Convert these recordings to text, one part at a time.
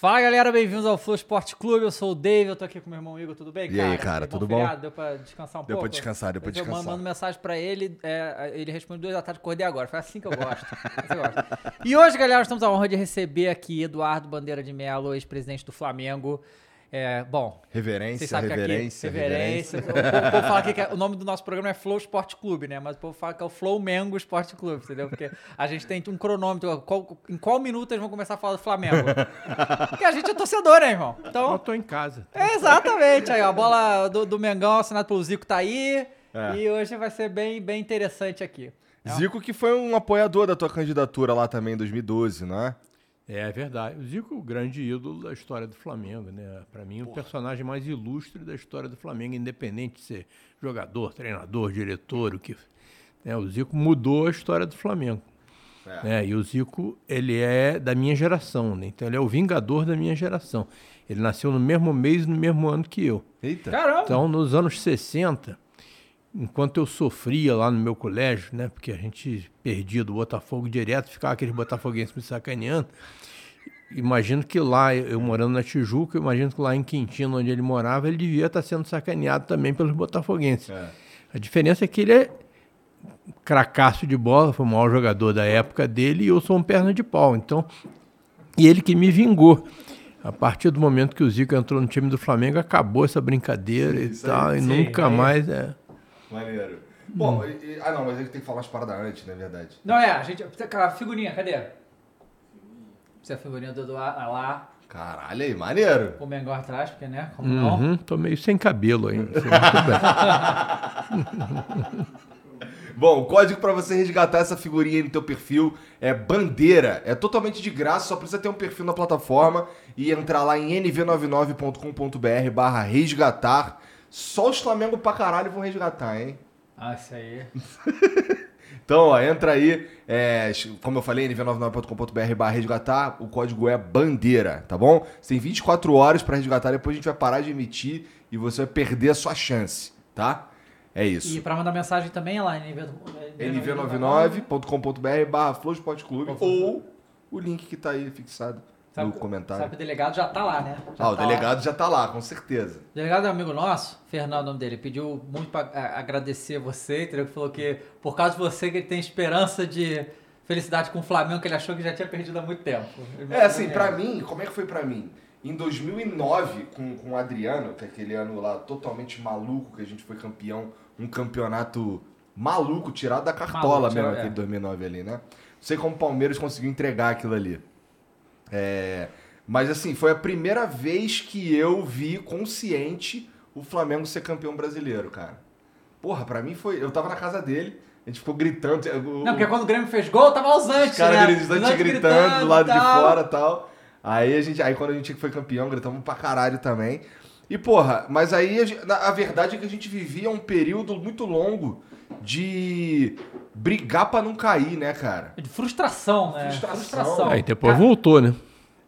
Fala galera, bem-vindos ao Flow Esporte Clube. Eu sou o Dave, eu tô aqui com meu irmão Igor, tudo bem, E cara? aí, cara, tudo bom? feriado? Deu pra descansar um Deu pouco? pra descansar, deu pra Eu descansar. mando mensagem pra ele, é, ele responde duas da tarde, acordei agora. Foi assim que eu gosto. assim eu gosto. E hoje, galera, nós temos a honra de receber aqui Eduardo Bandeira de Mello, ex-presidente do Flamengo. É, bom, Reverência, reverência, que aqui, reverência. O povo, o povo fala aqui que é- o nome do nosso programa é Flow Esporte Clube, né? Mas o povo fala que é o Flow Mengo Esporte Clube, entendeu? Porque a gente tem um cronômetro. qual- em qual minuto eles vão começar a falar do Flamengo? Porque a gente é torcedor, né, irmão? Então, Eu tô em casa. é, exatamente. Aí, ó, a bola do, do Mengão assinada pelo Zico tá aí. É. E hoje vai ser bem, bem interessante aqui. Zico que foi um apoiador da tua candidatura lá também em 2012, não é? É verdade. O Zico, o grande ídolo da história do Flamengo, né? Para mim, o personagem mais ilustre da história do Flamengo, independente de ser jogador, treinador, diretor, o que. né? O Zico mudou a história do Flamengo. né? E o Zico, ele é da minha geração, né? Então ele é o vingador da minha geração. Ele nasceu no mesmo mês, no mesmo ano que eu. Eita. Caramba! Então, nos anos 60, enquanto eu sofria lá no meu colégio, né? Porque a gente perdia do Botafogo direto, ficava aqueles botafoguenses me sacaneando. Imagino que lá, eu morando na Tijuca, imagino que lá em Quintino, onde ele morava, ele devia estar sendo sacaneado também pelos botafoguenses. A diferença é que ele é cracaço de bola, foi o maior jogador da época dele, e eu sou um perna de pau. Então, e ele que me vingou. A partir do momento que o Zico entrou no time do Flamengo, acabou essa brincadeira e Isso aí. tal, e Sim, nunca aí- mais é. Maneiro. Bom, e- e- ah não, mas a gente tem que falar as paradas antes, na verdade. Não é, a gente. A figurinha, cadê? Essa é a figurinha do Eduardo lá, Caralho aí, maneiro. o Mengão atrás, porque, né? Como não? Uhum, tô meio sem cabelo ainda. Bom, o código pra você resgatar essa figurinha aí no teu perfil é bandeira. É totalmente de graça, só precisa ter um perfil na plataforma e entrar lá em nv99.com.br barra resgatar. Só os Flamengo pra caralho vão resgatar, hein? Ah, isso aí. Então, ó, entra aí, é, como eu falei, nv99.com.br barra resgatar, o código é bandeira, tá bom? Você tem 24 horas pra resgatar, depois a gente vai parar de emitir e você vai perder a sua chance, tá? É isso. E pra mandar mensagem também é lá, NV, nv99.com.br barra Clube ou o link que tá aí fixado no Sabe, comentário. sabe o delegado já tá lá, né? Já ah, o tá lá. delegado já tá lá, com certeza. O delegado é um amigo nosso, Fernando, o nome dele, pediu muito pra a- agradecer você, entendeu? Que falou que por causa de você que ele tem esperança de felicidade com o Flamengo, que ele achou que já tinha perdido há muito tempo. É, assim, mesmo. mim, como é que foi pra mim? Em 2009, com, com o Adriano, que é aquele ano lá totalmente maluco, que a gente foi campeão, um campeonato maluco, tirado da cartola Maluco, mesmo, tirado, aquele é. 2009 ali, né? Não sei como o Palmeiras conseguiu entregar aquilo ali. É, mas assim, foi a primeira vez que eu vi consciente o Flamengo ser campeão brasileiro, cara. Porra, pra mim foi. Eu tava na casa dele, a gente ficou gritando. o- Não, porque quando o Grêmio fez gol, tava os antes, caras né? gritando, Os antes gritando do lado de tal. fora e tal. Aí a gente, aí quando a gente foi campeão, gritamos pra caralho também. E porra, mas aí a, a verdade é que a gente vivia um período muito longo de brigar pra não cair, né, cara? De frustração, né? Frustração. Aí depois Cara, voltou, né?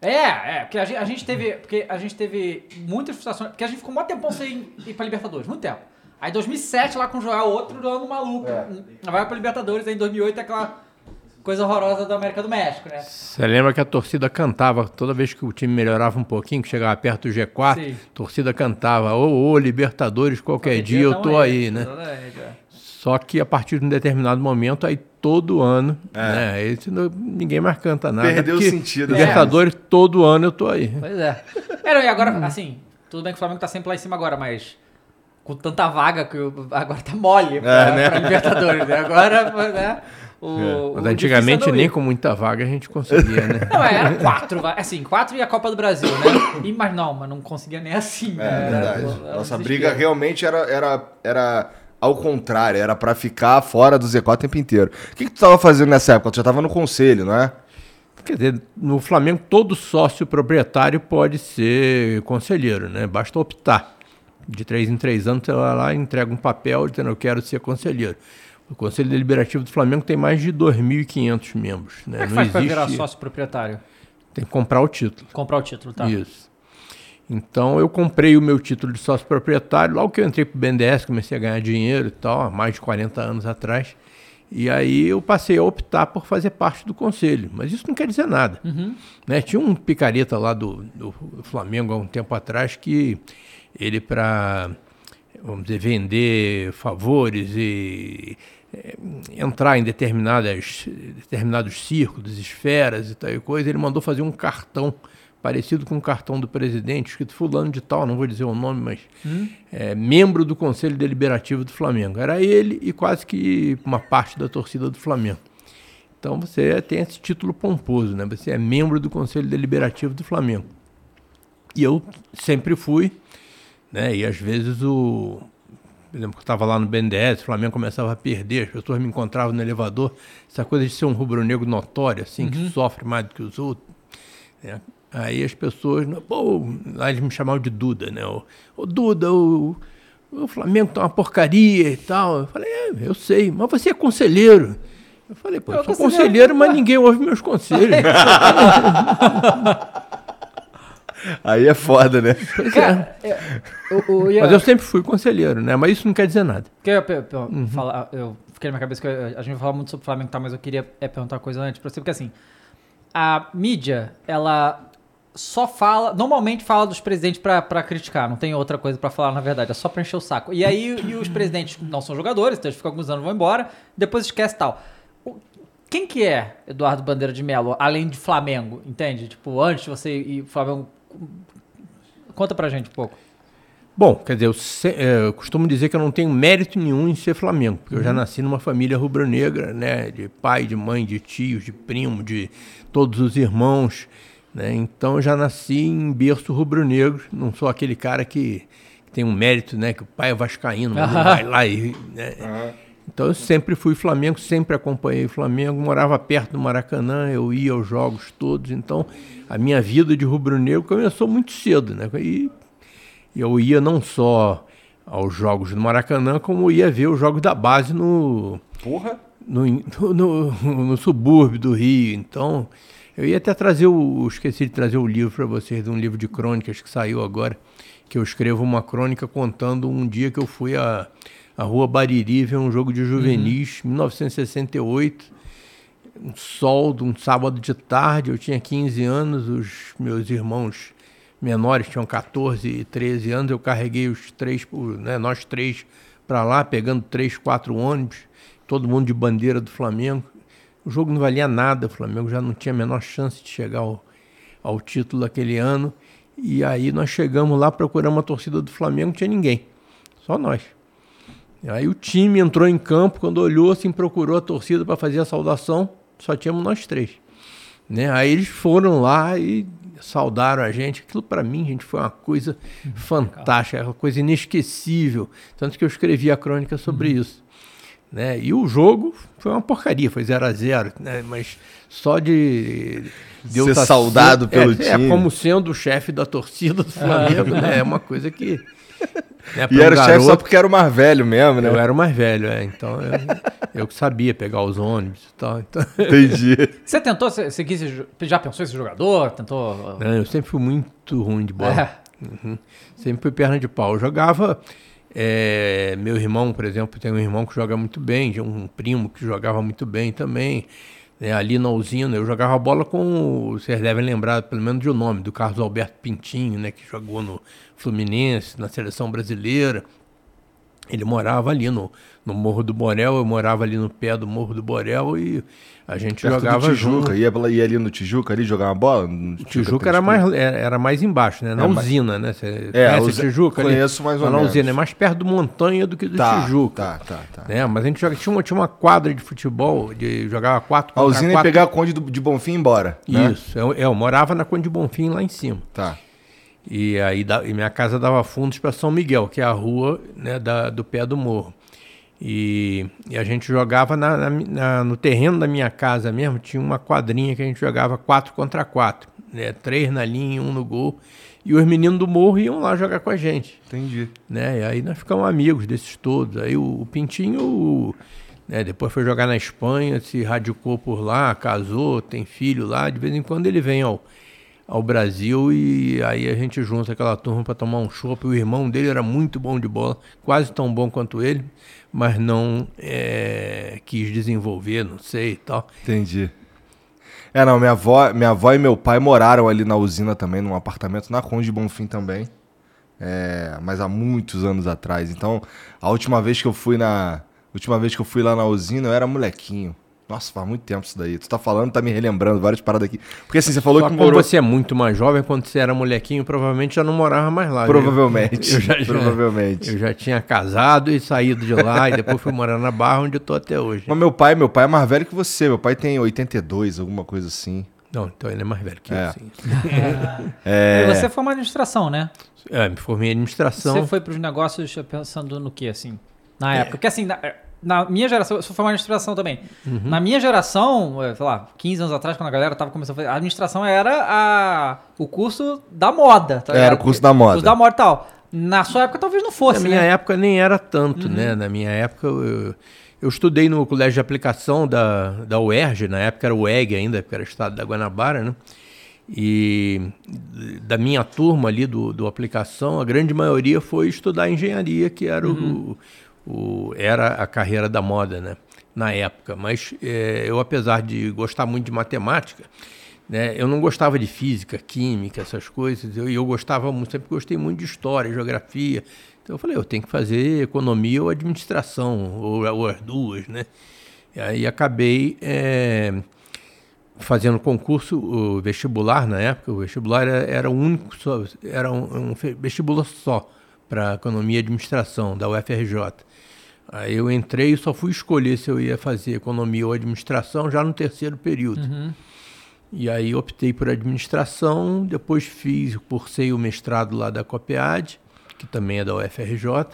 É, é, porque a gente, a gente teve. Porque a gente teve muitas frustrações. Porque a gente ficou muito tempo sem ir pra Libertadores, muito tempo. Aí em 2007, lá com o Joel, outro ano maluco. É. Vai pra Libertadores, aí em 2008 é aquela coisa horrorosa da América do México, né? Você lembra que a torcida cantava toda vez que o time melhorava um pouquinho, que chegava perto do G4, Sim. a torcida cantava, ô, ô, Libertadores, qualquer dia eu tamo tô aí, né? Exatamente, é. Só que a partir de um determinado momento, aí todo ano, É. né? Esse ninguém mais canta nada. Perdeu o sentido, né? Libertadores, todo ano eu tô aí. Pois é. é não, e agora, assim, tudo bem que o Flamengo tá sempre lá em cima agora, mas com tanta vaga que o- agora tá mole pra, É, né? pra Libertadores, né? Agora, né? O, o Mas antigamente é não nem com muita vaga a gente conseguia, né? Não, era quatro, assim, quatro e a Copa do Brasil, né? E, mas não, mas não conseguia nem assim. É né? verdade. Era Nossa desespero. briga realmente era, era, era ao contrário, era pra ficar fora do Z4 o tempo inteiro. O que, que tu tava fazendo nessa época? Tu já tava no conselho, não é? Quer dizer, no Flamengo todo sócio proprietário pode ser conselheiro, né? Basta optar. De três em três anos você vai lá e entrega um papel dizendo eu quero ser conselheiro. O Conselho Deliberativo do Flamengo tem mais de 2.500 membros. Né? Como é que Não faz pra existe... virar sócio proprietário? Tem que comprar o título. Comprar o título, tá? Isso. Então eu comprei o meu título de sócio proprietário logo que eu entrei para o BNDES, comecei a ganhar dinheiro e tal, há mais de 40 anos atrás. E aí eu passei a optar por fazer parte do conselho. Mas isso não quer dizer nada. Né? Tinha um picareta lá do, do Flamengo há um tempo atrás que ele para, vamos dizer, vender favores e eh, entrar em determinadas, determinados círculos, esferas e tal e coisa, ele mandou fazer um cartão parecido com o cartão do presidente, escrito fulano de tal, não vou dizer o nome, mas é, membro do Conselho Deliberativo do Flamengo. Era ele e quase que uma parte da torcida do Flamengo. Então você tem esse título pomposo, né? Você é membro do Conselho Deliberativo do Flamengo. E eu sempre fui, né? E às vezes o. Por exemplo, que eu estava lá no BNDES, o Flamengo começava a perder, as pessoas me encontravam no elevador, essa coisa de ser um rubro-negro notório, assim, que sofre mais do que os outros. né? Aí as pessoas, pô, lá eles me chamavam de Duda, né? O, "Ô, Duda, o, o Flamengo tá uma porcaria e tal. Eu falei, é, eu sei, mas você é conselheiro. Eu falei, pô, eu Eu sou conselheiro, conselheiro, mas ninguém ouve meus conselhos. Aí é foda, né? Pois é. O, o, ia- Mas eu sempre fui conselheiro, né? Mas isso não quer dizer nada. Que eu, pe- falar, eu fiquei na minha cabeça que eu- a gente vai falar muito sobre o Flamengo, tá? Mas eu queria é, perguntar uma coisa antes pra você, porque assim, a mídia, ela só fala, normalmente fala dos presidentes pra, pra criticar, não tem outra coisa pra falar, na verdade, é só pra encher o saco. E aí, e os presidentes não são jogadores, então eles ficam alguns anos, vão embora, depois esquece tal. Quem que é Eduardo Bandeira de Melo, além de Flamengo, entende? Tipo, antes de você ir pro Flamengo, conta pra gente um pouco. Bom, quer dizer, eu, se- eh, eu costumo dizer que eu não tenho mérito nenhum em ser Flamengo, porque eu já nasci numa família rubro-negra, né? De pai, de mãe, de tios, de primo, de todos os irmãos, né? Então eu já nasci em berço rubro-negro, não sou aquele cara que, que tem um mérito, né? Que o pai é vascaíno, mas vai lá e... né? Então eu sempre fui Flamengo, sempre acompanhei o Flamengo, morava perto do Maracanã, eu ia aos jogos todos, então a minha vida de rubro-negro começou muito cedo, né? E eu ia não só aos jogos do Maracanã, como ia ver os jogos da base no, Porra. no, no, no- no subúrbio do Rio. Então, eu ia até trazer o. Esqueci de trazer o livro para vocês, um livro de crônicas que saiu agora, que eu escrevo uma crônica contando um dia que eu fui à, à Rua Bariri ver um jogo de juvenis, 1968. Um sol de um sábado de tarde, eu tinha 15 anos, os meus irmãos menores tinham 14 e 13 anos, eu carreguei os três, por- né, nós três para lá, pegando três, quatro ônibus, todo mundo de bandeira do Flamengo. O jogo não valia nada, o Flamengo já não tinha a menor chance de chegar ao, ao título daquele ano. E aí nós chegamos lá, procuramos a torcida do Flamengo, não tinha ninguém, só nós. E aí o time entrou em campo, quando olhou, assim, procurou a torcida para fazer a saudação, só tínhamos nós três. Né? Aí eles foram lá e saudaram a gente. Aquilo para mim, gente, foi uma coisa fantástica, uma coisa inesquecível. Tanto que eu escrevi a crônica sobre isso. Né? E o jogo foi uma porcaria, foi 0 a 0 né? Mas só de, Ser tá saudado pelo é, time. É como sendo o chefe da torcida do Flamengo, né? É uma coisa que. né, E um era o chefe só porque era o mais velho mesmo, né? eu era o mais velho, é. Então eu, eu que sabia pegar os ônibus e tal. Então, Entendi. Você tentou, você, quis, já pensou em ser jogador? Tentou... Não, eu sempre fui muito ruim de bola. É. Uhum. Sempre fui perna de pau. Eu jogava. É, meu irmão, por exemplo, tem um irmão que joga muito bem, um primo que jogava muito bem também. né, ali na usina, eu jogava bola com. Vocês devem lembrar, pelo menos, de o nome, do Carlos Alberto Pintinho, né, que jogou no Fluminense, na seleção brasileira. Ele morava ali no, no Morro do Borel, eu morava ali no pé do Morro do Borel e a gente Perto jogava Tijuca. junto. Ia, ia ali no Tijuca ali jogar uma bola? No O Tijuca era mais, era, era mais embaixo, né? Na É, usina, né? Você É, conhece usi- Tijuca? ali? conheço mais ou Lá na menos. usina, é mais perto do Montanha do que do Tá, Tijuca. tá, tá, tá. Né? Mas a gente joga, tinha, uma, tinha uma quadra de futebol, de jogava quatro A usina ia quatro. pegar a Conde do- de Bonfim e ir embora. né? Isso, eu, eu morava na Conde de Bonfim lá em cima. Tá. E aí da- e minha casa dava fundos para São Miguel, que é a rua né, da- do pé do morro. E, e a gente jogava na- na na- no terreno da minha casa mesmo, tinha uma quadrinha que a gente jogava quatro contra quatro. Né, três na linha, um no gol. E os meninos do morro iam lá jogar com a gente Entendi. né? E aí nós ficamos amigos desses todos. Aí o, o Pintinho, né, depois foi jogar na Espanha, se radicou por lá, casou, tem filho lá. De vez em quando ele vem ao, ao Brasil e aí a gente junta aquela turma para tomar um chopp. O irmão dele era muito bom de bola, quase tão bom quanto ele, mas não eh, quis desenvolver, não sei e tal. Entendi. É, não, minha avó, minha avó e meu pai moraram ali na usina também, num apartamento na Conde de Bonfim também. É, mas há muitos anos atrás. Então, a última vez que eu fui na. Última vez que eu fui lá na usina, eu era molequinho. Nossa, faz muito tempo isso daí. Tu tá falando, tá me relembrando várias paradas aqui. Porque assim, você falou Só que como morou. você é muito mais jovem, quando você era molequinho, provavelmente já não morava mais lá. Provavelmente. Eu já- já- provavelmente. Eu já tinha casado e saído de lá e depois fui morar na Barra, onde eu tô até hoje. Mas meu pai, meu pai é mais velho que você. Meu pai tem 82, alguma coisa assim. Não, então ele é mais velho que É. eu, sim. É. E Você foi uma administração, né? É, me formei em administração. Você foi pros negócios pensando no que, assim? Na época. Porque, assim, na, na minha geração, eu sou formado em administração também. Na minha geração, eh, sei lá, 15 anos atrás, quando a galera tava começando a fazer, a administração era a, o curso da moda. Tá Era o curso da moda. Curso da moda e tal. Na sua época, talvez não Na fosse, minha né? época nem era tanto, né? Na minha época eu, eu estudei no colégio de aplicação da, da UERJ, na época era o EG ainda, porque era o estado da Guanabara, né? E da minha turma ali do, do aplicação, a grande maioria foi estudar engenharia, que era, o, o- era a carreira da moda, né? Na época. Mas eh, eu, apesar de gostar muito de matemática, né? Eu não gostava de física, química, essas coisas. Eu, eu gostava muito, sempre gostei muito de história, geografia. Então eu falei, eu tenho que fazer economia ou administração, ou, ou as duas, né? E aí acabei eh, fazendo concurso, vestibular na época. O vestibular era, era o único, só, era um, um vestibular só para economia e administração da UFRJ. Aí eu entrei e só fui escolher se eu ia fazer economia ou administração já no terceiro período. E aí optei por administração, depois fiz, cursei o mestrado lá da COPEAD, que também é da UFRJ.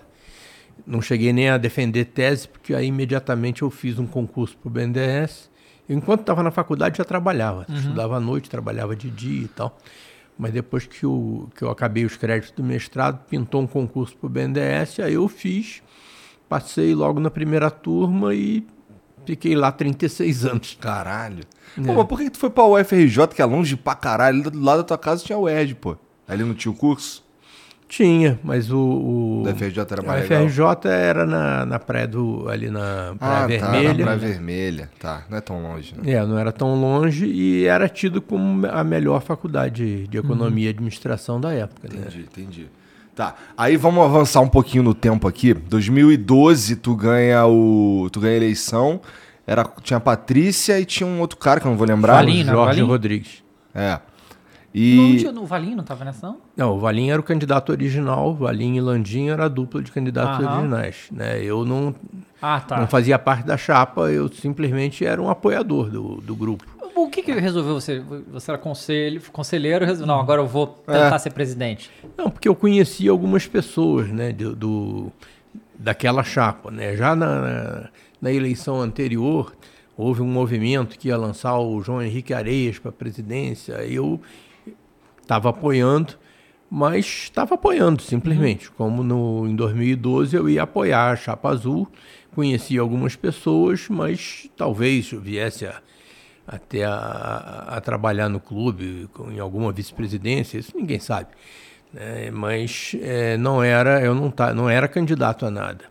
Não cheguei nem a defender tese, porque aí imediatamente eu fiz um concurso para o BNDES. Enquanto estava na faculdade já trabalhava, estudava à noite, trabalhava de dia e tal. Mas depois que eu, que eu acabei os créditos do mestrado, pintou um concurso para o BNDES, aí eu fiz, passei logo na primeira turma e fiquei lá 36 anos. Caralho. Pô, mas por que tu foi pra UFRJ, que é longe pra caralho? Do lado da tua casa tinha o UERJ, pô. Ali não tinha o curso? Tinha, mas o. o Da FRJ era a mais legal. FRJ era na, na praia do. ali na Praia Ah, Vermelha. tá, na Praia Vermelha. Tá, não é tão longe, né? É, não era tão longe e era tido como a melhor faculdade de economia e administração da época. Né? Entendi, entendi. Tá, aí vamos avançar um pouquinho no tempo aqui. 2012 tu ganha o... tu ganha a eleição. Era, tinha a Patrícia e tinha um outro cara que eu não vou lembrar. Valinho, né? Jorge Valinho? Rodrigues. É. Não, E... tinha, o Valinho não tava nessa, não? Não, o Valim era o candidato original, Valim e Landim era a dupla de candidatos Aham. originais. Né? Eu não, Ah, tá. não fazia parte da chapa, eu simplesmente era um apoiador do, do grupo. O que que resolveu você? Você era conselho, conselheiro, resolveu, não, agora eu vou tentar ser presidente. Não, porque eu conhecia algumas pessoas, né, do, do- daquela chapa, né? Já na, na, eleição anterior houve um movimento que ia lançar o João Henrique Areias para a presidência. Eu estava apoiando, mas estava apoiando simplesmente, como no, em 2012 eu ia apoiar a chapa azul. Conhecia algumas pessoas, mas talvez viesse a até a, a trabalhar no clube, em alguma vice-presidência, isso ninguém sabe. né? Mas eh, não era, eu não, tá, não era candidato a nada.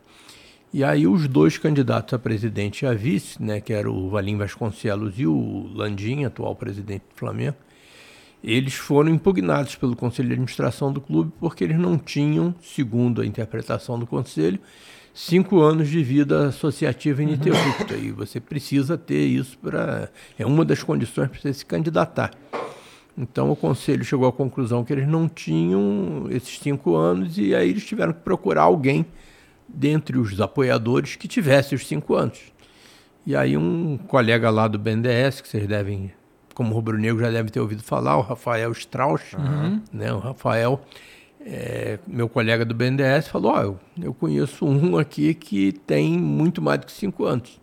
E aí os dois candidatos a presidente e a vice, né, que era o Valim Vasconcelos e o Landim, atual presidente do Flamengo, eles foram impugnados pelo Conselho de Administração do clube porque eles não tinham, segundo a interpretação do Conselho, cinco anos de vida associativa ininterrupta. E você precisa ter isso para. É uma das condições para você se candidatar. Então o conselho chegou à conclusão que eles não tinham esses cinco anos e aí eles tiveram que procurar alguém dentre os apoiadores que tivesse os cinco anos. E aí um colega lá do BNDES, que vocês devem, como rubro-negro, já devem ter ouvido falar, o Rafael Strauss, né? O Rafael, é, meu colega do BNDES, falou, ó, eu, eu conheço um aqui que tem muito mais do que cinco anos.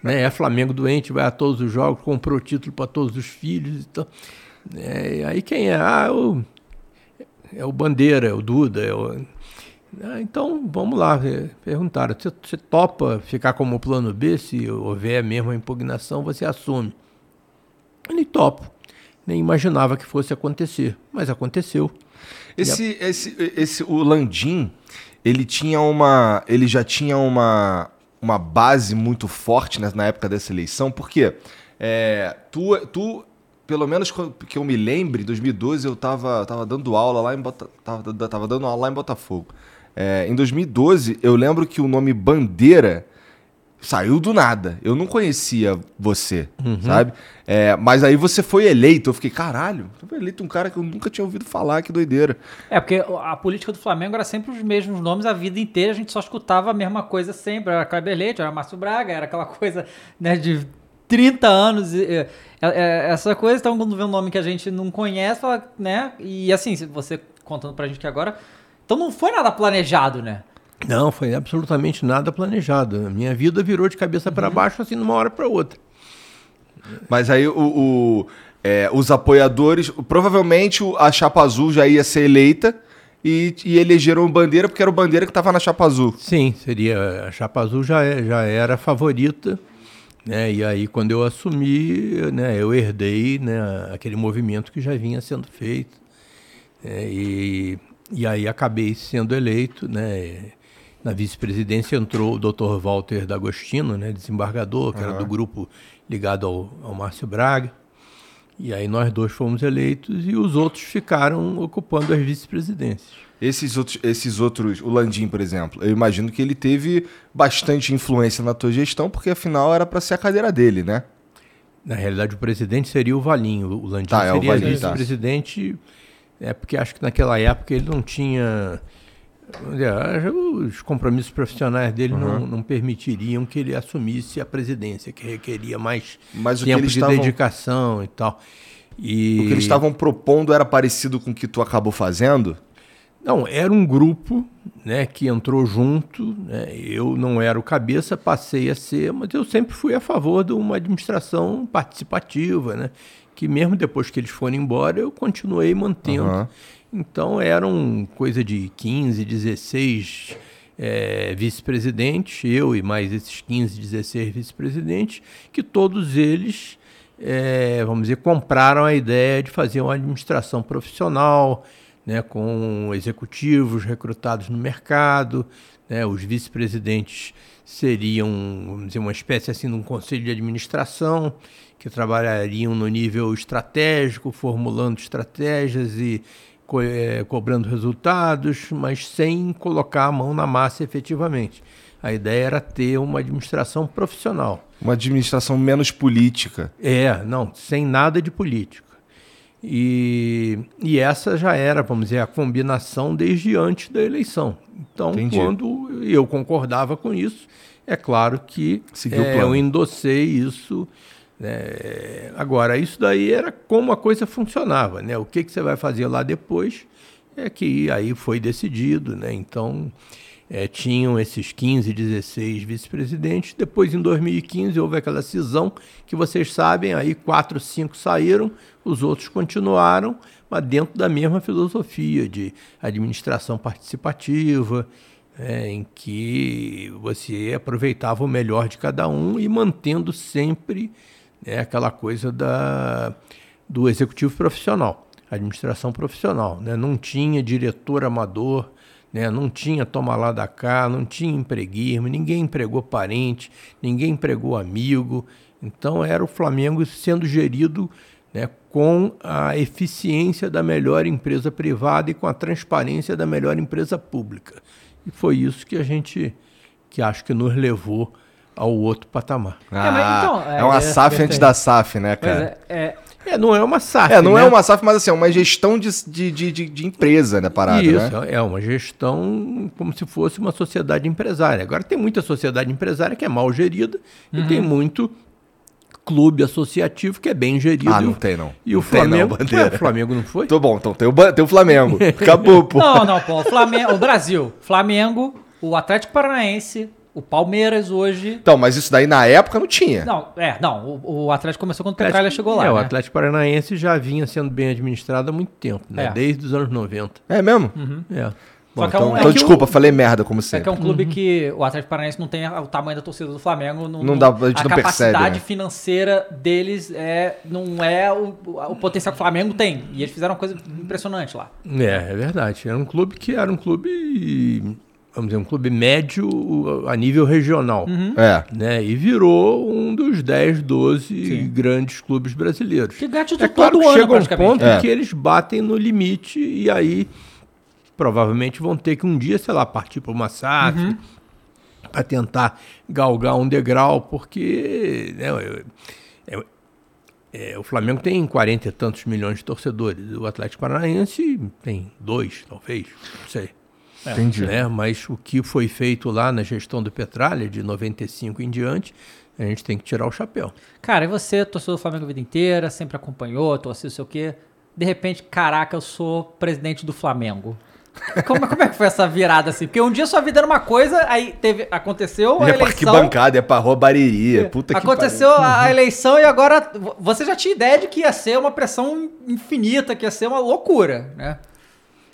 Né? É Flamengo doente, vai a todos os jogos, comprou título para todos os filhos e tal. É, e aí quem é? Ah, o, é o Bandeira, é o Duda, é o... Ah, então, vamos lá. é, Perguntaram, você, topa ficar como plano B? Se houver mesmo a impugnação, você assume. Nem topo. Nem imaginava que fosse acontecer, mas aconteceu. Esse, esse, esse, o Landim, ele tinha uma, ele já tinha uma, uma base muito forte né, na época dessa eleição, porque é, tu, tu, pelo menos que eu me lembre, em 2012 eu tava, tava dando aula lá em Bota, tava, tava dando aula lá em Botafogo. É, em 2012 eu lembro que o nome Bandeira saiu do nada. Eu não conhecia você, sabe? É, mas aí você foi eleito. Eu fiquei, caralho, foi eleito um cara que eu nunca tinha ouvido falar, que doideira. É, porque a política do Flamengo era sempre os mesmos nomes a vida inteira, a gente só escutava a mesma coisa sempre. Era Kleber Leite, era Márcio Braga, era aquela coisa né, de 30 anos. e, é, é, essa coisa, então, quando vê um nome que a gente não conhece, fala, né? E assim, você contando pra gente que agora. Então não foi nada planejado, né? Não, foi absolutamente nada planejado. A minha vida virou de cabeça para baixo, assim, de uma hora para outra. Mas aí o, o, é, os apoiadores, provavelmente a Chapa Azul já ia ser eleita e, e elegeram o Bandeira porque era o Bandeira que estava na Chapa Azul. Sim, seria. A Chapa Azul já, é- já era a favorita. Né? E aí, quando eu assumi, né, eu herdei né, aquele movimento que já vinha sendo feito. É, e, e aí acabei sendo eleito. Né? Na vice-presidência entrou o Dr. Walter D'Agostino, né, desembargador, que era do grupo ligado ao, ao Márcio Braga. E aí nós dois fomos eleitos e os outros ficaram ocupando as vice-presidências. Esses outros, esses outros, o Landim, por exemplo, eu imagino que ele teve bastante influência na tua gestão, porque afinal era para ser a cadeira dele, né? Na realidade, o presidente seria o Valinho. O Landim Tá, é o seria Valinho, vice-presidente. É porque acho que naquela época ele não tinha. Os compromissos profissionais dele Uhum. não, não permitiriam que ele assumisse a presidência, que requeria mais Mas o que tempo de estavam- dedicação e tal. E... O que eles estavam propondo era parecido com o que tu acabou fazendo? Não, era um grupo né, que entrou junto. né, Eu não era o cabeça, passei a ser, mas eu sempre fui a favor de uma administração participativa, né, que mesmo depois que eles foram embora, eu continuei mantendo. Aham. Então eram coisa de 15, 16 eh, vice-presidentes, eu e mais esses 15, 16 vice-presidentes, que todos eles, eh, vamos dizer, compraram a ideia de fazer uma administração profissional, né, com executivos recrutados no mercado, né, os vice-presidentes seriam, vamos dizer, uma espécie assim de um conselho de administração que trabalhariam no nível estratégico, formulando estratégias e co- eh, cobrando resultados, mas sem colocar a mão na massa efetivamente. A ideia era ter uma administração profissional. Uma administração menos política. É, não, sem nada de política. E, e essa já era, vamos dizer, a combinação desde antes da eleição. Então, Entendi. quando eu concordava com isso, é claro que é, eu endossei isso. Né? Agora, isso daí era como a coisa funcionava. Né? O que, que você vai fazer lá depois é que aí foi decidido. Né? Então, é, tinham esses 15, 16 vice-presidentes. Depois, em 2015, houve aquela cisão que vocês sabem, aí quatro, cinco saíram, os outros continuaram, mas dentro da mesma filosofia de administração participativa, é, em que você aproveitava o melhor de cada um e mantendo sempre né, aquela coisa da, do executivo profissional, administração profissional. Né? Não tinha diretor amador, né? não tinha toma lá da cá, não tinha empreguismo, ninguém empregou parente, ninguém empregou amigo. Então era o Flamengo sendo gerido né, com a eficiência da melhor empresa privada e com a transparência da melhor empresa pública. E foi isso que a gente que acho que nos levou ao outro patamar. Ah, mas então, é, é, uma é, SAF antes da SAF, né, Pois cara? é, é, É, não é uma SAF, É, não é né? uma SAF, mas assim, é uma gestão de, de, de, de- de empresa, né, parada, Isso, né? é uma gestão como se fosse uma sociedade empresária. Agora tem muita sociedade empresária que é mal gerida e tem muito clube associativo que é bem gerido. Ah, não tem, não. E o Não tem, não, Flamengo. Ué, o Flamengo não foi? Tô bom, então tem o, tem o Flamengo. Acabou, pô. Não, não, pô. O, Flamengo, o Brasil, Flamengo, o Atlético Paranaense, o Palmeiras hoje. Então, mas isso daí na época não tinha. Não, é, não. O, o Atlético começou quando o Petralha chegou lá. É, o né? Atlético Paranaense já vinha sendo bem administrado há muito tempo, né? É. Desde os anos 90. É mesmo? É. Só Bom, é então, um- é então que o- desculpa, falei merda, como É sempre. que é um clube que o Atlético Paranaense não tem a- o tamanho da torcida do Flamengo. Não, Não dá- a gente não capacidade percebe, né? financeira deles é, não é o, o potencial que o Flamengo tem. E eles fizeram uma coisa impressionante lá. É, é verdade. Era um clube que era um clube, vamos dizer, um clube médio a nível regional. É. Né? E virou um dos 10, 12 grandes clubes brasileiros. Que título É claro todo que ano, chega um ponto É. em que eles batem no limite e aí provavelmente vão ter que um dia, sei lá, partir para uma SAF Uhum. para tentar galgar um degrau, porque né, eu- eu- é, o Flamengo tem 40 e tantos milhões de torcedores, o Atlético Paranaense tem dois, talvez, não sei. Entendi. Né? Mas o que foi feito lá na gestão do Petralha, de 95 em diante, a gente tem que tirar o chapéu. Cara, e você, torcedor do Flamengo a vida inteira, sempre acompanhou, torceu, sei o quê. De repente, caraca, eu sou presidente do Flamengo. Como, como é que foi essa virada assim? Porque um dia sua vida era uma coisa, aí teve, aconteceu a Ia pra eleição. arquibancada, ia pra roubaria. Puta que Aconteceu pariu. a a eleição e agora vo- você já tinha ideia de que ia ser uma pressão infinita, que ia ser uma loucura, né?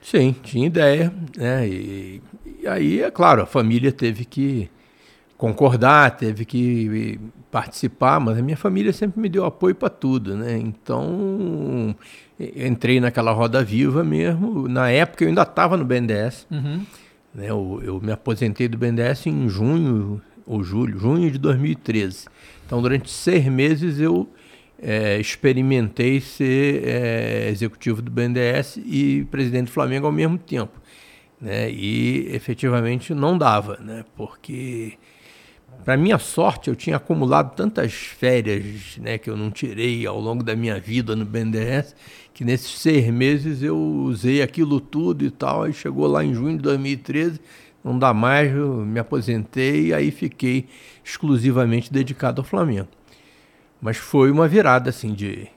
Sim, tinha ideia, né? E, e aí, é claro, a família teve que concordar, teve que participar, mas a minha família sempre me deu apoio para tudo, né? Então, entrei naquela roda viva mesmo. Na época eu ainda estava no BNDES, né? Eu, eu me aposentei do BNDES em junho ou julho, junho de 2013. Então, durante seis meses eu eh, experimentei ser eh, executivo do BNDES e presidente do Flamengo ao mesmo tempo. Né? E efetivamente não dava, né? porque, para minha sorte, eu tinha acumulado tantas férias né, que eu não tirei ao longo da minha vida no BNDES, que nesses seis meses eu usei aquilo tudo e tal. Aí chegou lá em junho de 2013, não dá mais, eu me aposentei e aí fiquei exclusivamente dedicado ao Flamengo. Mas foi uma virada assim de.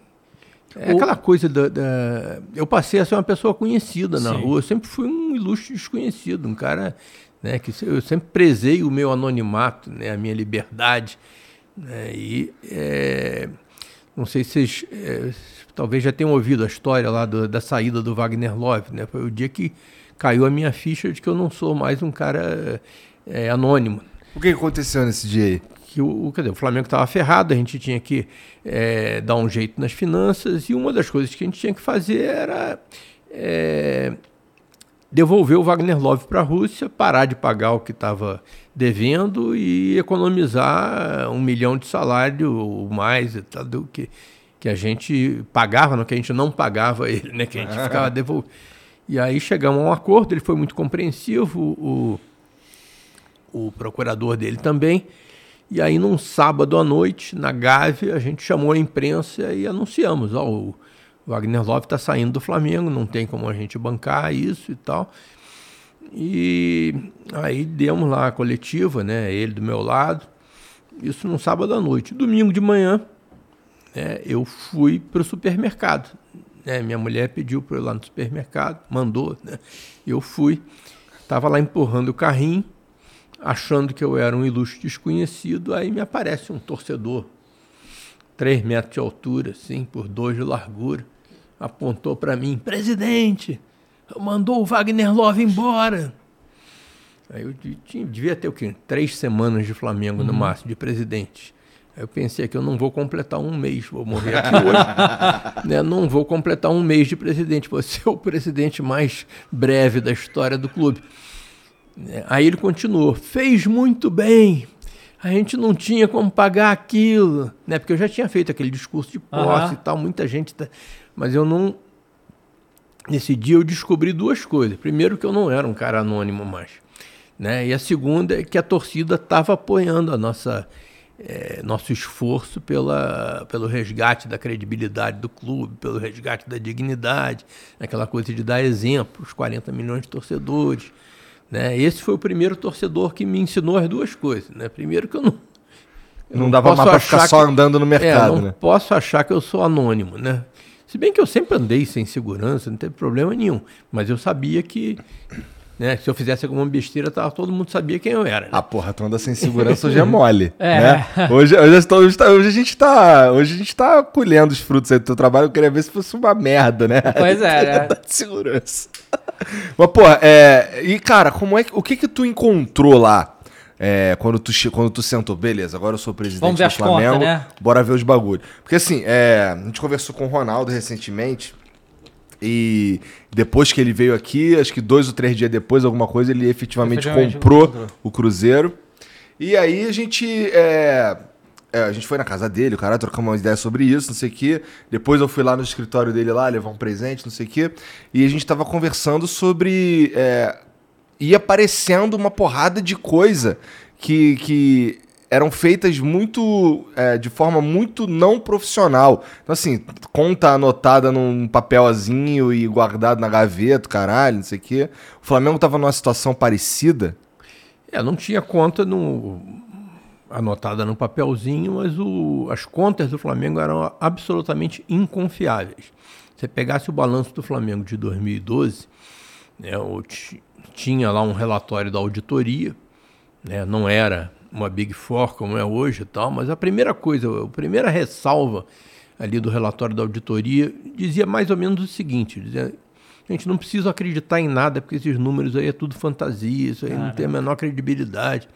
É O- aquela coisa da, da- Eu passei a ser uma pessoa conhecida na Sim. rua. Eu sempre fui um ilustre desconhecido, um cara né, que eu sempre prezei o meu anonimato, né, a minha liberdade. né, e é, não sei se vocês é, talvez já tenham ouvido a história lá do- da saída do Wagner Love. Né, foi o dia que caiu a minha ficha de que eu não sou mais um cara é, anônimo O que aconteceu nesse dia aí? Que o, dizer, o Flamengo estava ferrado, a gente tinha que eh, dar um jeito nas finanças, e uma das coisas que a gente tinha que fazer era eh, devolver o Wagner Love para a Rússia, parar de pagar o que estava devendo e economizar um milhão de salário ou mais tal, do que, que a gente pagava, no que a gente não pagava ele, né? Que a gente ficava devolvendo. E aí chegamos a um acordo, ele foi muito compreensivo, o, o procurador dele também. E aí, num sábado à noite, na Gávea, a gente chamou a imprensa e anunciamos: ó, o Wagner Love está saindo do Flamengo, não tem como a gente bancar isso e tal. E aí demos lá a coletiva, né? Ele do meu lado, isso num sábado à noite. Domingo de manhã, né, eu fui para o supermercado. né, minha mulher pediu para eu ir lá no supermercado, mandou, né? Eu fui, estava lá empurrando o carrinho, achando que eu era um ilustre desconhecido, aí me aparece um torcedor, três metros de altura, assim, por dois de largura, apontou para mim, presidente, mandou o Wagner Love embora. Aí eu tinha- devia ter o quê? Três semanas de Flamengo no máximo, de presidente. Aí eu pensei que eu não vou completar um mês, vou morrer aqui hoje. né? Não vou completar um mês de presidente, vou ser o presidente mais breve da história do clube. É, Aí ele continuou, fez muito bem. A gente não tinha como pagar aquilo, né? Porque eu já tinha feito aquele discurso de posse Aham. e tal, muita gente, tá... mas eu não. Nesse dia eu descobri duas coisas. Primeiro que eu não era um cara anônimo mais, Né? E a segunda é que a torcida estava apoiando a nossa, eh, nosso esforço pela, pelo resgate da credibilidade do clube, pelo resgate da dignidade, aquela coisa de dar exemplo, os 40 milhões de torcedores. Né? Esse foi o primeiro torcedor que me ensinou as duas coisas. Né? Primeiro que eu não. eu Não dava mais pra ficar achar só que- andando no mercado, é, não né? posso achar que eu sou anônimo, né? Se bem que eu sempre andei sem segurança, não teve problema nenhum. Mas eu sabia que, né, se eu fizesse alguma besteira, tava, todo mundo sabia quem eu era. né? Ah, porra, tu anda sem segurança hoje é mole. É. Né? Hoje, hoje, hoje tá- hoje a gente tá. Hoje a gente tá colhendo os frutos aí do teu trabalho. Eu queria ver se fosse uma merda, né? Pois é? Andar de segurança. Mas, porra, é. E, cara, como é que. O que que tu encontrou lá? É, quando, tu, quando tu sentou, beleza, agora eu sou presidente do as contas, Flamengo, né? bora ver os bagulhos. Porque assim, é, a gente conversou com o Ronaldo recentemente, e depois que ele veio aqui, acho que dois ou três dias depois, alguma coisa, ele efetivamente, Efetivamente comprou comprou. o Cruzeiro. E aí a gente. é, é, a gente foi na casa dele, o cara trocamos uma ideia sobre isso, não sei o quê. Depois eu fui lá no escritório dele lá, levar um presente, não sei o quê. E a gente tava conversando sobre. É, ia aparecendo uma porrada de coisa que, que eram feitas muito. é, de forma muito não profissional. Então, assim, conta anotada num papelzinho e guardado na gaveta, caralho, não sei o quê. O Flamengo tava numa situação parecida. É, não tinha conta no, anotada no papelzinho, mas o, as contas do Flamengo eram absolutamente inconfiáveis. Se pegasse o balanço do Flamengo de 2012, né, tinha lá um relatório da auditoria, né, não era uma Big Four como é hoje e tal, mas a primeira coisa, a primeira ressalva ali do relatório da auditoria dizia mais ou menos o seguinte, dizia, a gente não precisa acreditar em nada, porque esses números aí é tudo fantasia, isso aí não tem a menor credibilidade.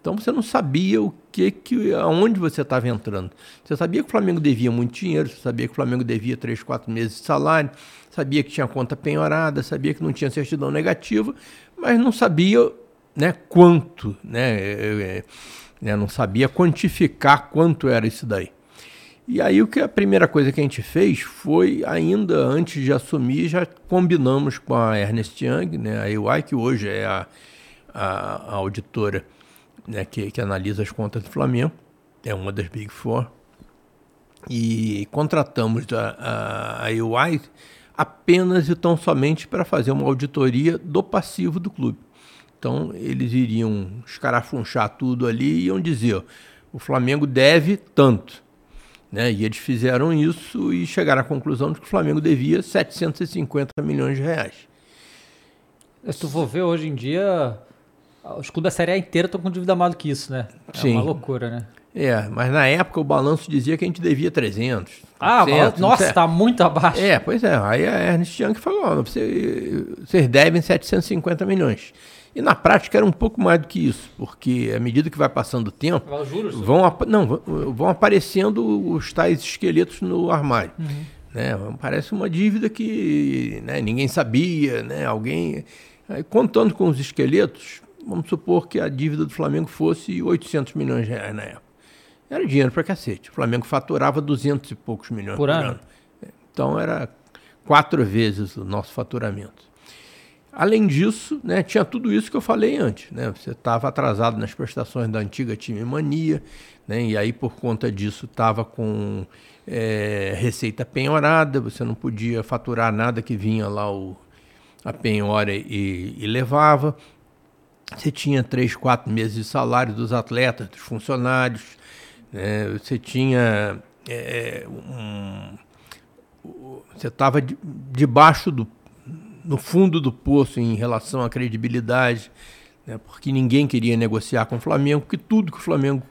Então você não sabia o que, que aonde você estava entrando. Você sabia que o Flamengo devia muito dinheiro, você sabia que o Flamengo devia três, quatro meses de salário, sabia que tinha conta penhorada, sabia que não tinha certidão negativa, mas não sabia né, quanto, né, é, é, né, não sabia quantificar quanto era isso daí. E aí o que a primeira coisa que a gente fez foi, ainda antes de assumir, já combinamos com a Ernest Young, né, a EY, que hoje é a, a, a auditora né, que, que analisa as contas do Flamengo, é uma das Big Four, e contratamos a, a, a EY apenas e tão somente para fazer uma auditoria do passivo do clube. Então eles iriam escarafunchar tudo ali e iam dizer, ó, o Flamengo deve tanto. Né? E eles fizeram isso e chegaram à conclusão de que o Flamengo devia 750 milhões de reais. Se tu for ver hoje em dia, os clubes da Série A inteira estão com dívida maior do que isso, né? É Sim. uma loucura, né? É, mas na época o balanço dizia que a gente devia 300. Ah, 400, nossa, não sei. tá muito abaixo. É, pois é. Aí a Ernest Young falou, vocês devem 750 milhões. E na prática era um pouco mais do que isso, porque à medida que vai passando o tempo, Os juros? vão, ap- não, vão- aparecendo os tais esqueletos no armário. Né? Parece uma dívida que né, ninguém sabia, né? alguém... Aí, contando com os esqueletos, vamos supor que a dívida do Flamengo fosse 800 milhões de reais na época. Era dinheiro pra cacete. O Flamengo faturava 200 e poucos milhões Por ano? Então era quatro vezes o nosso faturamento. Além disso, né, tinha tudo isso que eu falei antes. Né? Você estava atrasado nas prestações da antiga time mania, né? e aí por conta disso estava com eh, receita penhorada, você não podia faturar nada que vinha lá o, a penhora e, e levava. Você tinha três, quatro meses de salário dos atletas, dos funcionários. né? Você tinha eh, um, você estava de, debaixo do no fundo do poço em relação à credibilidade, né? porque ninguém queria negociar com o Flamengo, porque tudo que o Flamengo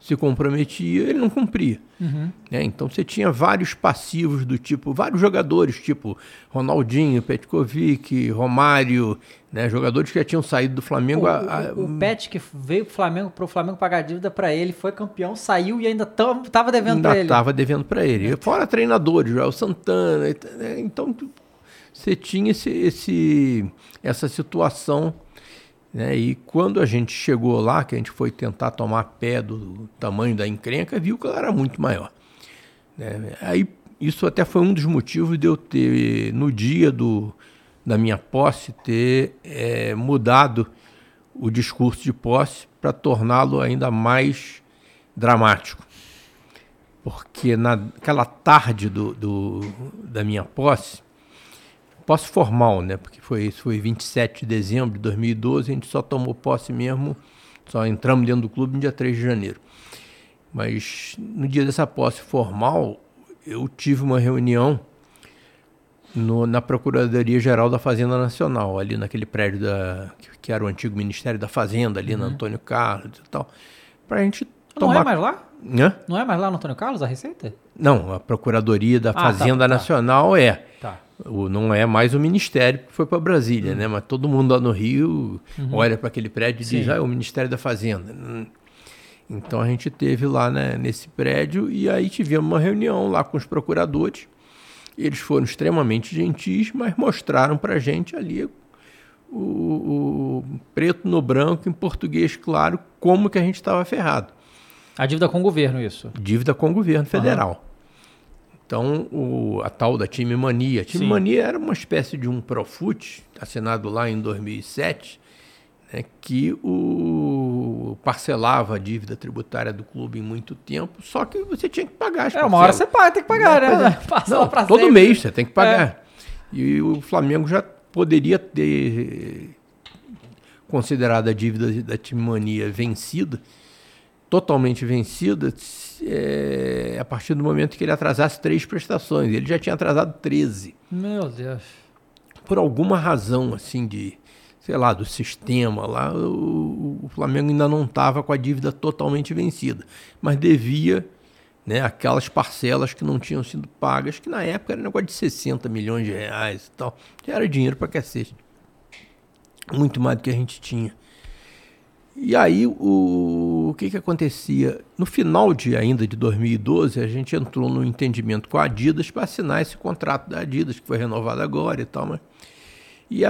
se comprometia, ele não cumpria. né? Então você tinha vários passivos do tipo, vários jogadores, tipo Ronaldinho, Petkovic, Romário, né? jogadores que já tinham saído do Flamengo. O, a- a- o, o Pet que veio pro Flamengo, pro Flamengo pagar dívida pra ele, foi campeão, saiu e ainda tava devendo ainda pra ele. estava devendo para ele. E Fora treinadores, Joel Santana. né? Então você tinha esse, esse- essa situação. Né? E quando a gente chegou lá, que a gente foi tentar tomar pé do tamanho da encrenca, viu que ela era muito maior. né? Aí isso até foi um dos motivos de eu ter, no dia do, da minha posse, ter eh, mudado o discurso de posse para torná-lo ainda mais dramático. Porque naquela tarde do, do, da minha posse, posse formal, né? Porque foi isso, foi 27 de dezembro de 2012, a gente só tomou posse mesmo, só entramos dentro do clube no dia 3 de janeiro. Mas no dia dessa posse formal, eu tive uma reunião no, na Procuradoria Geral da Fazenda Nacional, ali naquele prédio da, que, que era o antigo Ministério da Fazenda, ali Uhum. na Antônio Carlos e tal, para a gente Não tomar... é mais lá? Hã? Não é mais lá no Antônio Carlos a Receita? Não, a Procuradoria da tá, Fazenda tá. Nacional é. Tá. O, não é mais o Ministério que foi para Brasília, né? Mas todo mundo lá no Rio olha para aquele prédio e diz, Uhum. Sim. ah, é o Ministério da Fazenda. Hum. Então a gente teve lá né, nesse prédio e aí tivemos uma reunião lá com os procuradores. Eles foram extremamente gentis, mas mostraram para a gente ali o, o preto no branco, em português claro, como que a gente estava ferrado. A dívida com o governo, isso. Dívida com o governo federal. Então, o- a tal da Time Mania. Time Sim. Mania era uma espécie de um Profut, assinado lá em 2007, né, que o parcelava a dívida tributária do clube em muito tempo, só que você tinha que pagar as É, uma hora você parcelas. paga, tem que pagar, Pois né? é. Não, pra todo sempre. mês você tem que pagar. É. E o Flamengo já poderia ter considerado a dívida da Time Mania vencida, totalmente vencida, é, a partir do momento que ele atrasasse três prestações. Ele já tinha atrasado 13 Meu Deus. por alguma razão, assim, de, sei lá, do sistema lá, o, o Flamengo ainda não estava com a dívida totalmente vencida, mas devia né, aquelas parcelas que não tinham sido pagas, que na época era negócio de 60 milhões de reais e tal. Já era dinheiro para cacete. Muito mais do que a gente tinha. E aí, o, o que, que acontecia? No final de ainda de 2012, a gente entrou no entendimento com a Adidas para assinar esse contrato da Adidas, que foi renovado agora e tal. Mas... E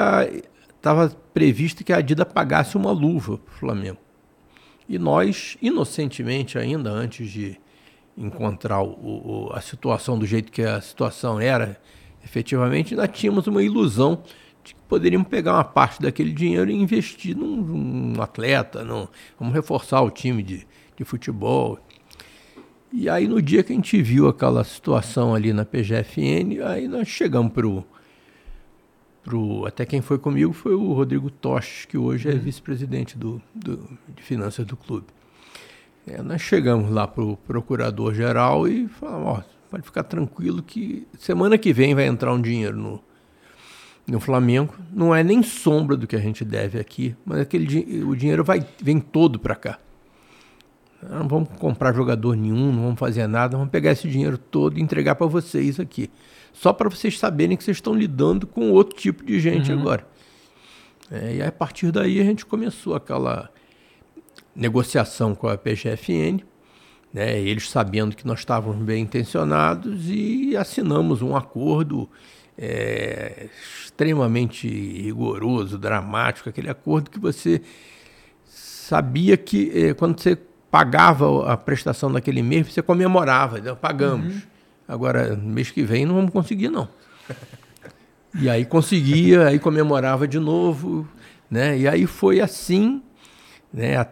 estava previsto que a Adidas pagasse uma luva para o Flamengo. E nós, inocentemente ainda, antes de encontrar o, o, a situação do jeito que a situação era, efetivamente, ainda tínhamos uma ilusão poderíamos pegar uma parte daquele dinheiro e investir num, num atleta, num, vamos reforçar o time de, de futebol. E aí, no dia que a gente viu aquela situação ali na PGFN, aí nós chegamos para o. Pro, até quem foi comigo foi o Rodrigo Toches, que hoje é vice-presidente do, do, de finanças do clube. É, nós chegamos lá para o procurador-geral e falamos, ó, pode ficar tranquilo que semana que vem vai entrar um dinheiro no, no Flamengo. Não é nem sombra do que a gente deve aqui, mas aquele, o dinheiro vai, vem todo para cá. Não vamos comprar jogador nenhum, não vamos fazer nada, vamos pegar esse dinheiro todo e entregar para vocês aqui. Só para vocês saberem que vocês estão lidando com outro tipo de gente agora. É, e a partir daí a gente começou aquela negociação com a PGFN, né, eles sabendo que nós estávamos bem intencionados e assinamos um acordo é, extremamente rigoroso, dramático, aquele acordo que você sabia que eh, quando você pagava a prestação daquele mês, você comemorava, então, pagamos. Agora, no mês que vem não vamos conseguir, não. E aí conseguia, aí comemorava de novo, né? E aí foi assim, né? a-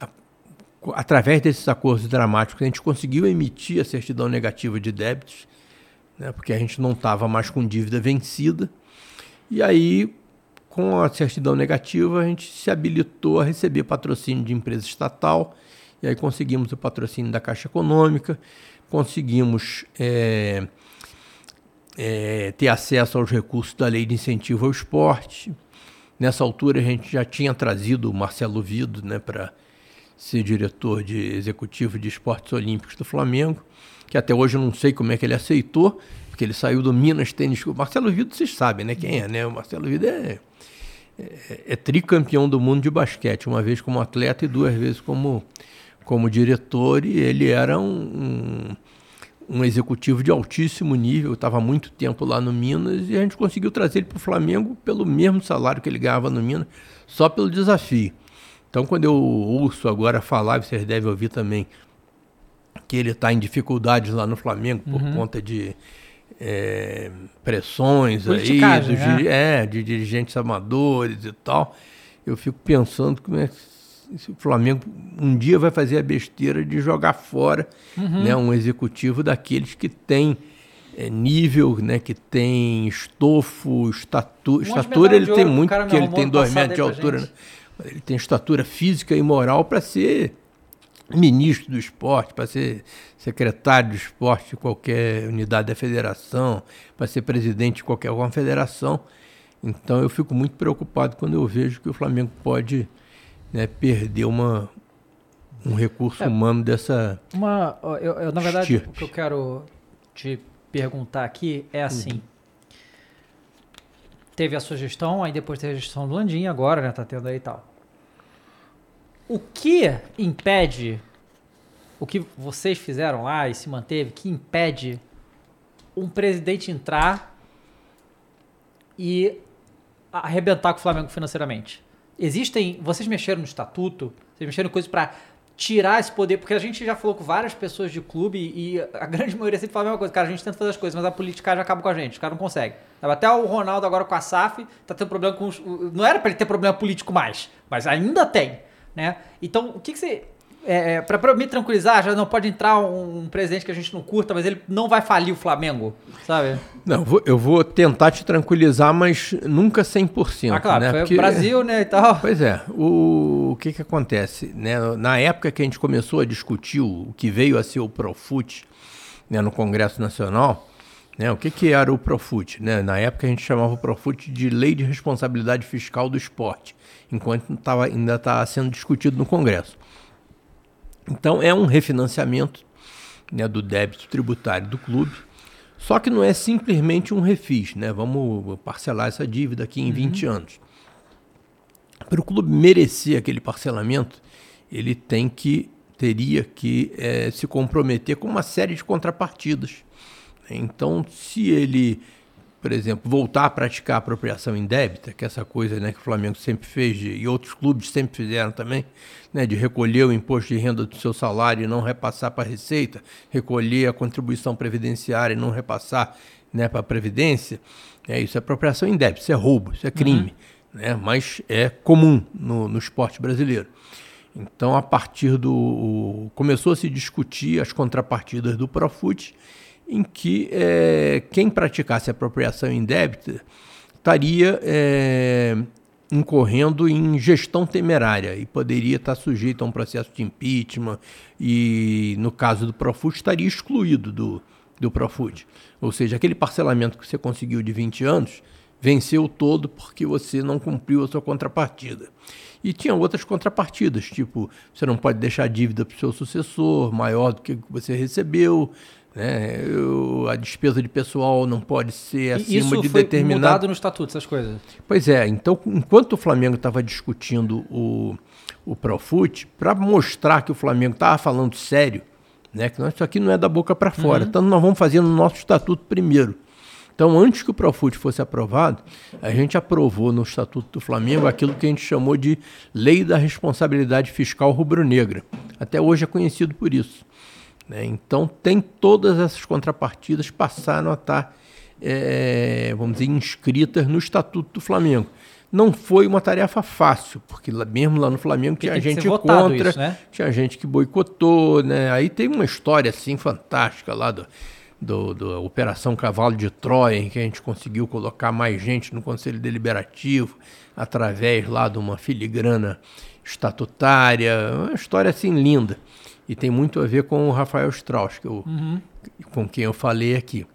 a- através desses acordos dramáticos, a gente conseguiu emitir a certidão negativa de débitos, né? Porque a gente não estava mais com dívida vencida. E aí, com a certidão negativa, a gente se habilitou a receber patrocínio de empresa estatal. E aí conseguimos o patrocínio da Caixa Econômica, conseguimos eh, eh, ter acesso aos recursos da Lei de Incentivo ao Esporte. Nessa altura, a gente já tinha trazido o Marcelo Vido né, para ser diretor de executivo de esportes olímpicos do Flamengo, que até hoje eu não sei como é que ele aceitou, porque ele saiu do Minas Tênis Clube. Marcelo Vido, vocês sabem, né? Quem é, né? O Marcelo Vido é, é, é tricampeão do mundo de basquete, uma vez como atleta e duas vezes como, como diretor, e ele era um, um, executivo de altíssimo nível, estava muito tempo lá no Minas, e a gente conseguiu trazer ele para o Flamengo pelo mesmo salário que ele ganhava no Minas, só pelo desafio. Então, quando eu ouço agora falar, vocês devem ouvir também, que ele está em dificuldades lá no Flamengo por conta de é, pressões aí, dos diri- é, de dirigentes amadores e tal. eu fico pensando como é que se o Flamengo um dia vai fazer a besteira de jogar fora né, um executivo daqueles que tem é, nível, né, que tem estofo, estatu, de estatura, ele tem ouro, muito, porque ele tem dois metros de altura, né? Ele tem estatura física e moral para ser ministro do esporte, para ser secretário do esporte de qualquer unidade da federação, para ser presidente de qualquer confederação. Então eu fico muito preocupado quando eu vejo que o Flamengo pode né, perder uma, um recurso É. humano dessa. Uma, eu, eu, na verdade, Estirpe. o que eu quero te perguntar aqui é assim. Teve a sua gestão, aí depois teve a gestão do Landim, agora, né? Tá tendo aí e tal. O que impede, o que vocês fizeram lá e se manteve, que impede um presidente entrar e arrebentar com o Flamengo financeiramente? Existem, vocês mexeram no estatuto, vocês mexeram em coisas pra tirar esse poder, porque a gente já falou com várias pessoas de clube e a grande maioria sempre fala a mesma coisa, cara, a gente tenta fazer as coisas, mas a politicagem acaba com a gente, os caras não conseguem. Sabe? Até o Ronaldo agora com a SAF tá tendo problema com os, o- não era pra ele ter problema político mais, mas ainda tem, né? Então, o que que você é, é, pra me tranquilizar, já não pode entrar um, um presidente que a gente não curta, mas ele não vai falir o Flamengo, sabe? Não, eu vou- eu vou tentar te tranquilizar, mas nunca 100%. Ah, claro, né? Porque- Brasil, né, e tal. Pois é, o, o que que acontece? Né? Na época que a gente começou a discutir o, o que veio a ser o Profut né, no Congresso Nacional, né, o que, que era o Profut? Né? Na época a gente chamava o Profut de Lei de Responsabilidade Fiscal do Esporte, enquanto tava, ainda está sendo discutido no Congresso. Então é um refinanciamento né, do débito tributário do clube, só que não é simplesmente um refis, né? Vamos parcelar essa dívida aqui em 20 anos para o clube merecer aquele parcelamento, ele tem que teria que eh, se comprometer com uma série de contrapartidas. Então, se ele, por exemplo, voltar a praticar a apropriação indébita, que é essa coisa né, que o Flamengo sempre fez de- e outros clubes sempre fizeram também, né, de recolher o imposto de renda do seu salário e não repassar para a Receita, recolher a contribuição previdenciária e não repassar né, para a Previdência, é, isso é apropriação indébita, isso é roubo, isso é crime, né, mas é comum no, no esporte brasileiro. Então, a partir do. começou a se discutir as contrapartidas do Profut, em que eh, quem praticasse apropriação indébita estaria eh, incorrendo em gestão temerária e poderia estar sujeito a um processo de impeachment e, no caso do Profut, estaria excluído do, do Profut. Ou seja, aquele parcelamento que você conseguiu de 20 anos venceu todo porque você não cumpriu a sua contrapartida. E tinha outras contrapartidas, tipo, você não pode deixar dívida para o seu sucessor maior do que você recebeu, né? Eu- a despesa de pessoal não pode ser acima isso de foi determinado. mudado no estatuto, essas coisas. Pois é, então, enquanto o Flamengo estava discutindo o, o Profut, para mostrar que o Flamengo estava falando sério, né, que nós, isso aqui não é da boca para fora, então nós vamos fazer no nosso estatuto primeiro. Então, antes que o Profut fosse aprovado, a gente aprovou no Estatuto do Flamengo aquilo que a gente chamou de Lei da Responsabilidade Fiscal Rubro-Negra. Até hoje é conhecido por isso. Né? Então, tem todas essas contrapartidas passaram a estar, eh, vamos dizer, inscritas no Estatuto do Flamengo. Não foi uma tarefa fácil, porque lá- mesmo lá no Flamengo Porque tinha gente contra, isso, né? tinha gente que boicotou, né? Aí tem uma história assim fantástica lá do, do, do Operação Cavalo de Troia, em que a gente conseguiu colocar mais gente no Conselho Deliberativo, através lá de uma filigrana estatutária, uma história assim linda. E tem muito a ver com o Rafael Strauss, que eu, com quem eu falei aqui.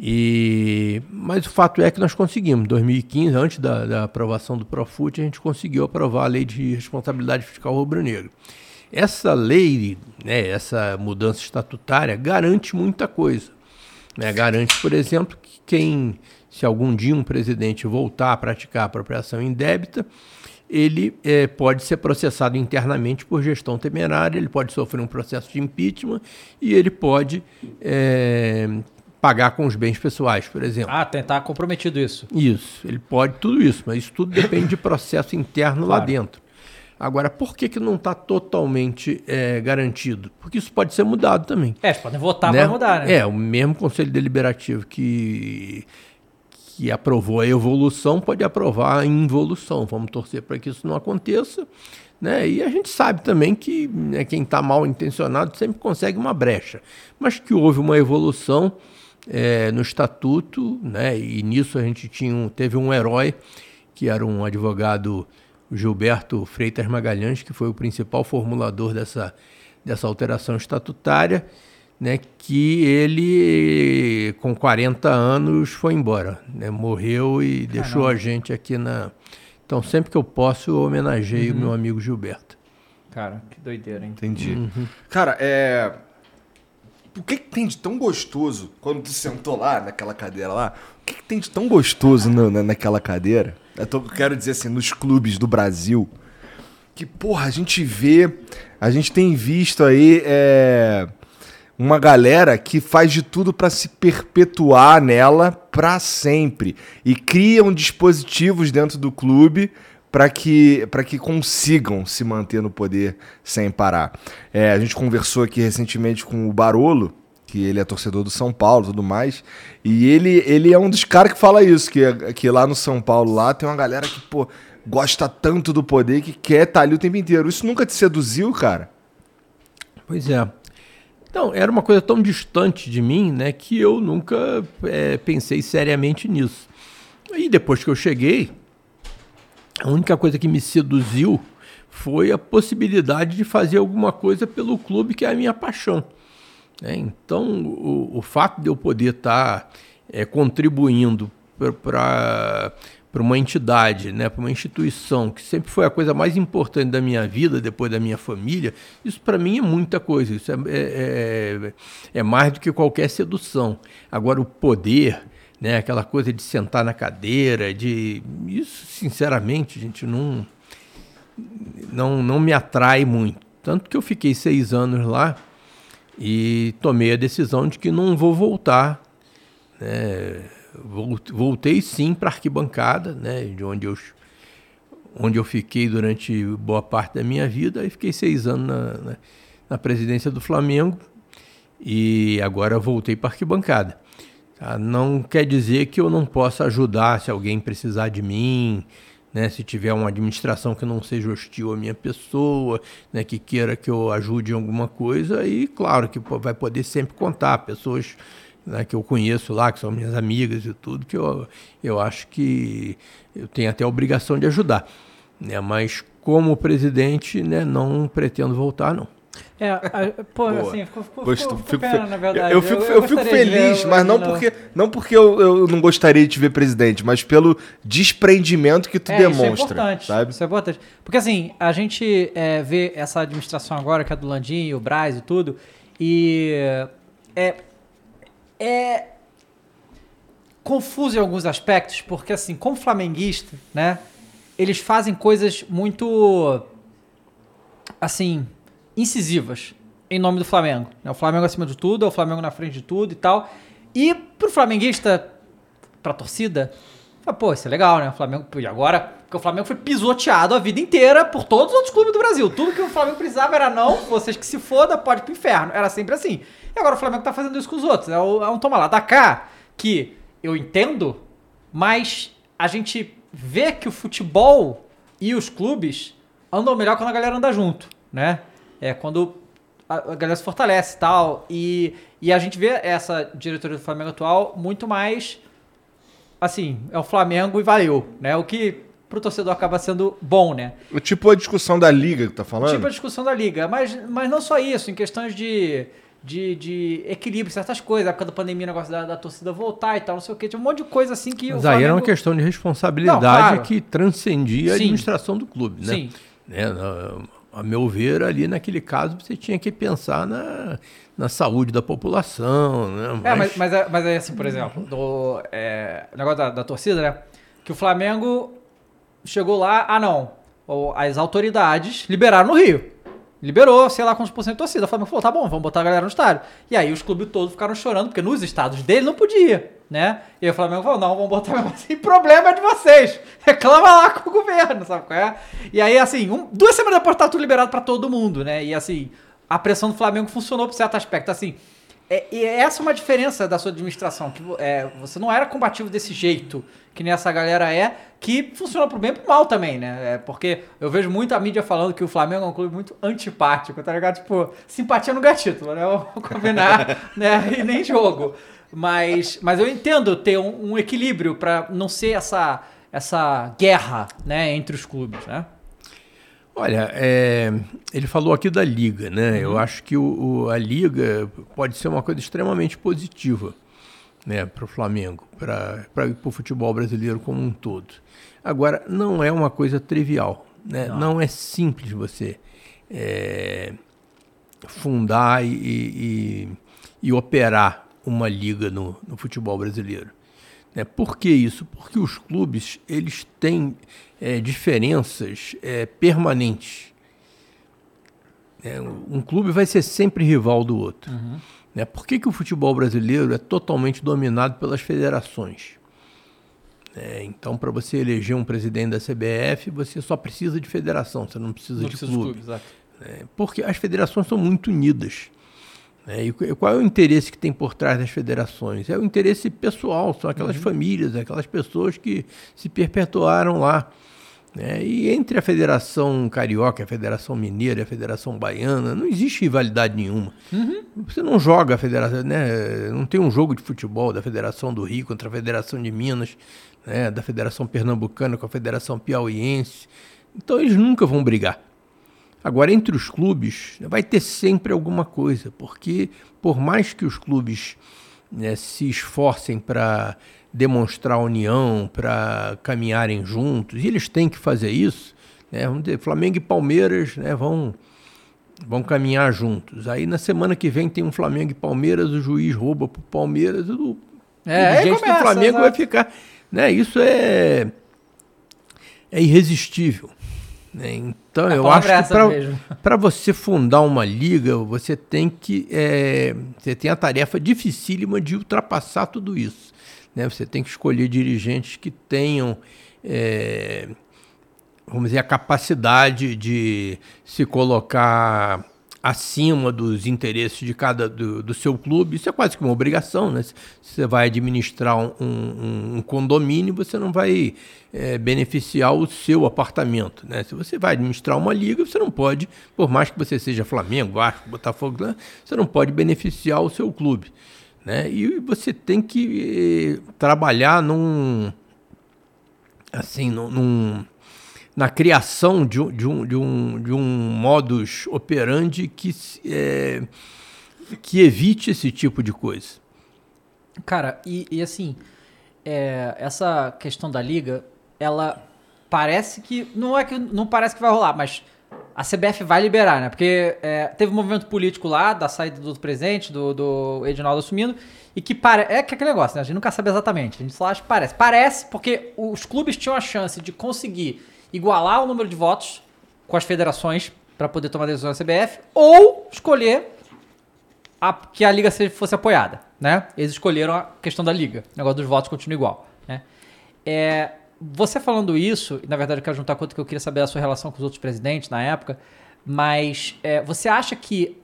E, mas o fato é que nós conseguimos, em 2015, antes da, da aprovação do Profut, a gente conseguiu aprovar a lei de responsabilidade fiscal rubro-negra. Essa lei, né, essa mudança estatutária, garante muita coisa. né? Garante, por exemplo, que quem, se algum dia um presidente voltar a praticar a apropriação indébita, ele eh, pode ser processado internamente por gestão temerária, ele pode sofrer um processo de impeachment e ele pode eh, pagar com os bens pessoais, por exemplo. Ah, tem, tá comprometido isso. Isso, ele pode tudo isso, mas isso tudo depende de processo interno lá Claro. dentro. Agora, por que, que não está totalmente eh, garantido? Porque isso pode ser mudado também. É, podem votar né? pra mudar, né? É, o mesmo Conselho Deliberativo que, que aprovou a evolução pode aprovar a involução. Vamos torcer para que isso não aconteça. Né? E a gente sabe também que né, quem está mal intencionado sempre consegue uma brecha, mas que houve uma evolução é, no estatuto, né? e nisso a gente tinha um, teve um herói, que era um advogado Gilberto Freitas Magalhães, que foi o principal formulador dessa, dessa alteração estatutária, né, que ele, com 40 anos, foi embora. Né, morreu e deixou a gente aqui na. Então, sempre que eu posso, eu homenageio o meu amigo Gilberto. Cara, que doideira, hein? Entendi. Cara, é. O que, que tem de tão gostoso quando tu sentou lá naquela cadeira lá? O que, que tem de tão gostoso no- na, naquela cadeira? Eu tô- quero dizer assim, nos clubes do Brasil. Que, porra, a gente vê. A gente tem visto aí é, uma galera que faz de tudo pra se perpetuar nela pra sempre. E criam dispositivos dentro do clube para que, que consigam se manter no poder sem parar. É, a gente conversou aqui recentemente com o Barolo, que ele é torcedor do São Paulo e tudo mais, e ele, ele é um dos caras que fala isso, que, que lá no São Paulo lá tem uma galera que, pô, gosta tanto do poder que quer estar ali o tempo inteiro. Isso nunca te seduziu, cara? Pois é. Então, era uma coisa tão distante de mim, né, que eu nunca eh, pensei seriamente nisso. E depois que eu cheguei, a única coisa que me seduziu foi a possibilidade de fazer alguma coisa pelo clube que é a minha paixão. né? Então, o, o fato de eu poder estar eh, contribuindo para para uma entidade, né, para uma instituição, que sempre foi a coisa mais importante da minha vida, depois da minha família, isso para mim é muita coisa, isso é, é, é- é mais do que qualquer sedução. Agora, o poder, né, aquela coisa de sentar na cadeira, de. Isso, sinceramente, gente, não, não, não me atrai muito. Tanto que eu fiquei seis anos lá e tomei a decisão de que não vou voltar né, Voltei sim para a arquibancada, né, de onde eu, onde eu fiquei durante boa parte da minha vida, e fiquei seis anos na, na, na presidência do Flamengo e agora voltei para a arquibancada. Tá? Não quer dizer que eu não possa ajudar se alguém precisar de mim, né, se tiver uma administração que não seja hostil à minha pessoa, né, que queira que eu ajude em alguma coisa, e claro que vai poder sempre contar pessoas né, que eu conheço lá, que são minhas amigas e tudo, que eu, eu acho que eu tenho até a obrigação de ajudar. Né, mas como presidente, né, não pretendo voltar, não. É, a- pô, Boa. assim, ficou, ficou, Gosto- ficou, ficou fico pena, na verdade. Eu, fico, eu fico de ver feliz, mas não porque, não porque eu, eu não gostaria de te ver presidente, mas pelo desprendimento que tu É, Isso é demonstra, importante. sabe? Isso é importante. Porque assim, a gente é, vê essa administração agora, que é do Landim, o Braz e tudo, e é, é confuso em alguns aspectos, porque assim, como flamenguista, né, eles fazem coisas muito, assim, incisivas em nome do Flamengo. né? O Flamengo acima de tudo, é o Flamengo na frente de tudo e tal. E pro flamenguista, pra torcida, fala, pô, isso é legal, né? O Flamengo, e agora, porque o Flamengo foi pisoteado a vida inteira por todos os outros clubes do Brasil. Tudo que o Flamengo precisava era não, vocês que se foda, pode pro inferno. Era sempre assim. E agora o Flamengo tá fazendo isso com os outros. É, é um toma lá da cá que eu entendo, mas a gente vê que o futebol e os clubes andam melhor quando a galera anda junto, né? É quando a, a galera se fortalece e tal. E, e a gente vê essa diretoria do Flamengo atual muito mais assim, é o Flamengo e valeu, né? O que pro torcedor acaba sendo bom, né? Tipo a discussão da liga que tá falando. Tipo a discussão da liga, mas, mas não só isso, em questões de, de, de equilíbrio, certas coisas, a época da pandemia, o negócio da, da torcida voltar e tal, não sei o que, tinha um monte de coisa assim que Mas o aí era Flamengo... uma questão de responsabilidade Não, claro. que transcendia a Sim. administração do clube, né? Sim. Né, A meu ver, ali naquele caso, você tinha que pensar na, na saúde da população, né? É, mas, mas, é- mas é assim, por exemplo, do é, negócio da, da torcida, né? Que o Flamengo chegou lá, ah não, as autoridades liberaram no Rio. Liberou, sei lá quantos por cento de torcida. O Flamengo falou, tá bom, vamos botar a galera no estádio. E aí os clubes todos ficaram chorando, porque nos estados dele não podia, né? E aí o Flamengo falou, não, vamos botar mesmo assim, problema é de vocês. Reclama lá com o governo, sabe qual é? E aí, assim, um- duas semanas depois tá tudo liberado pra todo mundo, né? E assim, a pressão do Flamengo funcionou por certo aspecto. Assim, é, e essa é uma diferença da sua administração, que é, você não era combativo desse jeito, que nem essa galera é, que funciona pro bem e pro mal também, né? É, porque eu vejo muita mídia falando que o Flamengo é um clube muito antipático, tá ligado? Tipo, simpatia no gatito, né? Vamos combinar, né? E nem jogo. Mas, mas eu entendo ter um, um equilíbrio pra não ser essa, essa guerra, né, entre os clubes, né? Olha, é, ele falou aqui da liga, né? Eu acho que o, o- a liga pode ser uma coisa extremamente positiva, né, para o Flamengo, para o futebol brasileiro como um todo. Agora, não é uma coisa trivial, né? Não, é simples você é, fundar e, e- e operar uma liga no, no futebol brasileiro. Né? Por que isso? Porque os clubes eles têm é, diferenças é, permanentes. É, um clube vai ser sempre rival do outro. Né? Por que, que o futebol brasileiro é totalmente dominado pelas federações? É, então, para você eleger um presidente da CBF, você só precisa de federação, você não precisa Não de precisa clube. clubes, exato. É, porque as federações são muito unidas. Né? E qu- qual é o interesse que tem por trás das federações? É o interesse pessoal, são aquelas famílias, aquelas pessoas que se perpetuaram lá. né? E entre a Federação Carioca, a Federação Mineira e a Federação Baiana, não existe rivalidade nenhuma. Você não joga a federação, né? Não tem um jogo de futebol da Federação do Rio contra a Federação de Minas, né? da Federação Pernambucana com a Federação Piauiense. Então eles nunca vão brigar. Agora, entre os clubes, vai ter sempre alguma coisa, porque por mais que os clubes né, se esforcem para demonstrar união, para caminharem juntos, e eles têm que fazer isso, né, vamos dizer, Flamengo e Palmeiras né, vão, vão caminhar juntos. Aí na semana que vem tem um Flamengo e Palmeiras, o juiz rouba para o Palmeiras, o É, aí dirigente começa, do Flamengo vai exato. ficar. Né, isso é, é irresistível. Né? Então, eu é acho que para você fundar uma liga, você tem que. é, você tem a tarefa dificílima de ultrapassar tudo isso. Né? Você tem que escolher dirigentes que tenham. é, vamos dizer, a capacidade de se colocar acima dos interesses de cada do, do seu clube. Isso é quase que uma obrigação, né? Se você vai administrar um, um- um condomínio, você não vai eh, beneficiar o seu apartamento, né? Se você vai administrar uma liga, você não pode, por mais que você seja Flamengo, Vasco, Botafogo, né? você não pode beneficiar o seu clube, né? E você tem que eh, trabalhar num assim, num, na criação de, um- de, um, de, um, de um modus operandi que, é, que evite esse tipo de coisa. Cara, e, e assim, é, essa questão da liga, ela parece que. Não é que não parece que vai rolar, mas a CBF vai liberar, né? Porque é, teve um movimento político lá, da saída do presidente, do, do Edinaldo assumindo, e que parece. É que aquele negócio, né? A gente nunca sabe exatamente. A gente só acha que parece. Parece porque os clubes tinham a chance de conseguir igualar o número de votos com as federações para poder tomar decisão na CBF, ou escolher a- que a liga se- fosse apoiada, né? Eles escolheram a questão da liga. O negócio dos votos continua igual, né? É, você falando isso, na verdade eu quero juntar conta que eu queria saber a sua relação com os outros presidentes na época, mas é, você acha que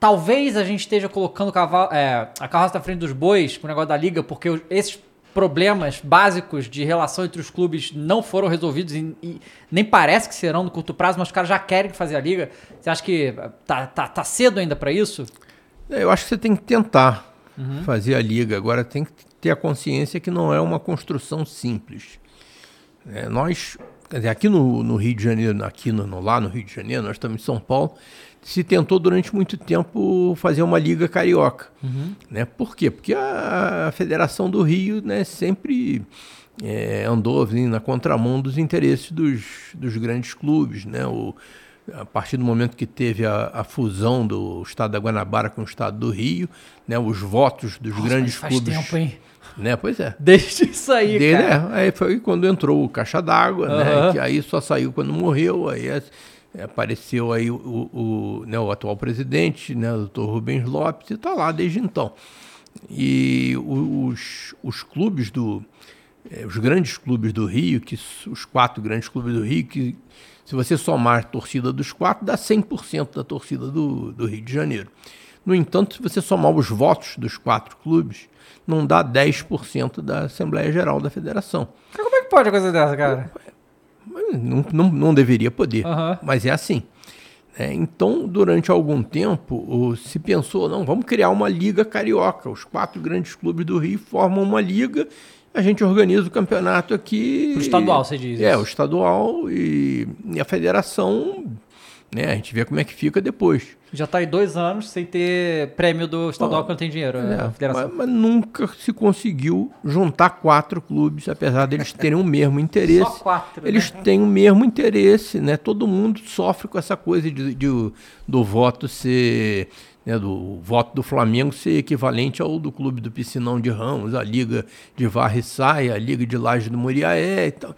talvez a gente esteja colocando cavalo- é, a carroça na frente dos bois com o negócio da liga, porque esses problemas básicos de relação entre os clubes não foram resolvidos e, e nem parece que serão no curto prazo, mas os caras já querem fazer a liga. Você acha que tá, tá, tá cedo ainda pra isso? É, Eu acho que você tem que tentar fazer a liga. Agora tem que ter a consciência que não é uma construção simples. É, nós, quer dizer, aqui no, no Rio de Janeiro, aqui no, no- lá no Rio de Janeiro, nós estamos em São Paulo, se tentou durante muito tempo fazer uma liga carioca. Né? Por quê? Porque a, a Federação do Rio né, sempre é, andou assim, na contramão dos interesses dos, dos grandes clubes. Né? O, a partir do momento que teve a, a fusão do estado da Guanabara com o estado do Rio, né, os votos dos grandes Mas faz clubes. tempo, hein? Né? Pois é. Desde isso aí, Dele, cara. é, aí foi quando entrou o Caixa d'Água, Aham. né? Que aí só saiu quando morreu, aí é, apareceu aí o, o, né, o atual presidente, né, o doutor Rubens Lopes, e está lá desde então. E os, os clubes do. eh, os grandes clubes do Rio, que os quatro grandes clubes do Rio, que se você somar a torcida dos quatro, dá 100% da torcida do, do Rio de Janeiro. No entanto, se você somar os votos dos quatro clubes, não dá 10% da Assembleia Geral da Federação. Como é que pode uma coisa dessa, cara? Não, não, não deveria poder, Aham. mas é assim. né? então, durante algum tempo, o- se pensou, não, vamos criar uma liga carioca. Os quatro grandes clubes do Rio formam uma liga, a gente organiza o campeonato aqui. Pro estadual, você diz É, o estadual e, e a federação, né, a gente vê como é que fica depois. Já tá aí dois anos sem ter prêmio do estadual que não tem dinheiro. É, a federação. mas, mas nunca se conseguiu juntar quatro clubes, apesar deles terem o mesmo interesse. Só quatro, Eles né? têm o mesmo interesse, né? Todo mundo sofre com essa coisa de, de- do voto ser. né, do voto do Flamengo ser equivalente ao do clube do Piscinão de Ramos, a Liga de Varre Saia, a Liga de Laje do Muriaé e tal.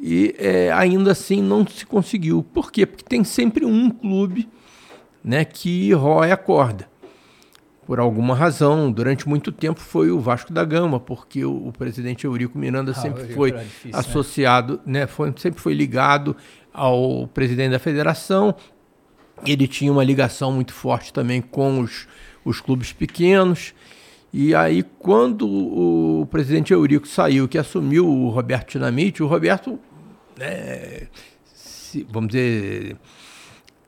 E é, ainda assim não se conseguiu. Por quê? Porque tem sempre um clube né, que rói a corda por alguma razão, durante muito tempo foi o Vasco da Gama, porque o, o presidente Eurico Miranda sempre Eurico foi difícil, né? associado, né? foi, sempre foi ligado ao presidente da federação. Ele tinha uma ligação muito forte também com os, os clubes pequenos. E aí, quando o presidente Eurico saiu, que assumiu o Roberto Dinamite, o Roberto, né, se- vamos dizer,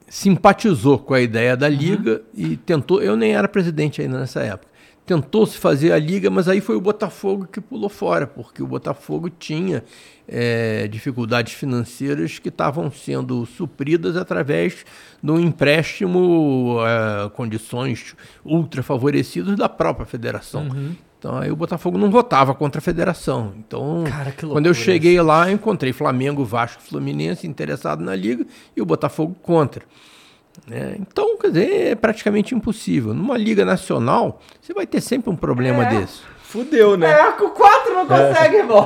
simpatizou com a ideia da liga e tentou. Eu nem era presidente ainda nessa época. Tentou se fazer a liga, mas aí foi o Botafogo que pulou fora, porque o Botafogo tinha eh, dificuldades financeiras que estavam sendo supridas através de um empréstimo, eh, condições ultra favorecidas da própria federação. Então aí o Botafogo não votava contra a federação. Então, Cara, que quando eu cheguei lá, eu encontrei Flamengo, Vasco, Fluminense interessado na liga e o Botafogo contra. né? Então, quer dizer, é praticamente impossível. Numa liga nacional, você vai ter sempre um problema desse. Fudeu, né? É, com quatro não consegue, irmão.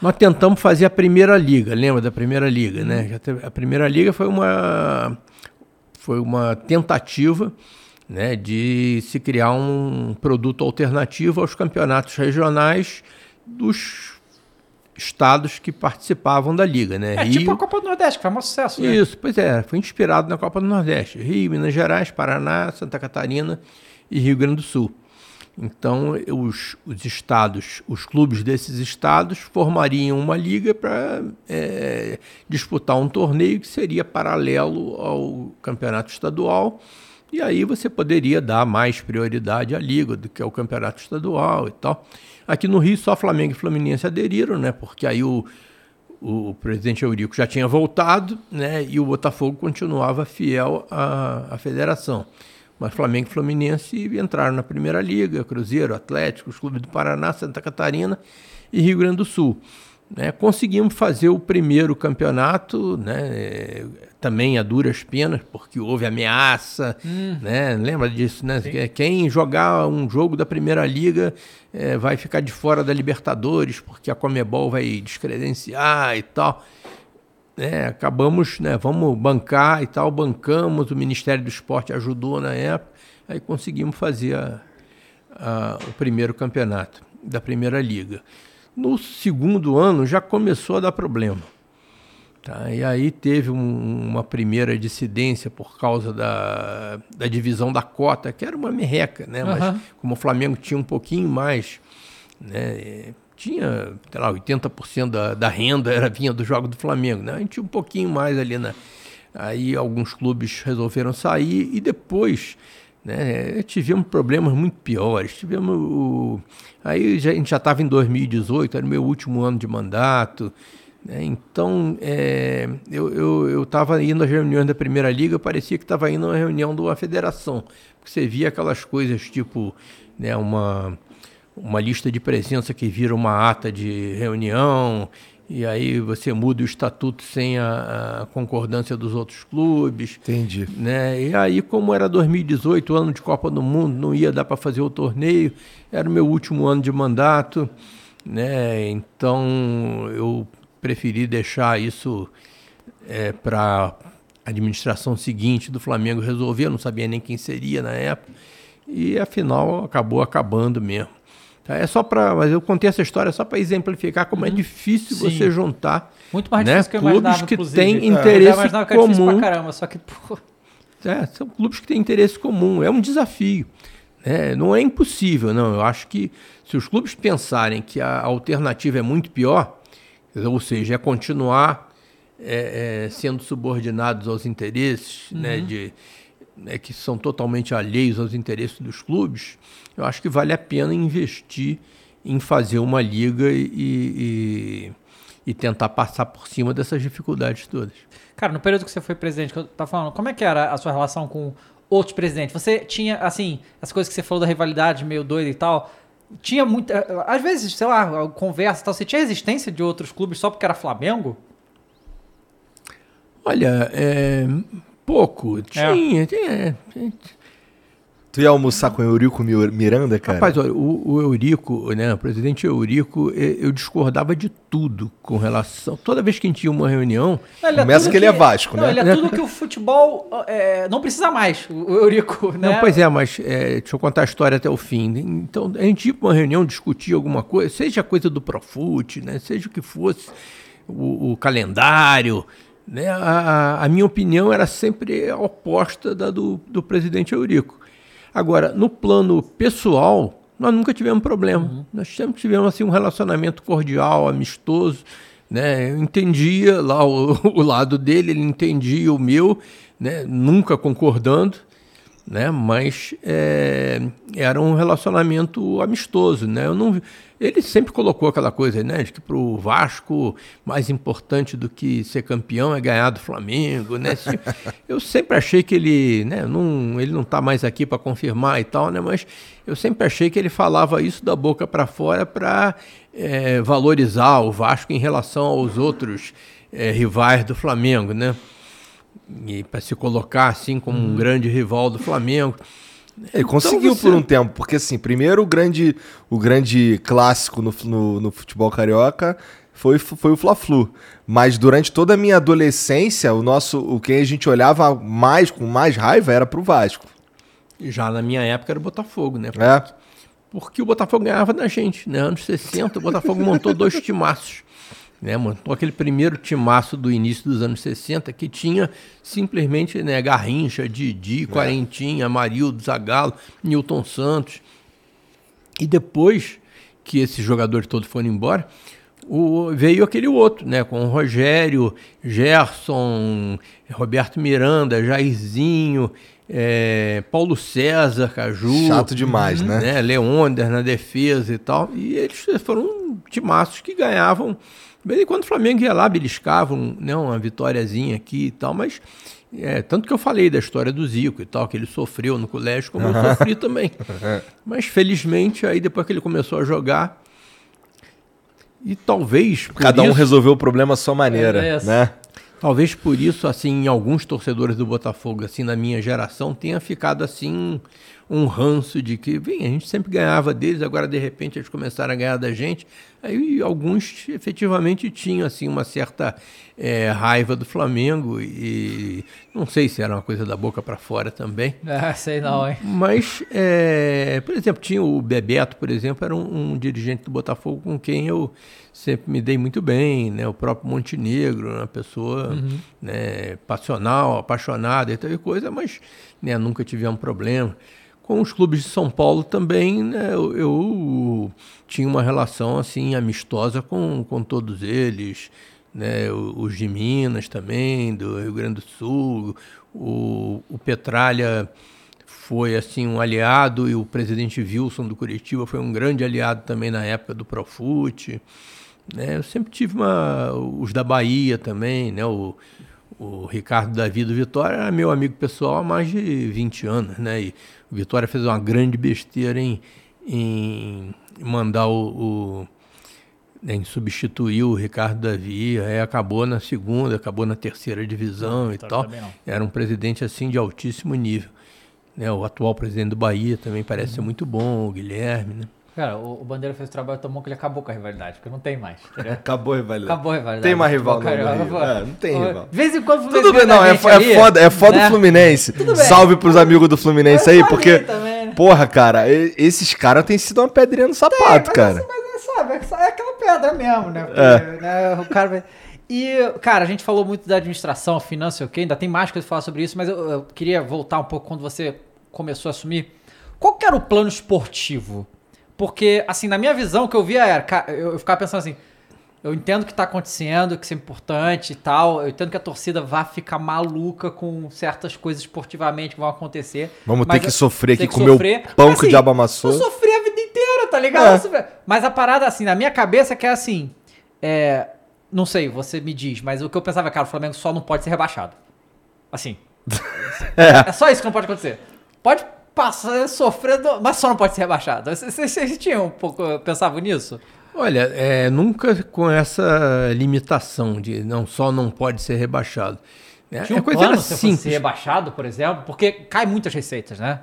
Nós tentamos fazer a primeira liga, lembra da primeira liga, né? A primeira liga foi uma foi uma tentativa, né, de se criar um produto alternativo aos campeonatos regionais dos estados que participavam da liga, né? É tipo a Copa do Nordeste, que foi um sucesso, né? Isso, pois é, foi inspirado na Copa do Nordeste. Rio, Minas Gerais, Paraná, Santa Catarina e Rio Grande do Sul. Então, os, os estados, os clubes desses estados formariam uma liga para disputar um torneio que seria paralelo ao campeonato estadual. E aí você poderia dar mais prioridade à liga do que ao campeonato estadual e tal. Aqui no Rio, só Flamengo e Fluminense aderiram, né? Porque aí o, o presidente Eurico já tinha voltado, né? E o Botafogo continuava fiel à, à federação. Mas Flamengo e Fluminense entraram na Primeira Liga, Cruzeiro, Atlético, os clubes do Paraná, Santa Catarina e Rio Grande do Sul. Né? Conseguimos fazer o primeiro campeonato, né? também a duras penas, porque houve ameaça, né? lembra disso? Né? Quem jogar um jogo da Primeira Liga eh, vai ficar de fora da Libertadores, porque a Comebol vai descredenciar e tal né, acabamos, né, vamos bancar e tal, bancamos, o Ministério do Esporte ajudou na época, aí conseguimos fazer a- a- o primeiro campeonato da Primeira Liga. No segundo ano já começou a dar problema. Tá? E aí teve um- uma primeira dissidência por causa da, da divisão da cota, que era uma merreca, né? mas Aham. como o Flamengo tinha um pouquinho mais né, tinha, sei lá, 80% da, da renda era vinha do jogo do Flamengo, né? A gente tinha um pouquinho mais ali na aí alguns clubes resolveram sair e depois, né, tivemos problemas muito piores. Tivemos o aí já, a gente já estava em 2018, era o meu último ano de mandato. né? Então, é, eu estava indo às reuniões da Primeira Liga, parecia que estava indo a uma reunião de uma federação. Porque você via aquelas coisas tipo né, uma, uma lista de presença que vira uma ata de reunião, e aí você muda o estatuto sem a, a concordância dos outros clubes. Entendi. Né? E aí, como era 2018, ano de Copa do Mundo, não ia dar para fazer o torneio, era o meu último ano de mandato, né? então eu preferi deixar isso para a administração seguinte do Flamengo resolver, eu não sabia nem quem seria na época, e afinal acabou acabando mesmo. Tá? É só para, mas eu contei essa história só para exemplificar como é difícil Sim. você juntar Muito mais né, difícil que clubes que têm É, interesse imaginava que comum pra caramba, só que, pô, é, são clubes que têm interesse comum. É um desafio. né? Não é impossível, não. Eu acho que se os clubes pensarem que a alternativa é muito pior, ou seja, é continuar é, é, sendo subordinados aos interesses né, de, né, que são totalmente alheios aos interesses dos clubes, eu acho que vale a pena investir em fazer uma liga e, e, e tentar passar por cima dessas dificuldades todas. Cara, no período que você foi presidente, que eu tava falando, como é que era a sua relação com outros presidentes? Você tinha, assim, as coisas que você falou da rivalidade meio doida e tal, tinha muita. Às vezes, sei lá, conversa e tal, você tinha resistência de outros clubes só porque era Flamengo? Olha, é, pouco. Tinha, tinha. Tu ia almoçar com o Eurico Mi- Miranda, cara? Rapaz, olha, o, o Eurico, né, o presidente Eurico, eu discordava de tudo com relação. Toda vez que a gente tinha uma reunião, Não, ele Começa tudo que ele é Vasco, não, né? Ele é tudo que o futebol é, não precisa mais, o Eurico, né? Não, pois é, mas é, deixa eu contar a história até o fim. Então, a gente ia para uma reunião discutir alguma coisa, seja coisa do Profut, né, seja o que fosse, o, o calendário. Né, a, a- a minha opinião era sempre oposta da do, do presidente Eurico. Agora, no plano pessoal, nós nunca tivemos problema. Nós sempre tivemos assim, um relacionamento cordial, amistoso. Né? Eu entendia lá o, o lado dele, ele entendia o meu, né? nunca concordando né? Mas é, era um relacionamento amistoso, né? Eu não, ele sempre colocou aquela coisa, né? De que para o Vasco mais importante do que ser campeão é ganhar do Flamengo, né? Eu sempre achei que ele, né? Não, ele não está mais aqui para confirmar e tal, né? Mas eu sempre achei que ele falava isso da boca para fora para valorizar o Vasco em relação aos outros é, rivais do Flamengo, né? e para se colocar assim como um grande rival do Flamengo. Ele conseguiu Então você- por um tempo, porque assim, primeiro o grande, o grande clássico no, no, no futebol carioca foi, foi o Fla-Flu. Mas durante toda a minha adolescência, o nosso, o que a gente olhava mais com mais raiva era pro Vasco. Já na minha época era o Botafogo, né? É. Porque o Botafogo ganhava da gente, né? Anos 60, o Botafogo montou dois timaços. Né? Montou aquele primeiro timaço do início dos anos 60 que tinha simplesmente né, Garrincha, Didi, Quarentinha, Amarildo, Zagallo, Newton Santos. E depois que esses jogadores todos foram embora, o- veio aquele outro, né? Com Rogério, Gerson, Roberto Miranda, Jairzinho, eh, Paulo César, Caju. Chato demais, né? né? Leônidas na defesa e tal. E eles foram timaços que ganhavam. De vez em quando o Flamengo ia lá, beliscavam né, uma vitóriazinha aqui e tal, mas é, tanto que eu falei da história do Zico e tal, que ele sofreu no colégio, como eu sofri também. Mas felizmente, aí depois que ele começou a jogar, e talvez Cada um isso- resolveu o problema à sua maneira, É isso. né? Talvez por isso, assim, alguns torcedores do Botafogo, assim, na minha geração, tenha ficado, assim, um ranço de que, bem, a gente sempre ganhava deles, agora, de repente, eles começaram a ganhar da gente. Aí, alguns, efetivamente, tinham, assim, uma certa eh, raiva do Flamengo e não sei se era uma coisa da boca para fora também. Ah, sei não, hein? Mas, é, por exemplo, tinha o Bebeto, por exemplo, era um, um dirigente do Botafogo com quem eu sempre me dei muito bem, né? O próprio Montenegro, uma pessoa né, passional, apaixonada e tal e coisa, mas né, nunca tivemos problema. Com os clubes de São Paulo também, né, eu, eu tinha uma relação assim amistosa com, com todos eles, né, os de Minas também, do Rio Grande do Sul, o, o Petralha foi assim um aliado e o presidente Wilson do Curitiba foi um grande aliado também na época do Profute. Né? Eu sempre tive uma, os da Bahia também, né? O, o Ricardo Davi do Vitória era meu amigo pessoal há mais de 20 anos, né? E o Vitória fez uma grande besteira em, em mandar o, o em substituir o Ricardo Davi, aí acabou na segunda, acabou na terceira divisão e tal. Era um presidente assim de altíssimo nível. Né, o atual presidente do Bahia também parece ser muito bom, o Guilherme, né? Cara, o, o Bandeira fez o trabalho tão bom que ele acabou com a rivalidade, porque não tem mais. Acabou a rivalidade. Acabou a rivalidade. Tem mais rival não, carioca, Rio. pô. É, não tem rival. De vez em quando o Fluminense Tudo bem, não, é, é ali, foda, é foda né? o Fluminense. bem. Salve pros amigos do Fluminense aí, Mas porque, também, né? porra, cara, esses caras têm sido uma pedrinha no sapato, mas cara. assim, mas é, sabe, é só- é aquela pedra mesmo, né? Porque, É. né, o cara vai... E, cara, a gente falou muito da administração, finança, ok? Ainda tem mais coisa pra falar sobre isso, mas eu, eu queria voltar um pouco quando você começou a assumir. Qual que era o plano esportivo? Porque, assim, na minha visão, o que eu via era, eu, ficava pensando assim, eu entendo o que tá acontecendo, que isso é importante e tal, eu entendo que a torcida vai ficar maluca com certas coisas esportivamente que vão acontecer. Vamos ter que eu- sofrer aqui, comer o sofrer. pão Mas, que o diabo amassou. Eu sofri a vida inteira, tá ligado? É. Mas a parada, assim, na minha cabeça, que é assim, é... Não sei, você me diz, mas o que eu pensava, cara, o Flamengo só não pode ser rebaixado. Assim. É só isso que não pode acontecer. Pode passar sofrendo, mas só não pode ser rebaixado. Vocês tinham um pouco, pensavam nisso? Olha, é, nunca com essa limitação de não só não pode ser rebaixado. né? Tinha um a coisa plano se fosse simples. ser rebaixado, por exemplo, porque cai muitas receitas, né?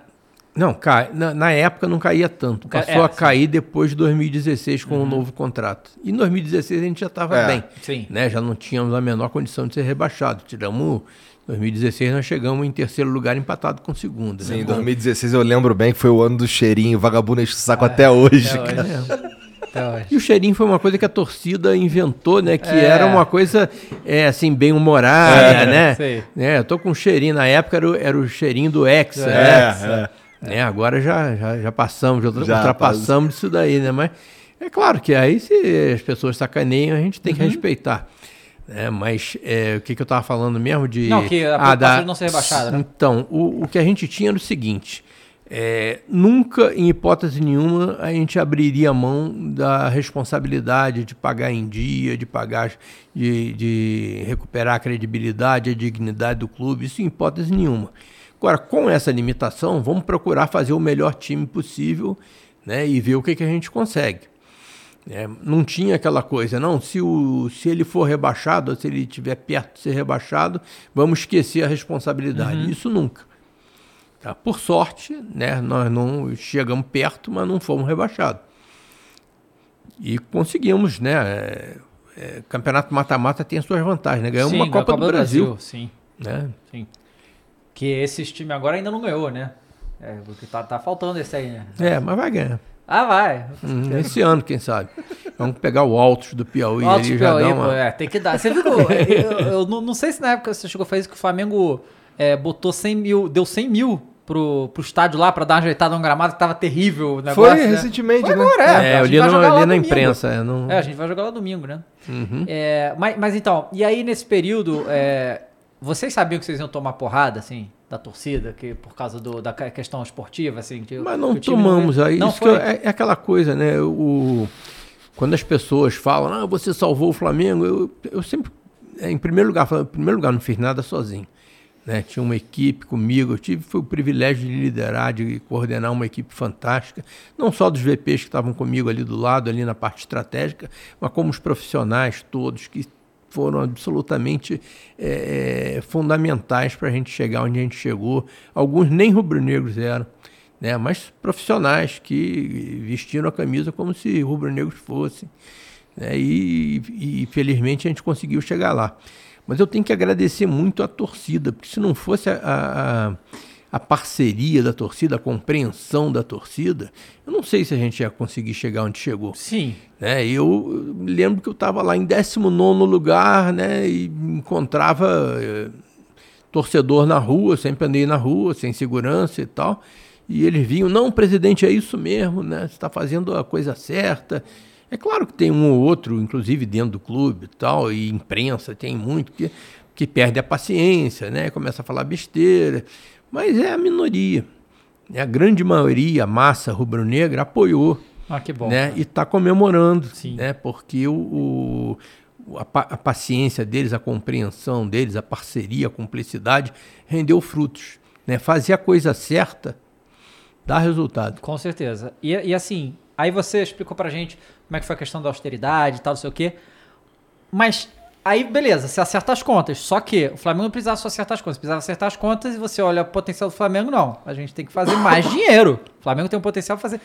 Não, cai. Na, na época não caía tanto. Passou é, a sim. cair depois de 2016 com o novo contrato. E em 2016 a gente já estava É, bem. sim. Né? Já não tínhamos a menor condição de ser rebaixado. Tiramos. Em 2016 nós chegamos em terceiro lugar empatado com o segundo. Sim, né? em 2016 eu lembro bem que foi o ano do cheirinho, vagabundo enche o saco até hoje, até hoje. Até hoje. E o cheirinho foi uma coisa que a torcida inventou, né? Que É. era uma coisa, é, assim, bem humorada, É, né? sei. né? Eu tô com um cheirinho, na época era o, era o cheirinho do Hexa, É, né? é. Né, Agora já, já, já passamos, já, Já ultrapassamos isso daí, né? Mas é claro que aí se as pessoas sacaneiam, a gente tem que Uhum. respeitar. Né? Mas é, o que, que eu tava falando mesmo de... Não, que a preocupação de não ser rebaixado, né? Então, o, o que a gente tinha era o seguinte... é, nunca, em hipótese nenhuma, a gente abriria mão da responsabilidade de pagar em dia, de pagar, de, de recuperar a credibilidade, a dignidade do clube, isso em hipótese nenhuma. Agora, com essa limitação, vamos procurar fazer o melhor time possível né, e ver o que, que a gente consegue. É, não tinha aquela coisa, não, se, o, se ele for rebaixado, ou se ele estiver perto de ser rebaixado, vamos esquecer a responsabilidade. Isso nunca. Tá? Por sorte, né, nós não chegamos perto, mas não fomos rebaixados. E conseguimos, né? é, é, campeonato mata-mata tem as suas vantagens, né? Ganhamos Sim, uma ganhou a Copa, do Brasil. Sim, né? sim. Que esses times agora ainda não ganhou, né? É, porque tá, tá faltando esse aí, né? É, mas vai ganhar. Ah, vai. Hum, esse ano, quem sabe. Vamos pegar o Altos do Piauí Altos ali já Piauí, dá pô, uma... é, tem que dar. Você viu eu, eu- eu não, não sei se na época você chegou a fazer isso, que o Flamengo é, botou 100 mil, deu 100 mil pro, pro estádio lá pra dar uma ajeitada no gramado que tava terrível o negócio, Foi né? recentemente, Foi né? agora, é. É, a eu li, no- li na imprensa. é, não... É, a gente vai jogar lá domingo, né? Uhum. É, mas, mas então, e aí nesse período, é, vocês sabiam que vocês iam tomar porrada, assim, da torcida, que por causa do, da questão esportiva, assim? que Mas não tomamos aí. Não Isso que foi? é, é aquela coisa, né? O, quando as pessoas falam, ah, você salvou o Flamengo, eu, eu sempre, é, em primeiro lugar, falo, em primeiro lugar, não fiz nada sozinho. Né? Tinha uma equipe comigo, eu tive foi o privilégio de liderar, de coordenar uma equipe fantástica, não só dos VPs que estavam comigo ali do lado, ali na parte estratégica, mas como os profissionais todos que foram absolutamente é, é, fundamentais para a gente chegar onde a gente chegou. Alguns nem rubro-negros eram, né? mas profissionais que vestiram a camisa como se rubro-negros fossem. Né? E, e felizmente a gente conseguiu chegar lá. Mas eu tenho que agradecer muito a torcida, porque se não fosse a, a, a parceria da torcida, a compreensão da torcida, eu não sei se a gente ia conseguir chegar onde chegou. Sim. Né? Eu lembro que eu estava lá em 19 lugar né? e encontrava eh, torcedor na rua, sempre andei na rua, sem segurança e tal. E eles vinham, não, presidente, é isso mesmo, né? Você está fazendo a coisa certa. É claro que tem um ou outro, inclusive dentro do clube e tal, e imprensa, tem muito que, que perde a paciência, né? Começa a falar besteira. Mas é a minoria. né? A grande maioria, a massa rubro-negra, apoiou Ah, que bom. né? E está comemorando, Sim. né? Porque o, o- a, a paciência deles, a compreensão deles, a parceria, a cumplicidade rendeu frutos, né? Fazer a coisa certa dá resultado. Com certeza. E, e assim, aí você explicou pra gente como é que foi a questão da austeridade e tal, não sei o quê. Mas aí, beleza, você acerta as contas. Só que o Flamengo não precisava só acertar as contas, precisava acertar as contas e você olha o potencial do Flamengo, não. A gente tem que fazer mais dinheiro. O Flamengo tem um potencial pra fazer.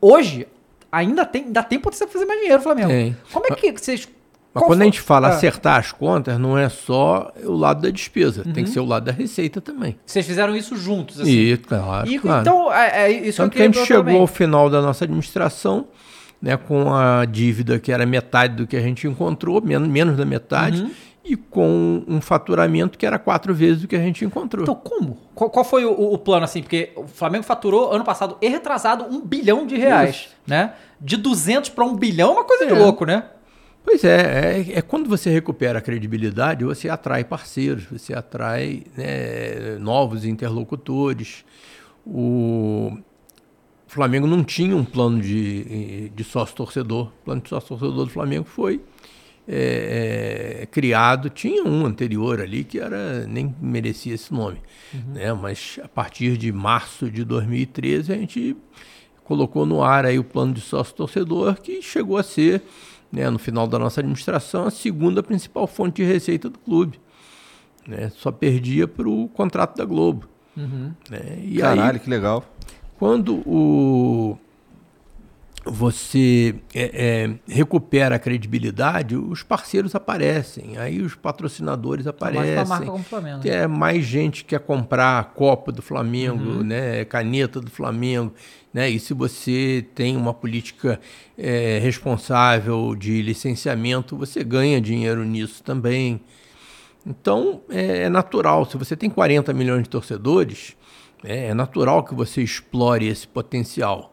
Hoje, ainda tem, ainda tem potencial pra fazer mais dinheiro, o Flamengo. Tem. Como é que vocês. Mas quando a gente fala Ah, acertar as contas, não é só o lado da despesa, tem que Uhum. ser o lado da receita também. Vocês fizeram isso juntos, assim. E, claro, E, claro. Então, é, é isso Tanto que que a gente chegou também. ao final da nossa administração, né, com a dívida que era metade do que a gente encontrou, menos, menos da metade, Uhum. e com um faturamento que era quatro vezes o que a gente encontrou. Então, como? Qual, qual foi o, o plano, assim? Porque o Flamengo faturou ano passado e retrasado um bilhão de reais, né? De 200 para um bilhão é uma coisa de É. louco, né? Pois é, é, é quando você recupera a credibilidade, você atrai parceiros, você atrai né, novos interlocutores. O Flamengo não tinha um plano de, de sócio-torcedor. O plano de sócio-torcedor do Flamengo foi é, é, criado, tinha um anterior ali que era nem merecia esse nome, né? mas a partir de março de 2013 a gente colocou no ar aí o plano de sócio-torcedor que chegou a ser né, no final da nossa administração, a segunda principal fonte de receita do clube. Né? Só perdia para o contrato da Globo. Né? E Caralho, aí, que legal. Quando o, você é, é, recupera a credibilidade, os parceiros aparecem, aí os patrocinadores mais pra marca aparecem. como Flamengo, né? é mais gente quer comprar a Copa do Flamengo, Uhum. né, caneta do Flamengo, né? E se você tem uma política é, responsável de licenciamento, você ganha dinheiro nisso também. Então é, é natural. Se você tem 40 milhões de torcedores, é, é natural que você explore esse potencial.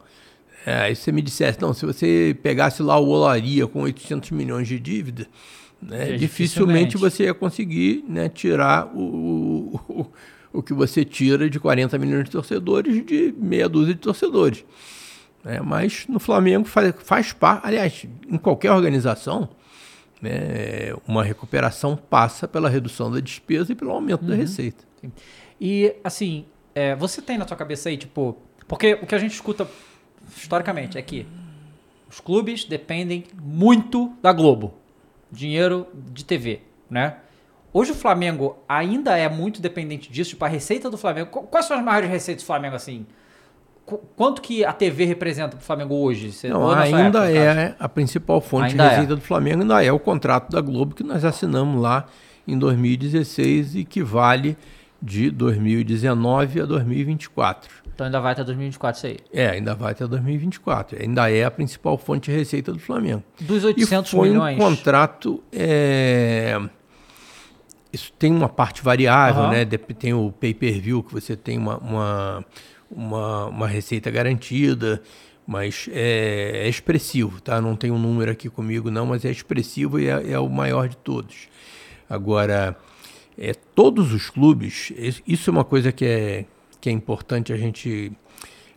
É, aí você me dissesse, não, se você pegasse lá o Olaria com 800 milhões de dívida, né, É, dificilmente dificilmente. você ia conseguir né, tirar o, o, o que você tira de 40 milhões de torcedores de meia dúzia de torcedores. né? mas no Flamengo faz, faz parte, aliás, em qualquer organização, né, uma recuperação passa pela redução da despesa e pelo aumento da receita. E, assim, é, você tem na sua cabeça aí, tipo... Porque o que a gente escuta historicamente é que os clubes dependem muito da Globo. Dinheiro de TV, né? Hoje o Flamengo ainda é muito dependente disso. Tipo, a receita do Flamengo... qu- Quais são as maiores receitas do Flamengo, assim? Qu- Quanto que a TV representa pro Flamengo hoje? Você- Não, ainda época, é a principal fonte Ainda de é. receita do Flamengo, ainda é o contrato da Globo que nós assinamos lá em 2016 e que vale de 2019 a 2024. Então ainda vai até 2024 isso aí. É, ainda vai até 2024. Ainda é a principal fonte de receita do Flamengo. Dos E 800 foi milhões... um contrato. é, Isso tem uma parte variável, Aham. né? Tem o pay-per-view, que você tem uma, uma, uma, uma receita garantida, mas é, é expressivo, tá? Não tem um número aqui comigo, não, mas é expressivo e é, é o maior de todos. Agora, é, todos os clubes, es- isso é uma coisa que é, que é importante a gente,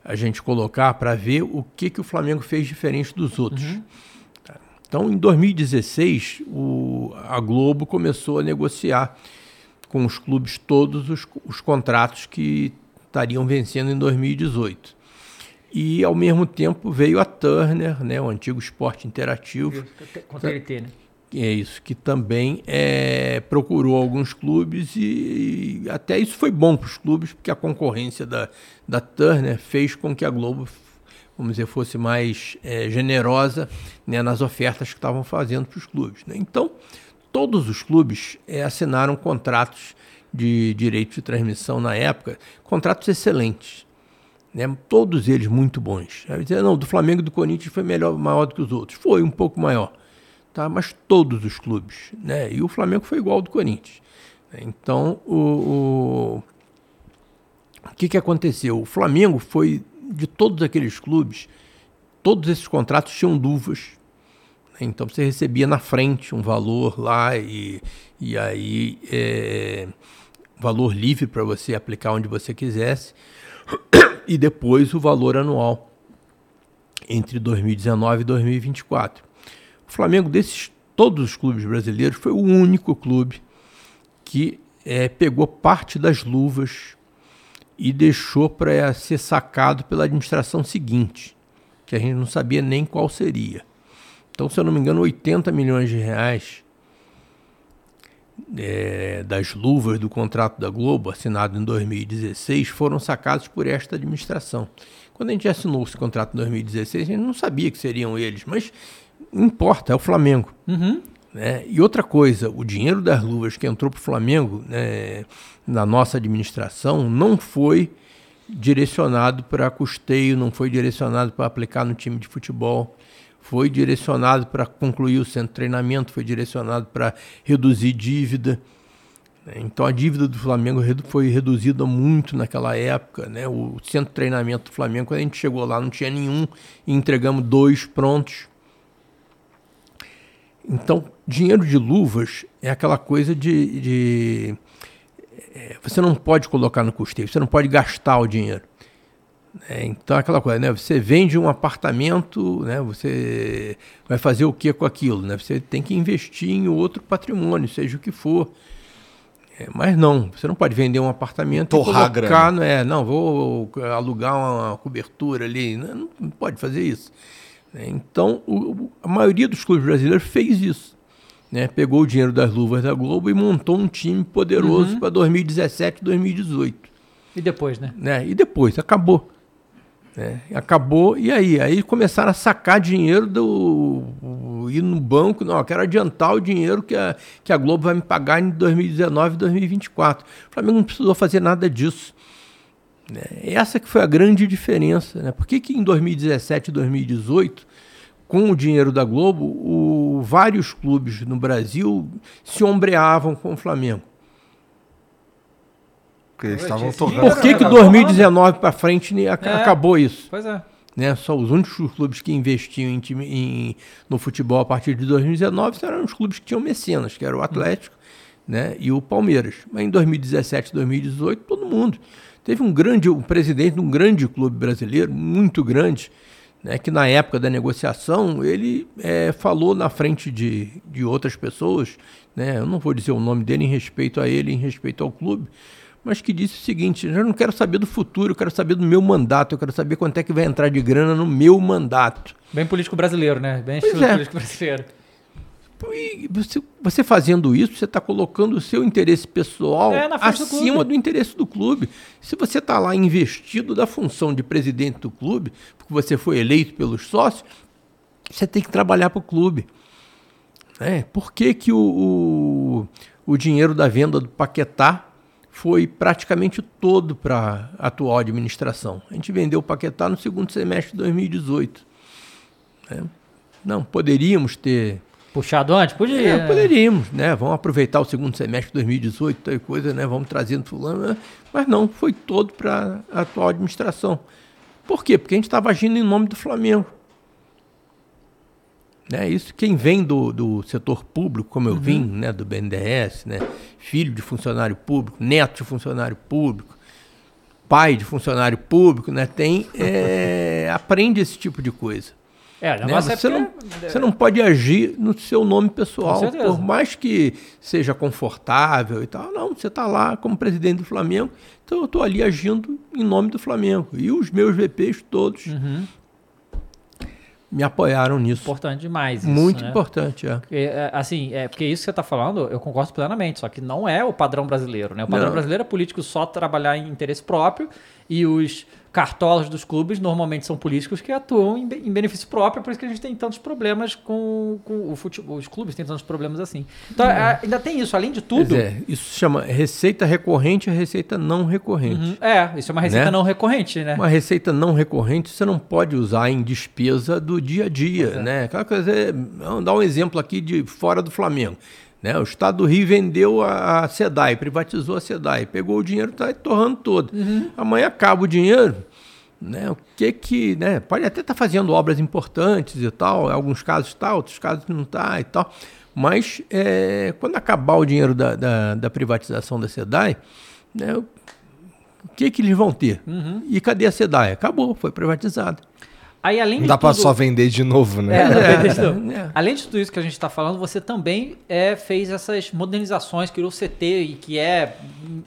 a gente colocar para ver o que, que o Flamengo fez diferente dos outros. Tá? Então, em 2016, o, a Globo começou a negociar com os clubes todos os, os contratos que estariam vencendo em 2018. E, ao mesmo tempo, veio a Turner, né, o antigo esporte interativo, Com TNT, né? É isso, que também é, procurou alguns clubes e, e até isso foi bom para os clubes, porque a concorrência da, da Turner fez com que a Globo, vamos dizer, fosse mais é, generosa né, nas ofertas que estavam fazendo para os clubes. né. Então, todos os clubes é, assinaram contratos de direito de transmissão na época, contratos excelentes né? Todos eles muito bons. Dizer, não, do Flamengo e do Corinthians foi melhor, maior do que os outros. Foi um pouco maior, tá? Mas todos os clubes, né? E o Flamengo foi igual ao do Corinthians. Então, o, o, o que que aconteceu? O Flamengo foi de todos aqueles clubes, todos esses contratos tinham luvas. né? Então você recebia na frente um valor lá e, e aí é, valor livre para você aplicar onde você quisesse e depois o valor anual entre 2019 e 2024. O Flamengo, desses todos os clubes brasileiros, foi o único clube que eh, pegou parte das luvas e deixou para ser sacado pela administração seguinte, que a gente não sabia nem qual seria. Então, se eu não me engano, 80 milhões de reais é, das luvas do contrato da Globo, assinado em 2016, foram sacados por esta administração. Quando a gente assinou esse contrato em 2016, a gente não sabia que seriam eles, mas importa, é o Flamengo. Né? E outra coisa, o dinheiro das luvas que entrou para o Flamengo né, na nossa administração não foi direcionado para custeio, não foi direcionado para aplicar no time de futebol, foi direcionado para concluir o centro de treinamento, foi direcionado para reduzir dívida. né? Então a dívida do Flamengo foi reduzida muito naquela época. Né? O centro de treinamento do Flamengo, quando a gente chegou lá, não tinha nenhum e entregamos dois prontos. Então, dinheiro de luvas é aquela coisa de. de é, você não pode colocar no custeio, você não pode gastar o dinheiro. É, então, aquela coisa, né? Você vende um apartamento, né? Você vai fazer o que com aquilo, né? Você tem que investir em outro patrimônio, seja o que for. É, mas não, você não pode vender um apartamento Torrar e colocar, não é? Não, vou alugar uma cobertura ali, né? não, não pode fazer isso. Né? Então, o- a maioria dos clubes brasileiros fez isso. Né? Pegou o dinheiro das luvas da Globo e montou um time poderoso para 2017 2018 E depois, né? né? E depois acabou. né? Acabou, e aí? Aí começaram a sacar dinheiro do. ir no banco, não, eu quero adiantar o dinheiro que a, que a Globo vai me pagar em 2019 e 2024. O Flamengo não precisou fazer nada disso. Né? Essa que foi a grande diferença. Né? Por que, que em 2017 e 2018, com o dinheiro da Globo, o- vários clubes no Brasil se ombreavam com o Flamengo? Porque eles estavam torrando. Por que, que 2019 para frente É. acabou isso? Pois é. Né? Só os únicos clubes que investiam em time, em- no futebol a partir de 2019 eram os clubes que tinham mecenas, que era o Atlético né? e o Palmeiras. Mas em 2017, 2018, todo mundo. Teve um grande, um presidente de um grande clube brasileiro, muito grande, né? que na época da negociação ele eh, falou na frente de, de outras pessoas, né? eu não vou dizer o nome dele em respeito a ele, em respeito ao clube, mas que disse o seguinte: eu não quero saber do futuro, eu quero saber do meu mandato, eu quero saber quanto é que vai entrar de grana no meu mandato. Bem político brasileiro, né? Bem Pois estilo é. político brasileiro. E você, você fazendo isso, você está colocando o seu interesse pessoal É, do acima clube. do interesse do clube. Se você está lá investido da função de presidente do clube, porque você foi eleito pelos sócios, você tem que trabalhar para o clube. É, por que, que o, o, o dinheiro da venda do Paquetá foi praticamente todo para a atual administração? A gente vendeu o Paquetá no segundo semestre de 2018. né? Não, poderíamos ter Puxado antes? Podia. é, poderíamos, né? Vamos aproveitar o segundo semestre de 2018, tal coisa, né? Vamos trazendo fulano, né? mas não, foi todo para a atual administração. Por quê? Porque a gente estava agindo em nome do Flamengo. Né? Isso quem vem do, do setor público, como eu vim, né? do BNDES, né? filho de funcionário público, neto de funcionário público, pai de funcionário público, né? tem é, aprende esse tipo de coisa. É, Né? é Você, não, porque- você não pode agir no seu nome pessoal, por mais que seja confortável e tal. Não, você está lá como presidente do Flamengo, então eu estou ali agindo em nome do Flamengo. E os meus VPs todos Uhum. me apoiaram nisso. Importante demais isso, Muito né? importante, é. Porque, é, assim, é, porque isso que você está falando, eu concordo plenamente, só que não é o padrão brasileiro, né? O padrão Não. brasileiro é político só trabalhar em interesse próprio e os cartolas dos clubes normalmente são políticos que atuam em, em benefício próprio, por isso que a gente tem tantos problemas com, com o futebol, os clubes têm tantos problemas assim. Então, é, ainda tem isso, além de tudo... É, isso se chama receita recorrente e receita não recorrente. Uhum, é, isso é uma receita Né? não recorrente, né? Uma receita não recorrente você não pode usar em despesa do dia a dia, é. né? Aquela coisa, é- vamos dar um exemplo aqui de fora do Flamengo. Né? O Estado do Rio vendeu a, SEDAI, privatizou a SEDAI, pegou o dinheiro e está torrando todo. Uhum. Amanhã acaba o dinheiro, né? O que que, né? Pode até estar fazendo obras importantes e tal, em alguns casos está, outros casos não está e tal. Mas é, quando acabar o dinheiro da, da, da privatização da SEDAI, né, o que, que eles vão ter? Uhum. E cadê a SEDAI? Acabou, foi privatizada. Aí, além Não de dá pra tudo- só vender de novo, né? É, não, É, beleza. é. Além de tudo isso que a gente está falando, você também é, fez essas modernizações, criou o CT e que é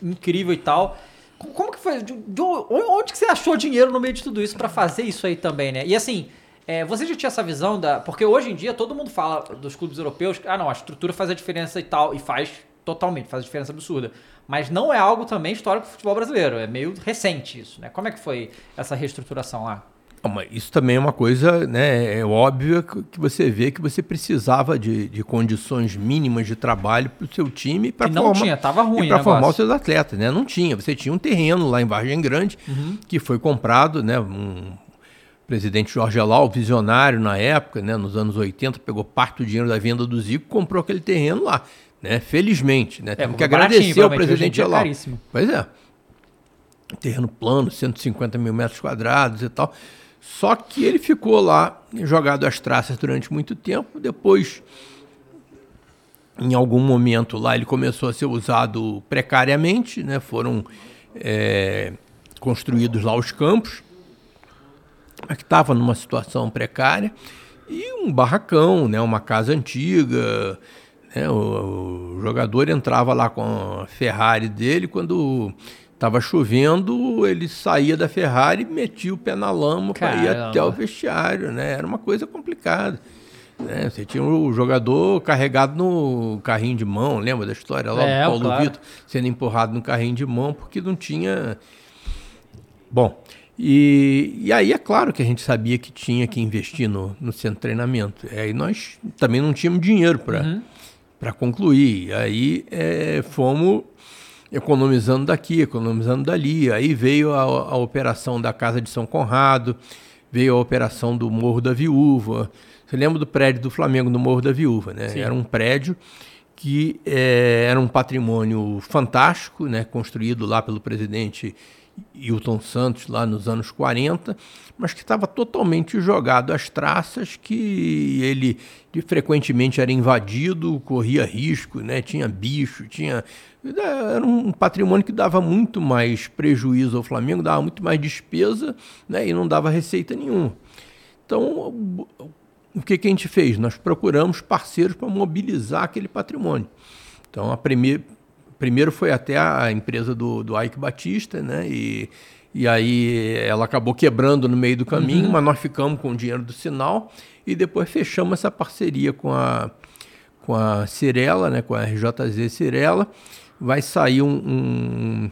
in- incrível e tal. Co- Como que foi? De, de onde onde que você achou dinheiro no meio de tudo isso para fazer isso aí também, né? E assim, é, você já tinha essa visão da. Porque hoje em dia todo mundo fala dos clubes europeus, ah não, a estrutura faz a diferença e tal, e faz totalmente, faz a diferença absurda. Mas não é algo também histórico do futebol brasileiro, é meio recente isso, né? Como é que foi essa reestruturação lá? Ah, Isso também é uma coisa, né? É óbvio que que você vê que você precisava de, de condições mínimas de trabalho para o seu time para Que não tinha, tava ruim para formar os seus atletas, né? Não tinha. Você tinha um terreno lá em Vargem Grande Uhum. que foi comprado, né? Um, presidente Jorge Elau, visionário na época, né, nos anos 80, pegou parte do dinheiro da venda do Zico e comprou aquele terreno lá. Né, felizmente, né? Temos que baratinho, agradecer ao presidente dia é caríssimo. Pois é. Terreno plano, 150 mil metros quadrados e tal. Só que ele ficou lá jogado às traças durante muito tempo. Depois, em algum momento lá, ele começou a ser usado precariamente, né? Foram é, construídos lá os campos, mas que estava numa situação precária. E um barracão, né? Uma casa antiga. Né? O, o jogador entrava lá com a Ferrari dele quando Tava chovendo, ele saía da Ferrari, metia o pé na lama para ir até o vestiário, né? Era uma coisa complicada. Né? Você tinha o jogador carregado no carrinho de mão, lembra da história lá É, do Paulo claro. Vitor sendo empurrado no carrinho de mão porque não tinha. Bom, e, e aí é claro que a gente sabia que tinha que investir no, no centro de treinamento. E aí nós também não tínhamos dinheiro para Uhum. para concluir. E aí é, fomos economizando daqui, economizando dali. Aí veio a, a operação da Casa de São Conrado, veio a operação do Morro da Viúva. Você lembra do prédio do Flamengo no Morro da Viúva, né? Sim. Era um prédio que eh, era um patrimônio fantástico, né? construído lá pelo presidente Hilton Santos lá nos anos 40, mas que estava totalmente jogado às traças, que ele frequentemente era invadido, corria risco, né? tinha bicho, tinha era um patrimônio que dava muito mais prejuízo ao Flamengo, dava muito mais despesa né? e não dava receita nenhuma. Então, o- que, que a gente fez? Nós procuramos parceiros para mobilizar aquele patrimônio. Então, a primeir, primeiro foi até a empresa do, do Ike Batista, né? E, e aí ela acabou quebrando no meio do caminho, mas nós ficamos com o dinheiro do sinal e depois fechamos essa parceria com a, com a Cirela, né? Com a RJZ Cirela. Vai sair um. um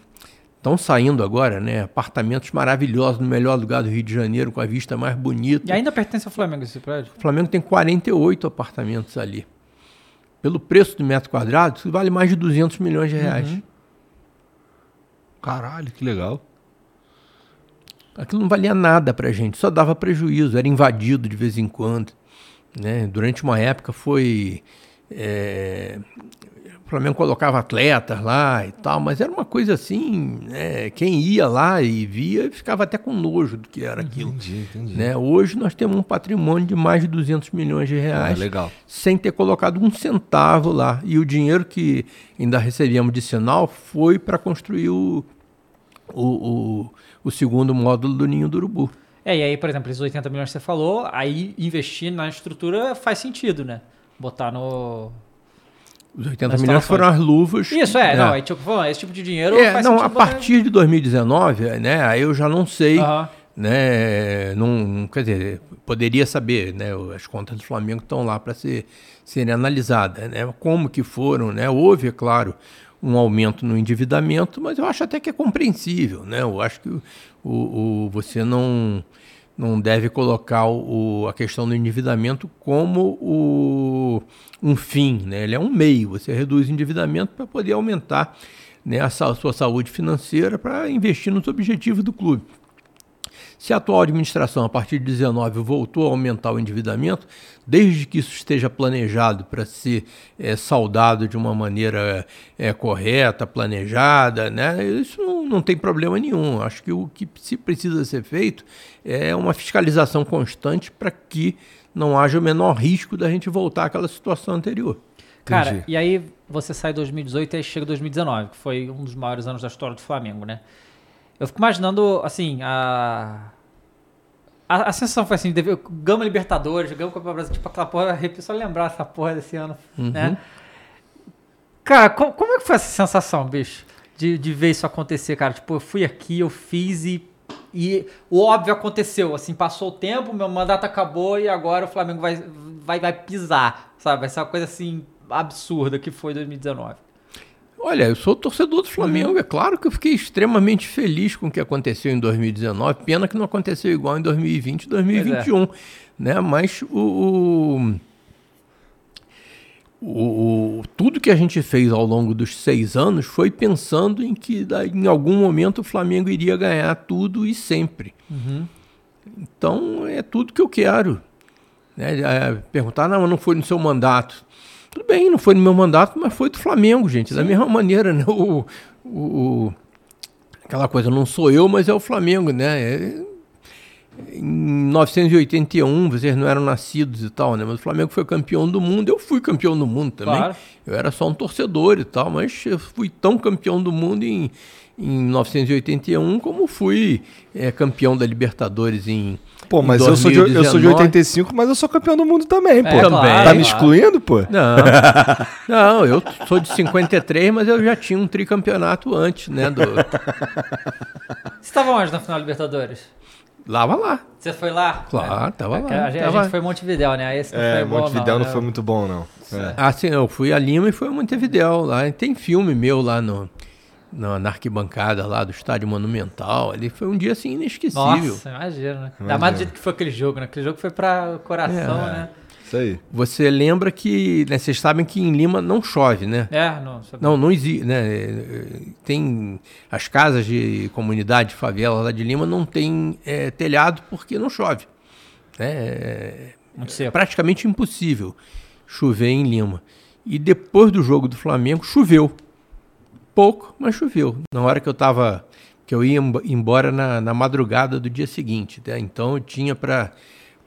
Estão saindo agora, né? Apartamentos maravilhosos no melhor lugar do Rio de Janeiro, com a vista mais bonita. E ainda pertence ao Flamengo esse prédio? O Flamengo tem 48 apartamentos ali. Pelo preço do metro quadrado, isso vale mais de 200 milhões de reais. Caralho, que legal. Aquilo não valia nada pra gente, só dava prejuízo, era invadido de vez em quando. Né? Durante uma época foi. é, O Flamengo colocava atletas lá e tal, mas era uma coisa assim, né? quem ia lá e via ficava até com nojo do que era aquilo. Entendi, entendi. Né? Hoje nós temos um patrimônio de mais de 200 milhões de Ah, reais. legal. sem ter colocado um centavo lá. E o dinheiro que ainda recebíamos de sinal foi para construir o, o, o, o segundo módulo do Ninho do Urubu. É, e aí, por exemplo, esses 80 milhões que você falou, aí investir na estrutura faz sentido, né? Botar no. Os 80 Nas milhões foram as luvas. Isso, é, né? não, é tipo, falando, esse tipo de dinheiro É, não, a partir de 2019, né, aí eu já não sei, Aham. né, não, quer dizer, poderia saber, né, as contas do Flamengo estão lá para ser, serem analisadas, né, como que foram, né, houve, é claro, um aumento no endividamento, mas eu acho até que é compreensível, né, eu acho que o, o, você não, não deve colocar o, a questão do endividamento como o, um fim, né? Ele é um meio. Você reduz o endividamento para poder aumentar né, a sua saúde financeira para investir nos objetivos do clube. Se a atual administração, a partir de 19, voltou a aumentar o endividamento, desde que isso esteja planejado para ser eh, saudado de uma maneira eh, correta, planejada, né, isso não, não tem problema nenhum. Acho que o que se precisa ser feito é uma fiscalização constante para que não haja o menor risco da gente voltar àquela situação anterior. Cara, Entendi. e aí você sai 2018 e aí chega 2019, que foi um dos maiores anos da história do Flamengo, né? Eu fico imaginando, assim, a. A, a sensação foi assim, deve- Gama Libertadores, Gama Copa Brasil, tipo aquela porra, arrepio só lembrar essa porra desse ano, né? Cara, co- como, é que foi essa sensação, bicho? De, de ver isso acontecer, cara? Tipo, eu fui aqui, eu fiz e, e o óbvio aconteceu, assim, passou o tempo, meu mandato acabou e agora o Flamengo vai, vai, vai pisar, sabe? Vai ser uma coisa, assim, absurda que foi 2019. Olha, eu sou torcedor do Flamengo. É claro que eu fiquei extremamente feliz com o que aconteceu em 2019. Pena que não aconteceu igual em 2020 e 2021. Né? Mas o, o, o- tudo que a gente fez ao longo dos seis anos foi pensando em que em algum momento o Flamengo iria ganhar tudo e sempre. Então é tudo que eu quero. Né? É, perguntar, não, não foi no seu mandato. Tudo bem, não foi no meu mandato, mas foi do Flamengo, gente. Da mesma maneira, né? O, o, aquela coisa, não sou eu, mas é o Flamengo, né? É- em 1981, vocês não eram nascidos e tal, né? Mas o Flamengo foi campeão do mundo, eu fui campeão do mundo também. Claro. Eu era só um torcedor e tal, mas eu fui tão campeão do mundo em, em 1981 como fui eh, campeão da Libertadores em Pô, mas eu sou, de, eu sou de 2019. 85, mas eu sou campeão do mundo também, pô. É, claro, tá me excluindo, pô? Não, não, eu sou de 53, mas eu já tinha um tricampeonato antes, né? Do... Você estava onde na final da Libertadores? Lava lá. Você foi lá? Claro, tava É, lá, A gente, a tava- gente foi em Montevidéu, né? Aí Esse não É, foi bom, Montevidéu não, né? foi muito bom, não. É. Assim, eu fui a Lima e fui a Montevidéu lá. Tem filme meu lá no, na, na arquibancada lá do Estádio Monumental. Ali foi um dia assim inesquecível. Nossa, imagina, né? Ainda mais do jeito que foi aquele jogo, né? Aquele jogo foi pra coração, É. né? Isso aí. Você lembra que, né, vocês sabem que em Lima não chove, né? É, não. só- Não, não existe, né? Tem as casas de comunidade, favela lá de Lima não tem é, telhado porque não chove. né? É, Muito é praticamente impossível chover em Lima. E depois do jogo do Flamengo choveu, pouco, mas choveu. Na hora que eu tava, que eu ia emb- embora na, na madrugada do dia seguinte, né? Então eu tinha para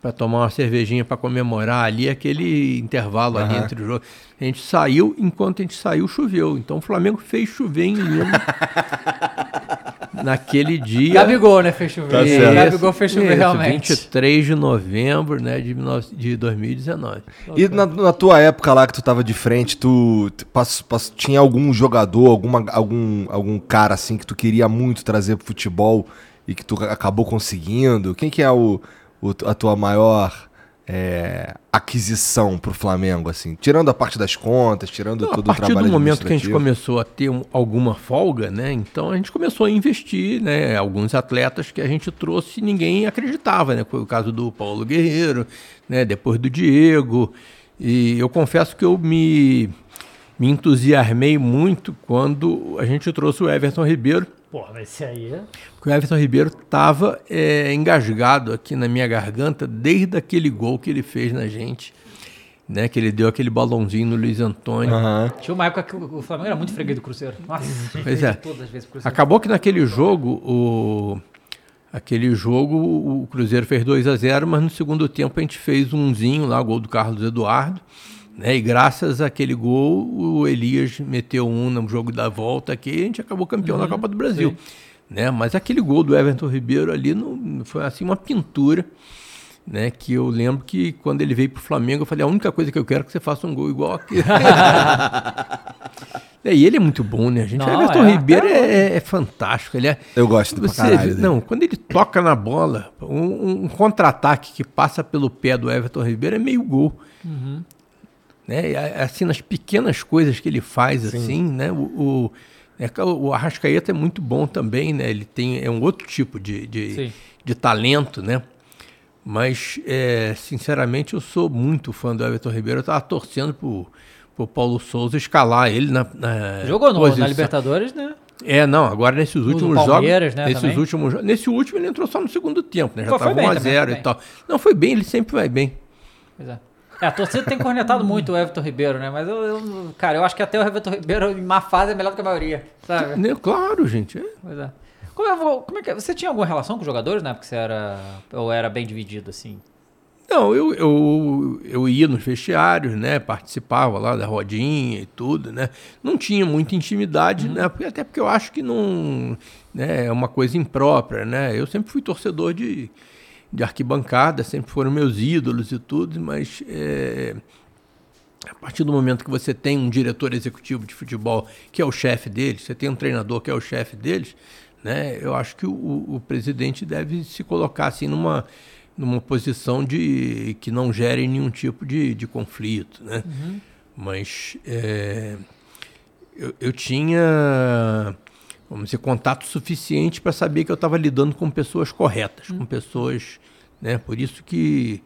para tomar uma cervejinha para comemorar ali aquele intervalo ali Aham. entre o jogo. A gente saiu, enquanto a gente saiu, choveu. Então o Flamengo fez chover em Lima naquele dia. Gabigol, né? Fez chover. Tá certo. Gabigol fez chover isso, realmente. 23 de novembro né, de, 19 de 2019. E na, na tua época lá que tu tava de frente, tu tu pass- pass- tinha algum jogador, alguma, algum, algum cara assim que tu queria muito trazer pro futebol e que tu acabou conseguindo? Quem que é o, o- a tua maior é, aquisição pro Flamengo, assim? Tirando a parte das contas, tirando Não, a todo o partir trabalho do momento que a gente começou a ter um- alguma folga, né? Então a gente começou a investir, né? Alguns atletas que a gente trouxe ninguém acreditava, né? Foi o caso do Paulo Guerreiro, né? Depois do Diego. E eu confesso que eu me, me entusiasmei muito quando a gente trouxe o Everton Ribeiro. Porra, mas esse aí é... Porque o Everton Ribeiro estava engasgado aqui na minha garganta desde aquele gol que ele fez na gente, né? Que ele deu aquele balãozinho no Luiz Antônio. Aham. Tinha uma época que o o Flamengo era muito freguês do Cruzeiro. Nossa, Pois é. todas as vezes Cruzeiro. Acabou que naquele jogo, o aquele jogo o Cruzeiro fez 2 a 0 mas no segundo tempo a gente fez umzinho lá, gol do Carlos Eduardo. Né? E graças àquele gol, o Elias meteu um no jogo da volta aqui e a gente acabou campeão da Copa do Brasil. Né? Mas aquele gol do Everton Ribeiro ali não, foi assim uma pintura. Né, que eu lembro que quando ele veio pro Flamengo, eu falei, a única coisa que eu quero é que você faça um gol igual aquele. É, e ele é muito bom, né, gente? Não, o Everton é, Ribeiro cara, é, é fantástico. Ele é, Eu gosto você caralho não, quando ele toca na bola, um, um contra-ataque que passa pelo pé do Everton Ribeiro é meio gol. Né? Assim, nas pequenas coisas que ele faz, assim, né? O, o, é o- o Arrascaeta é muito bom também, né? Ele tem é um outro tipo de, de, Sim. de talento, né? Mas, é, sinceramente, eu sou muito fã do Everton Ribeiro. Eu estava torcendo pro, pro Paulo Souza escalar ele na, na Jogou no, posição. na Libertadores, né? É, não, agora nesses últimos jogos. né, nesses também. últimos Nesse último ele entrou só no segundo tempo, né? Já estava bem 1 a também, 0 foi e bem. tal. Não, foi bem, ele sempre vai bem. Pois é. É, a torcida tem cornetado muito o Everton Ribeiro, né? Mas eu, eu- cara, eu acho que até o Everton Ribeiro em má fase é melhor do que a maioria, sabe? Né, Claro, gente. é. Pois é. Como é, como é que é? Você tinha alguma relação com os jogadores, né? Porque você era. Ou era bem dividido, assim? Não, eu, eu, eu ia nos vestiários, né? Participava lá da rodinha e tudo, né? Não tinha muita intimidade, né? porque- Até porque eu acho que não né, é uma coisa imprópria, né? Eu sempre fui torcedor de, de arquibancada, sempre foram meus ídolos e tudo, mas é, a partir do momento que você tem um diretor executivo de futebol que é o chefe deles, você tem um treinador que é o chefe deles, né? Eu acho que o, o presidente deve se colocar assim numa numa posição de que não gere nenhum tipo de, de conflito, né? Mas é, eu, eu tinha, vamos dizer, contato suficiente para saber que eu estava lidando com pessoas corretas, com pessoas, né? Por isso que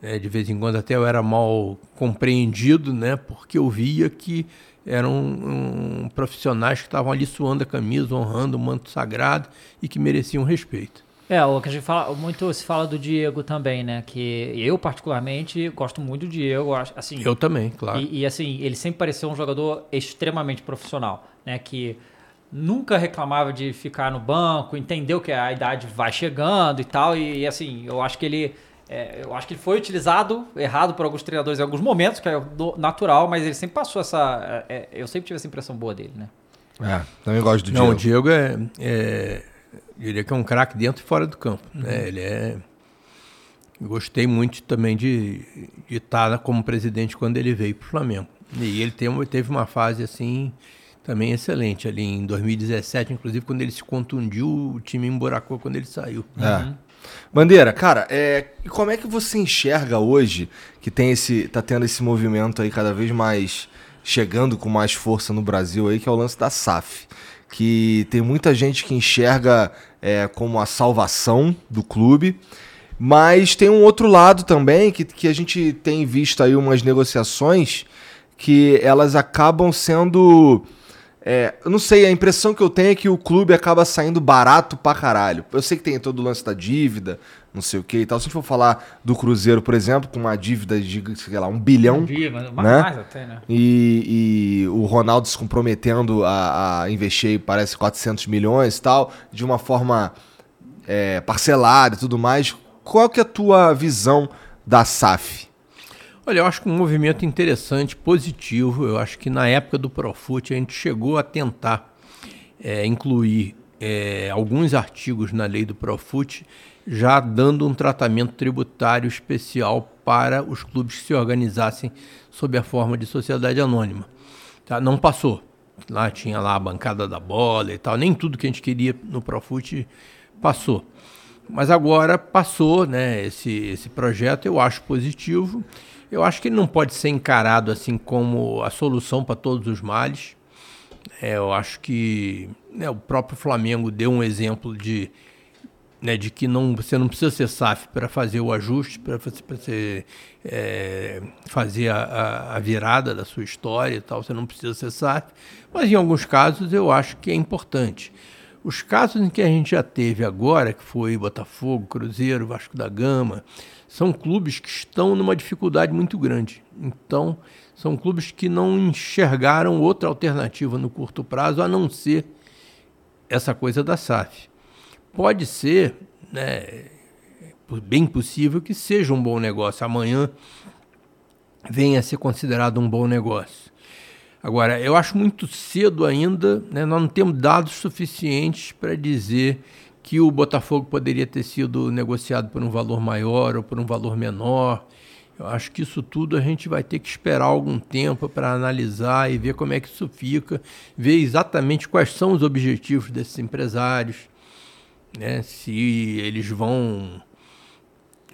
né, de vez em quando até eu era mal compreendido, né? Porque eu via que eram um, profissionais que estavam ali suando a camisa, honrando o manto sagrado e que mereciam respeito. É, o que a gente fala, muito se fala do Diego também, né? Que eu, particularmente, gosto muito do Diego. Assim, Eu também, claro. E, e, assim, ele sempre pareceu um jogador extremamente profissional, né? Que nunca reclamava de ficar no banco, entendeu que a idade vai chegando e tal. E, assim, eu acho que ele. é, eu acho que ele foi utilizado errado por alguns treinadores em alguns momentos, que é natural, mas ele sempre passou essa. é, é, eu sempre tive essa impressão boa dele, né? É, também gosto do Não, o Diego. Diego é, é eu diria que é um craque dentro e fora do campo. Né? Ele é. Gostei muito também de de estar como presidente quando ele veio para o Flamengo. E ele tem, teve uma fase assim também excelente ali em 2017, inclusive quando ele se contundiu, o time emburacou quando ele saiu. É. Bandeira, cara, é, como é que você enxerga hoje que tem esse, tá tendo esse movimento aí cada vez mais chegando com mais força no Brasil aí, que é o lance da SAF, que tem muita gente que enxerga é, como a salvação do clube, mas tem um outro lado também que, que a gente tem visto aí umas negociações que elas acabam sendo é, eu não sei, a impressão que eu tenho é que o clube acaba saindo barato pra caralho. Eu sei que tem todo o lance da dívida, não sei o que e tal. Se a gente for falar do Cruzeiro, por exemplo, com uma dívida de, sei lá, um bilhão. né? mais até, né? E, e o Ronaldo se comprometendo a, a investir, parece, 400 milhões e tal, de uma forma é, parcelada e tudo mais. Qual que é a tua visão da SAF? Olha, eu acho que um movimento interessante, positivo. Eu acho que na época do Profut a gente chegou a tentar é, incluir é, alguns artigos na lei do Profut, já dando um tratamento tributário especial para os clubes que se organizassem sob a forma de sociedade anônima. Tá? Não passou. Lá tinha lá a bancada da bola e tal. Nem tudo que a gente queria no Profut passou. Mas agora passou, né? Esse, esse projeto eu acho positivo. Eu acho que ele não pode ser encarado assim como a solução para todos os males. É, eu acho que né, o próprio Flamengo deu um exemplo de, né, de que não, você não precisa ser SAF para fazer o ajuste, para você, é, fazer a, a virada da sua história e tal. Você não precisa ser SAF. Mas em alguns casos eu acho que é importante. Os casos em que a gente já teve agora, que foi Botafogo, Cruzeiro, Vasco da Gama, são clubes que estão numa dificuldade muito grande. Então, são clubes que não enxergaram outra alternativa no curto prazo a não ser essa coisa da SAF. Pode ser, né, bem possível que seja um bom negócio. Amanhã venha a ser considerado um bom negócio. Agora, eu acho muito cedo ainda, né, nós não temos dados suficientes para dizer que o Botafogo poderia ter sido negociado por um valor maior ou por um valor menor. Eu acho que isso tudo a gente vai ter que esperar algum tempo para analisar e ver como é que isso fica, ver exatamente quais são os objetivos desses empresários, né? se eles vão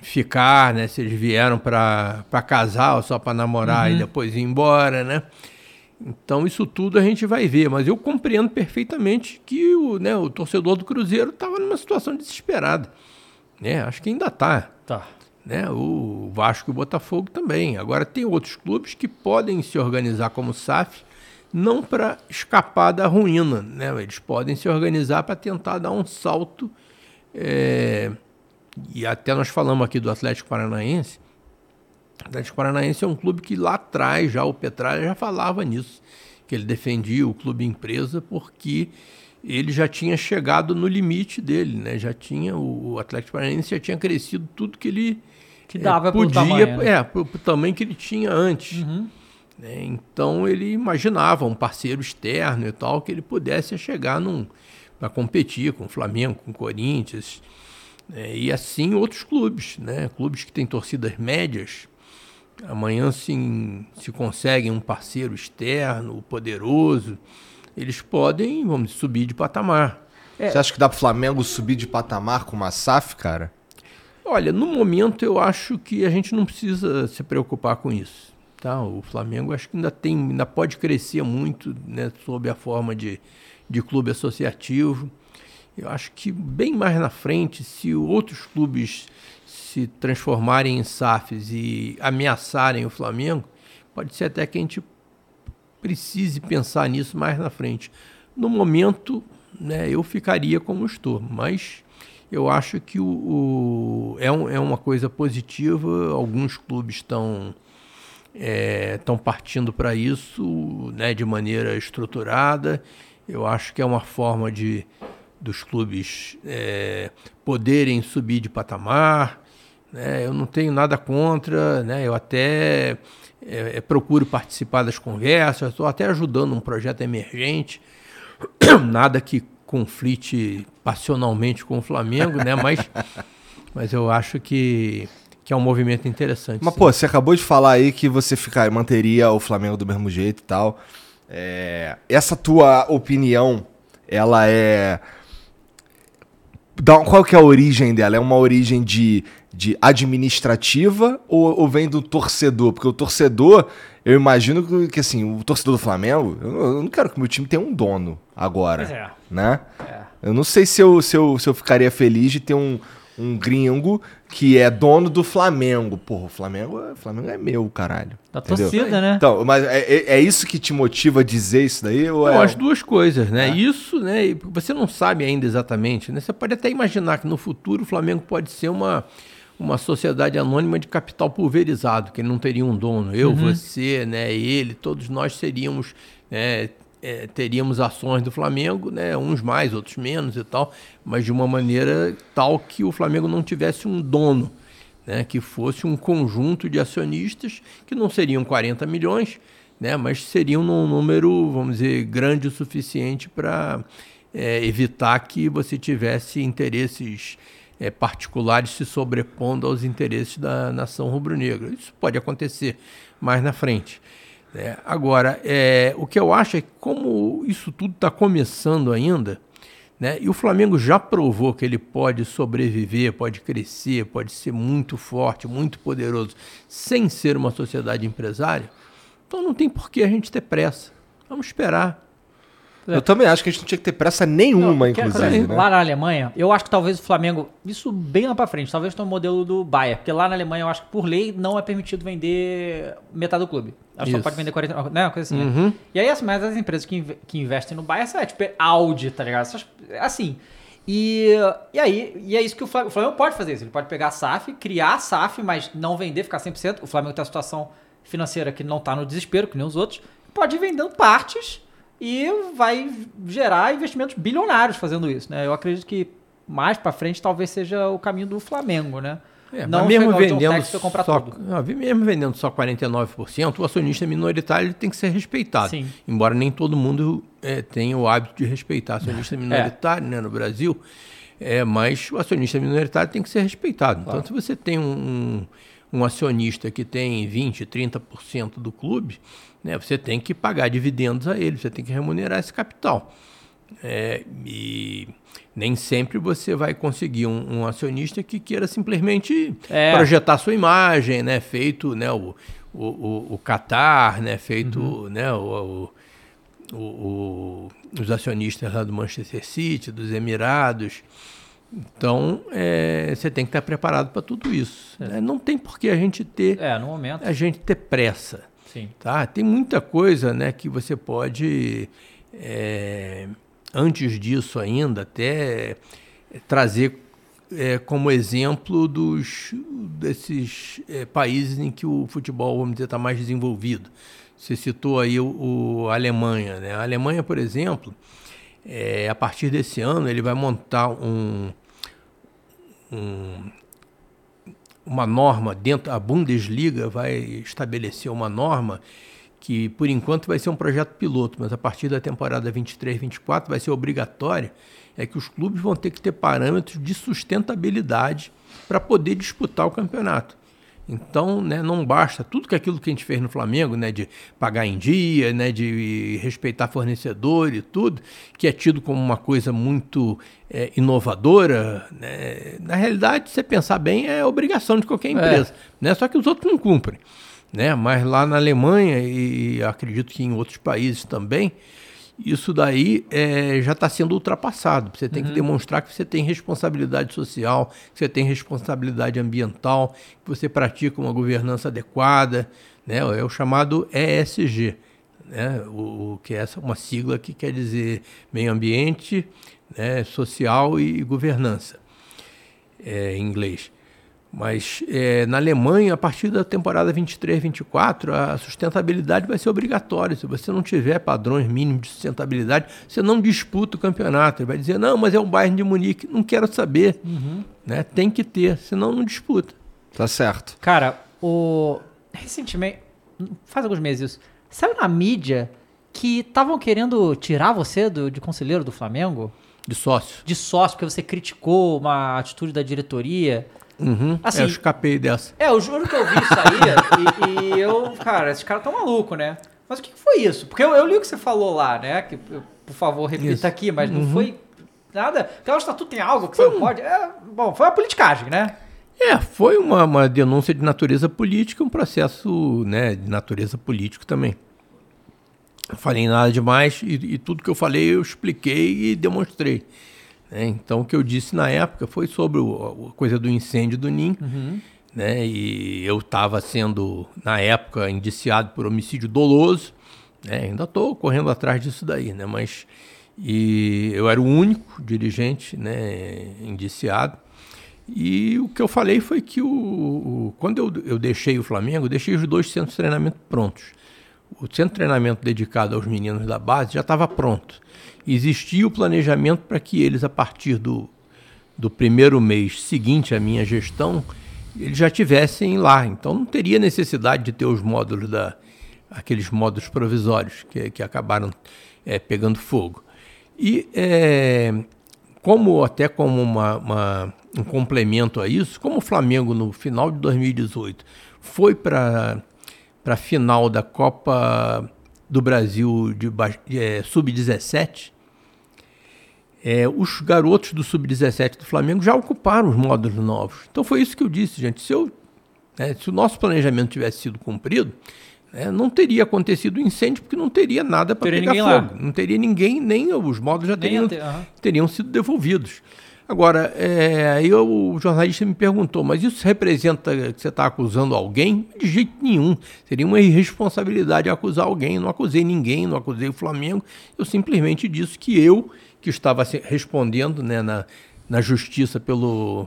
ficar, né? se eles vieram para casar ou só para namorar Uhum. e depois ir embora, né? Então isso tudo a gente vai ver, mas eu compreendo perfeitamente que o, né, o torcedor do Cruzeiro estava numa situação desesperada. Né? Acho que ainda está. Tá. Né? O Vasco e o Botafogo também. Agora tem outros clubes que podem se organizar como SAF, não para escapar da ruína. Né? Eles podem se organizar para tentar dar um salto. é, E até nós falamos aqui do Atlético Paranaense. O Atlético Paranaense é um clube que lá atrás, já o Petralha já falava nisso, que ele defendia o clube empresa porque ele já tinha chegado no limite dele, né? Já tinha o Atlético Paranaense já tinha crescido tudo que ele Que dava pro podia, tamanho, né? é, pro, pro tamanho que ele tinha antes. né? Então ele imaginava um parceiro externo e tal que ele pudesse chegar num para competir com o Flamengo, com o Corinthians, né? e assim outros clubes, né? Clubes que têm torcidas médias, amanhã se, se conseguem um parceiro externo, poderoso, eles podem, vamos subir de patamar. Você acha que dá pro Flamengo subir de patamar com uma SAF, cara? Olha, no momento eu acho que a gente não precisa se preocupar com isso. Tá? O Flamengo acho que ainda tem, ainda pode crescer muito, né, sob a forma de, de clube associativo. Eu acho que bem mais na frente, se outros clubes se transformarem em SAFs e ameaçarem o Flamengo, pode ser até que a gente precise pensar nisso mais na frente. No momento, né, eu ficaria como estou, mas eu acho que o, o- é, um- é uma coisa positiva. Alguns clubes estão estão partindo para isso né, de maneira estruturada. Eu acho que é uma forma de dos clubes é, poderem subir de patamar. Né? Eu não tenho nada contra, né? eu até é, é, procuro participar das conversas, estou até ajudando um projeto emergente, nada que conflite passionalmente com o Flamengo, né? mas, mas eu acho que, que é um movimento interessante. Mas, sim. pô, você acabou de falar aí que você ficar, manteria o Flamengo do mesmo jeito e tal. É, essa tua opinião, ela é. Qual que é a origem dela? É uma origem de, de administrativa ou, ou vem do torcedor? Porque o torcedor, eu imagino que, que, assim, o torcedor do Flamengo, eu, eu não quero que o meu time tenha um dono agora. Pois é. Né? É. Eu não sei se eu, se eu, se eu ficaria feliz de ter um, um gringo que é dono do Flamengo. Porra, o Flamengo, é- o Flamengo é meu, caralho. Da Entendeu? torcida, né? Então, mas é, é- é isso que te motiva a dizer isso daí? Ou Não, é... as duas coisas, né? Isso, né? Você não sabe ainda exatamente, né? Você pode até imaginar que no futuro o Flamengo pode ser uma, uma sociedade anônima de capital pulverizado, que não teria um dono. Eu, você, né? Ele, todos nós seríamos, né? é, teríamos ações do Flamengo, né? Uns mais, outros menos e tal, mas de uma maneira tal que o Flamengo não tivesse um dono. Né, que fosse um conjunto de acionistas que não seriam 40 milhões, né, mas seriam num número, vamos dizer, grande o suficiente para evitar que você tivesse interesses eh, particulares se sobrepondo aos interesses da nação rubro-negra. Isso pode acontecer mais na frente. né. Agora, eh, o que eu acho é que, como isso tudo está começando ainda, né? E o Flamengo já provou que ele pode sobreviver, pode crescer, pode ser muito forte, muito poderoso, sem ser uma sociedade empresária. Então não tem por que a gente ter pressa. Vamos esperar. Eu também acho que a gente não tinha que ter pressa nenhuma, Que- inclusive. né? Lá na Alemanha, eu acho que talvez o Flamengo, isso bem lá pra frente, talvez tenha um modelo do Bayern, porque lá na Alemanha eu acho que por lei não é permitido vender metade do clube. Acho que só pode vender 40, né, uma coisa assim. né? Uhum. E aí, assim, mas as empresas que, que investem no Bayern, é tipo é Audi, tá ligado? Essas- Assim. E, e aí, e é isso que o Flamengo, o Flamengo pode fazer isso. Ele pode pegar a SAF, criar a SAF, mas não vender, ficar 100%. O Flamengo tem uma situação financeira que não tá no desespero, que nem os outros. Pode ir vendendo partes e vai gerar investimentos bilionários fazendo isso, né? Eu acredito que mais pra frente talvez seja o caminho do Flamengo, né? É, não mas mesmo vendendo só, não, mesmo vendendo só 49%, o acionista minoritário ele tem que ser respeitado. Sim. Embora nem todo mundo eh, tenha o hábito de respeitar acionista minoritário né, no Brasil, é, mas o acionista minoritário tem que ser respeitado. Então, se você tem um, um acionista que tem 20%, 30% do clube, né, você tem que pagar dividendos a ele, você tem que remunerar esse capital. É, e nem sempre você vai conseguir um, um acionista que queira simplesmente É. projetar sua imagem, né? Feito né, o, o, o, o Qatar, né? Feito né, o, o, o- o- os acionistas lá do Manchester City, dos Emirados. Então, é, você tem que estar preparado para tudo isso. né? Não tem por que a gente ter É, no momento. a gente ter pressa. Sim. Tá? Tem muita coisa né, que você pode, é, antes disso ainda, até trazer é, como exemplo dos, desses é, países em que o futebol, vamos dizer, está mais desenvolvido. Você citou aí o, o a Alemanha. Né? A Alemanha, por exemplo, é, a partir desse ano, ele vai montar um, um, uma norma dentro a Bundesliga vai estabelecer uma norma que por enquanto vai ser um projeto piloto, mas a partir da temporada 23/24 vai ser obrigatório é que os clubes vão ter que ter parâmetros de sustentabilidade para poder disputar o campeonato. Então, né, não basta tudo que aquilo que a gente fez no Flamengo, né, de pagar em dia, né, de respeitar fornecedor e tudo, que é tido como uma coisa muito é, inovadora. Né, na realidade, se você pensar bem, é obrigação de qualquer empresa. Né, só que os outros não cumprem. Né, mas lá na Alemanha e acredito que em outros países também, isso daí é, já está sendo ultrapassado. Você tem que demonstrar que você tem responsabilidade social, que você tem responsabilidade ambiental, que você pratica uma governança adequada, né? é o chamado ESG, né? o, o que é essa, uma sigla que quer dizer meio ambiente, né? social e governança. é, em inglês. Mas é, na Alemanha, a partir da temporada 23-24, a sustentabilidade vai ser obrigatória. Se você não tiver padrões mínimos de sustentabilidade, você não disputa o campeonato. Ele vai dizer, não, mas é o Bayern de Munique. Não quero saber. Né? Tem que ter, senão não disputa. Tá certo. Cara, o. Recentemente, faz alguns meses isso, saiu na mídia que estavam querendo tirar você do, de conselheiro do Flamengo? De sócio. De sócio, porque você criticou uma atitude da diretoria. Uhum. Assim- é, eu escapei dessa. É, eu juro que eu vi isso aí e, e eu, cara, esses caras tão malucos, né? Mas o que foi isso? Porque eu, eu li o que você falou lá, né? Que, por favor, repita Isso. aqui, mas não foi nada. O estatuto tem algo que você não pode. É, bom, foi uma politicagem, né? É, foi uma, uma denúncia de natureza política, um processo né, de natureza político também. Não falei nada demais e, e tudo que eu falei eu expliquei e demonstrei. Né? Então, o que eu disse na época foi sobre o- a coisa do incêndio do NIM. Né? E eu estava sendo, na época, indiciado por homicídio doloso. né? Ainda estou correndo atrás disso daí, né? mas e eu era o único dirigente né, indiciado. E o que eu falei foi que o, o- quando eu, eu deixei o Flamengo, eu deixei os dois centros de treinamento prontos. O centro de treinamento dedicado aos meninos da base já estava pronto. Existia o planejamento para que eles, a partir do, do primeiro mês seguinte à minha gestão, eles já tivessem lá. Então não teria necessidade de ter os módulos da aqueles módulos provisórios que, que acabaram eh, pegando fogo. E eh, como até como uma, uma- um complemento a isso, como o Flamengo no final de 2018 foi para para a final da Copa do Brasil de eh, sub-17, é, os garotos do Sub-17 do Flamengo já ocuparam os módulos novos. Então foi isso que eu disse, gente. Se, eu, né, se o nosso planejamento tivesse sido cumprido, né, não teria acontecido o incêndio, porque não teria nada para pegar ninguém lá. fogo. Não teria ninguém, nem os módulos já teriam, aham. teriam sido devolvidos. Agora, é, aí eu- o jornalista me perguntou, mas isso representa que você está acusando alguém? De jeito nenhum. Seria uma irresponsabilidade acusar alguém. Não acusei ninguém, não acusei o Flamengo. Eu simplesmente disse que eu, que estava respondendo né, na, na justiça pelo,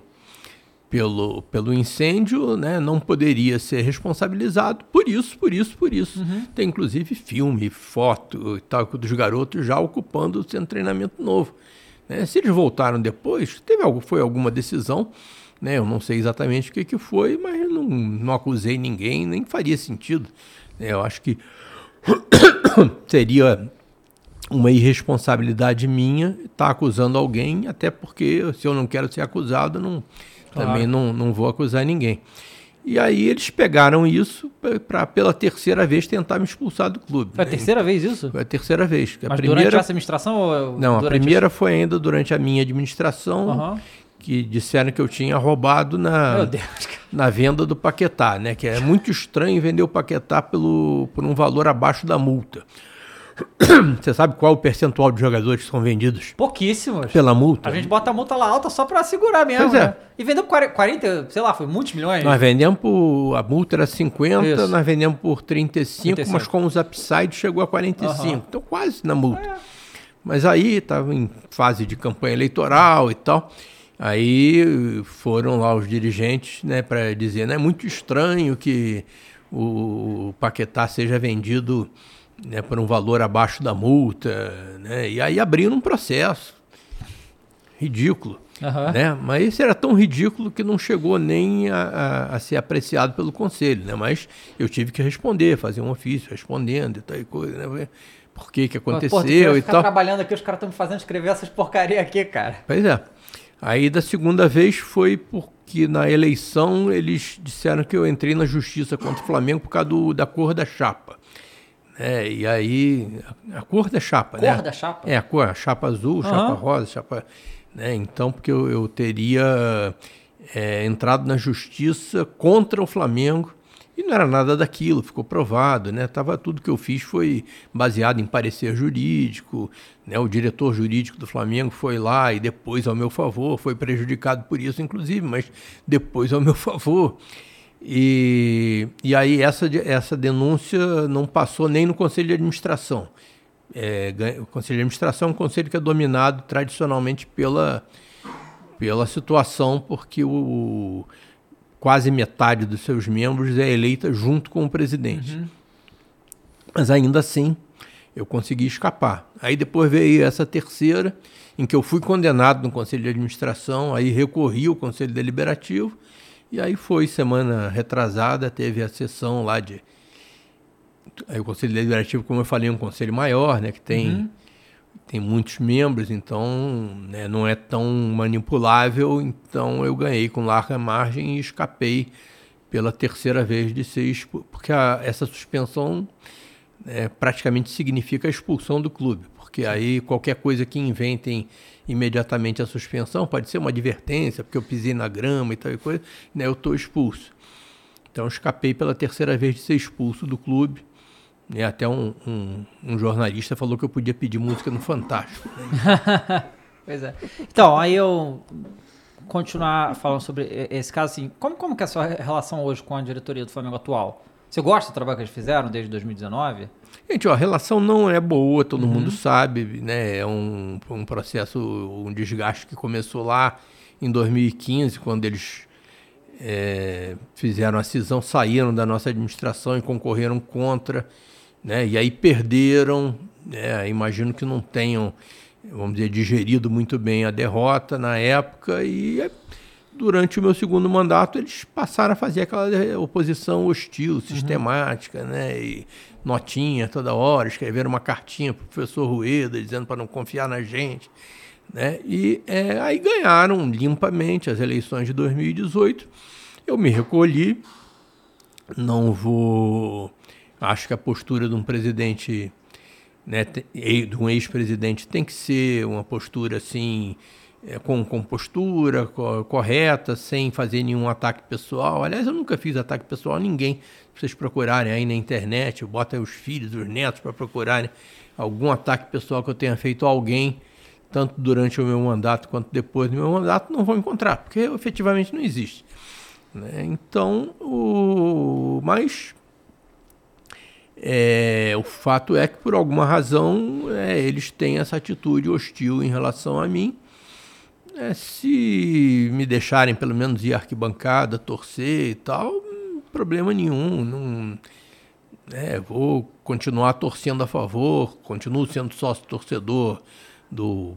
pelo, pelo incêndio, né, não poderia ser responsabilizado por isso, por isso, por isso. Tem inclusive filme, foto e tal, dos garotos já ocupando o centro de treinamento novo. né? Se eles voltaram depois, teve algo, foi alguma decisão, né? eu não sei exatamente o que, que foi, mas não, não acusei ninguém, nem faria sentido. né? Eu acho que seria uma irresponsabilidade minha estar acusando alguém, até porque se eu não quero ser acusado, não, também não, não vou acusar ninguém. E aí eles pegaram isso para pela terceira vez tentar me expulsar do clube. Foi a né? terceira vez isso? Foi a terceira vez. A Mas primeira, durante essa administração ou não, a primeira foi ainda durante a minha administração, Aham. que disseram que eu tinha roubado na, na venda do Paquetá, né? Que é muito estranho vender o Paquetá pelo, por um valor abaixo da multa. Você sabe qual é o percentual de jogadores que são vendidos Pouquíssimos. pela multa? A gente bota a multa lá alta só pra segurar mesmo, Pois é. né? E vendeu por 40, 40, sei lá, foi muitos milhões. Nós vendemos por. A multa era 50, Isso. nós vendemos por 35, 35. mas com os upside chegou a 45. Aham. É. Então quase na multa. Mas aí estava em fase de campanha eleitoral e tal. Aí foram lá os dirigentes né, para dizer, né, é muito estranho que o Paquetá seja vendido né, por um valor abaixo da multa. Né, e aí abriram um processo. Ridículo. Aham. Né? Mas isso era tão ridículo que não chegou nem a, a- a ser apreciado pelo conselho. Né? Mas eu tive que responder, fazer um ofício respondendo e tal e coisa. Né? Por que, que aconteceu tu vai e tal. trabalhando aqui, os caras estão me fazendo escrever essas porcaria aqui, cara. Pois é. Aí da segunda vez foi porque na eleição eles disseram que eu entrei na justiça contra o Flamengo por causa do- da cor da chapa. É, e aí, a, a cor da chapa, né? Cor da chapa? É, a cor, a chapa azul, Aham. chapa rosa, chapa. Né? Então, porque eu, eu teria é, entrado na justiça contra o Flamengo e não era nada daquilo, ficou provado, né? Tava, tudo que eu fiz foi baseado em parecer jurídico, né? O diretor jurídico do Flamengo foi lá e depois ao meu favor, foi prejudicado por isso, inclusive, mas depois ao meu favor. E, e aí essa, essa denúncia não passou nem no Conselho de Administração. É, o Conselho de Administração é um conselho que é dominado tradicionalmente pela, pela situação, porque o, quase metade dos seus membros é eleita junto com o presidente. Mas ainda assim, eu consegui escapar. Aí depois veio essa terceira, em que eu fui condenado no Conselho de Administração, aí recorri ao Conselho Deliberativo, e aí foi semana retrasada, teve a sessão lá de. Aí o Conselho Deliberativo, como eu falei, é um conselho maior, né, que tem, tem muitos membros, então né, não é tão manipulável, então eu ganhei com larga margem e escapei pela terceira vez de ser expu- porque a- essa suspensão é, praticamente significa a expulsão do clube, porque aí qualquer coisa que inventem imediatamente a suspensão pode ser uma advertência, porque eu pisei na grama e tal e coisa, né, eu estou expulso. Então escapei pela terceira vez de ser expulso do clube. né, até um, um- um jornalista falou que eu podia pedir música no Fantástico. Pois é. Então, aí eu continuar falando sobre esse caso, assim, como, como que é a sua relação hoje com a diretoria do Flamengo atual? Você gosta do trabalho que eles fizeram desde 2019? Gente, ó, a relação não é boa, todo mundo sabe, né? É um, um processo, um desgaste que começou lá em 2015, quando eles é, fizeram a cisão, saíram da nossa administração e concorreram contra, né? E aí perderam, né? Imagino que não tenham, vamos dizer, digerido muito bem a derrota na época e é, durante o meu segundo mandato eles passaram a fazer aquela oposição hostil, sistemática, né? E notinha toda hora, escreveram uma cartinha para o professor Rueda dizendo para não confiar na gente, né? E é, aí ganharam limpamente as eleições de 2018. Eu me recolhi, não vou. Acho que a postura de um presidente, né, de um ex-presidente, tem que ser uma postura assim, é, com compostura, co- correta, sem fazer nenhum ataque pessoal. Aliás, eu nunca fiz ataque pessoal a ninguém. Se vocês procurarem aí na internet, botem os filhos, os netos para procurarem algum ataque pessoal que eu tenha feito a alguém, tanto durante o meu mandato quanto depois do meu mandato, não vão encontrar, porque efetivamente não existe. né? Então, o... mas é, o fato é que, por alguma razão, é, eles têm essa atitude hostil em relação a mim. É, se me deixarem pelo menos ir à arquibancada, torcer e tal, hum, problema nenhum. Não, é, vou continuar torcendo a favor, continuo sendo sócio torcedor do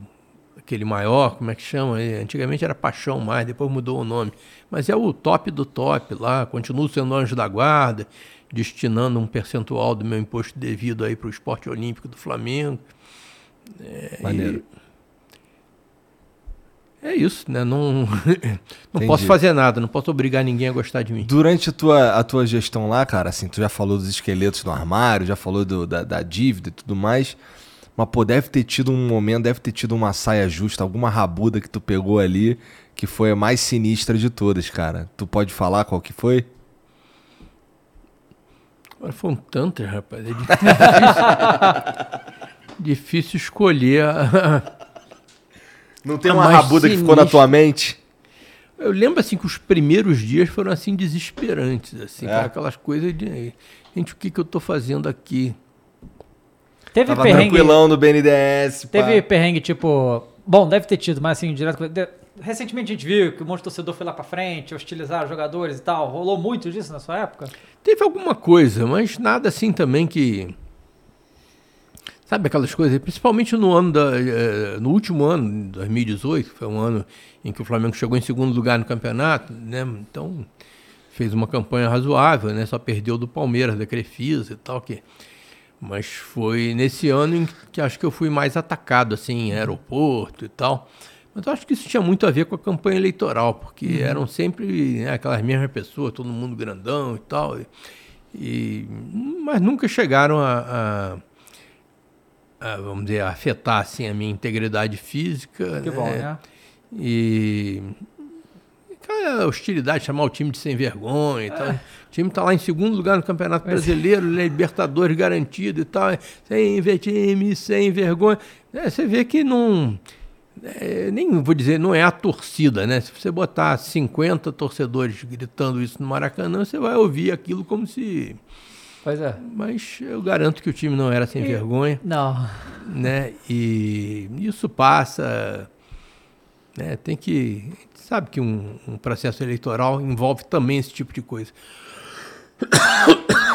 aquele maior, como é que chama? É, Antigamente era Paixão Mais, depois mudou o nome. Mas é o top do top lá, continuo sendo anjo da guarda, destinando um percentual do meu imposto devido aí para o esporte olímpico do Flamengo. É, Maneiro. e é isso, né? Não, não posso fazer nada, não posso obrigar ninguém a gostar de mim. Durante a tua, a tua gestão lá, cara, assim, tu já falou dos esqueletos no armário, já falou do- da, da dívida e tudo mais. Mas, pô, deve ter tido um momento, deve ter tido uma saia justa, alguma rabuda que tu pegou ali, que foi a mais sinistra de todas, cara. Tu pode falar qual que foi? Agora foram tantas, rapaz. É difícil, difícil escolher. a- Não tem uma rabuda que ficou na sinistra. tua mente? Eu lembro assim que os primeiros dias foram assim desesperantes, assim, É. aquelas coisas de gente, o que que eu tô fazendo aqui? Teve Tava perrengue. tranquilão no BNDES, pá. Teve perrengue tipo. Bom, deve ter tido, mas assim, direto. de- Recentemente a gente viu que um monte de torcedor foi lá pra frente, hostilizar os jogadores e tal. Rolou muito disso na sua época? Teve alguma coisa, mas nada assim também que sabe aquelas coisas, principalmente no ano da, eh, no último ano, 2018, que foi um ano em que o Flamengo chegou em segundo lugar no campeonato, né? Então fez uma campanha razoável, né? Só perdeu do Palmeiras, da Crefisa e tal que mas foi nesse ano em que acho que eu fui mais atacado assim, em aeroporto e tal. Mas eu acho que isso tinha muito a ver com a campanha eleitoral, porque eram sempre né, aquelas mesmas pessoas, todo mundo grandão e tal. E, e- mas nunca chegaram a- a, vamos dizer, a afetar assim, a minha integridade física. Que bom, né? E aquela hostilidade, chamar o time de sem vergonha e tal. O time tá lá em segundo lugar no Campeonato Brasileiro, Libertadores garantido e tal. Sem ver time, sem vergonha. É, você vê que não. é, nem vou dizer, não é a torcida, né? Se você botar 50 torcedores gritando isso no Maracanã, você vai ouvir aquilo como se. Pois é. Mas eu garanto que o time não era sem vergonha Não. né? E isso passa. Né? Tem que. a gente Sabe que um, um processo eleitoral envolve também esse tipo de coisa.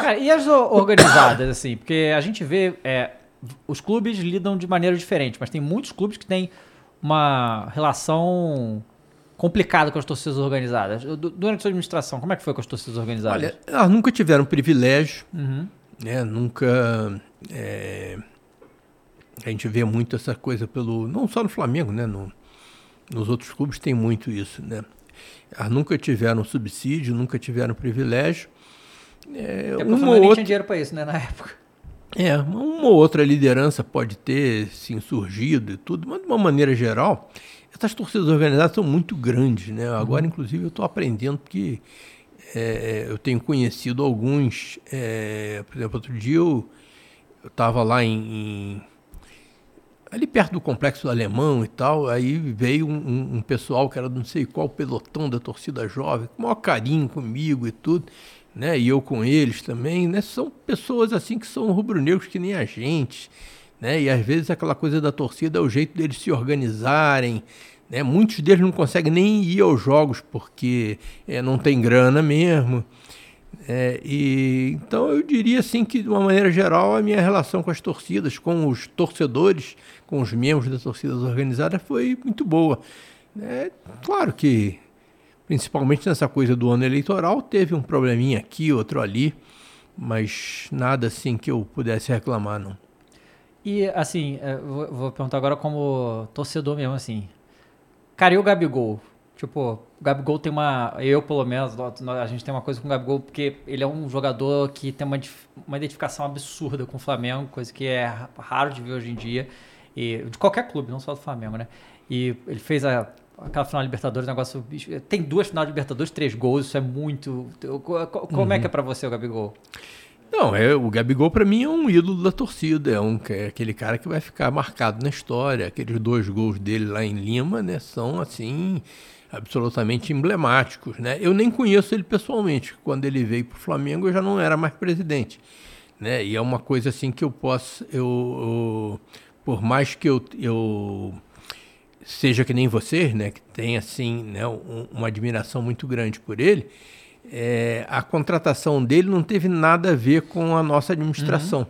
Cara, e as organizadas, assim? Porque a gente vê. é, os clubes lidam de maneira diferente, mas tem muitos clubes que têm uma relação complicada com as torcidas organizadas. Du- Durante a sua administração, como é que foi com as torcidas organizadas? Olha, elas nunca tiveram privilégio, Uhum. né? Nunca. é, a gente vê muito essa coisa pelo. Não só no Flamengo, né? No- nos outros clubes tem muito isso, né? Elas nunca tiveram subsídio, nunca tiveram privilégio. É, É porque o uma ou outra, tinha dinheiro pra isso, né, na época. é, uma ou outra liderança pode ter se insurgido e tudo, mas de uma maneira geral, essas torcidas organizadas são muito grandes, né? Agora, inclusive, eu estou aprendendo porque é, eu tenho conhecido alguns. é, por exemplo, outro dia eu estava lá em, em- ali perto do complexo alemão e tal, aí veio um, um- um pessoal que era não sei qual pelotão da torcida jovem, com o maior carinho comigo e tudo, né? E eu com eles também, né? São pessoas assim que são rubro-negros que nem a gente, né? E às vezes aquela coisa da torcida é o jeito deles se organizarem, né? Muitos deles não conseguem nem ir aos jogos porque eh, não tem grana mesmo. É, e então eu diria assim que de uma maneira geral a minha relação com as torcidas, com os torcedores, com os membros das torcidas organizadas foi muito boa. É, claro que principalmente nessa coisa do ano eleitoral teve um probleminha aqui, outro ali, mas nada assim que eu pudesse reclamar não. E, assim, é, vou, vou perguntar agora como torcedor mesmo, assim. Cara, e o Gabigol? Tipo, o Gabigol tem uma... Eu, pelo menos, a gente tem uma coisa com o Gabigol, porque ele é um jogador que tem uma, uma identificação absurda com o Flamengo, coisa que é ra- raro de ver hoje em dia. E, de qualquer clube, não só do Flamengo, né? E ele fez a, aquela final de Libertadores, negócio... Tem duas finais de Libertadores, três gols, isso é muito... co- co- Como é que é pra você o Gabigol? Não, é, o Gabigol para mim é um ídolo da torcida, é, um, é aquele cara que vai ficar marcado na história. Aqueles dois gols dele lá em Lima, né, são assim absolutamente emblemáticos, né? Eu nem conheço ele pessoalmente. Quando ele veio para o Flamengo, eu já não era mais presidente, né? E é uma coisa assim que eu posso, eu, eu- por mais que eu, eu seja que nem vocês, né, que tem assim, né, um- uma admiração muito grande por ele, é, a contratação dele não teve nada a ver com a nossa administração,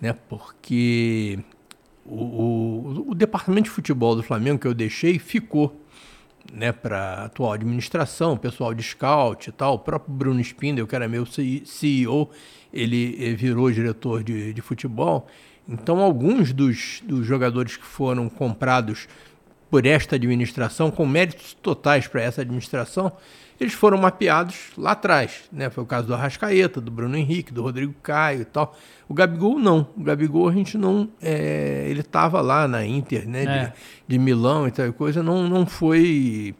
né, porque o, o- o departamento de futebol do Flamengo que eu deixei ficou né, para a atual administração, pessoal de scout e tal, o próprio Bruno Spindel, que era meu CEO, ele eh, virou diretor de, de futebol. Então, alguns dos, dos jogadores que foram comprados por esta administração, com méritos totais para essa administração, eles foram mapeados lá atrás. Né? Foi o caso do Arrascaeta, do Bruno Henrique, do Rodrigo Caio e tal. O Gabigol não. O Gabigol a gente não. é, ele estava lá na Inter, né? É. De, de Milão e tal coisa, não, não foi.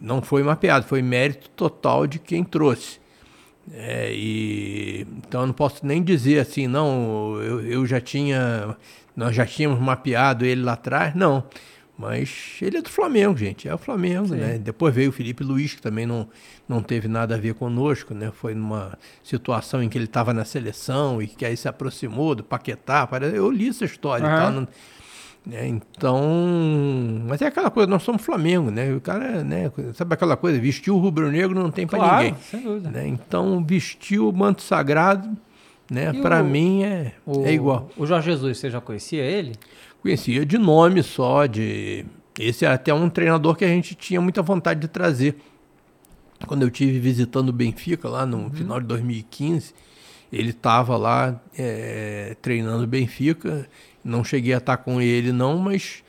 Não foi mapeado, foi mérito total de quem trouxe. É, e, então eu não posso nem dizer assim, não, eu, eu já tinha. Nós já tínhamos mapeado ele lá atrás, não. Mas ele é do Flamengo, gente. É o Flamengo, né? Depois veio o Felipe Luiz, que também não, não teve nada a ver conosco, né? Foi numa situação em que ele estava na seleção e que aí se aproximou do Paquetá. Eu li essa história tal. não- né? Então. Mas é aquela coisa, nós somos Flamengo, né? O cara, né? Sabe aquela coisa, vestiu o rubro-negro não tem pra Claro, ninguém. sem dúvida. né? Então, vestiu o manto sagrado, né? Para mim é, O, é igual. O Jorge Jesus, você já conhecia ele? Conhecia de nome só, de. Esse é até um treinador que a gente tinha muita vontade de trazer. Quando eu tive visitando o Benfica lá no final de 2015, ele estava lá eh, treinando o Benfica. Não cheguei a estar com ele não, mas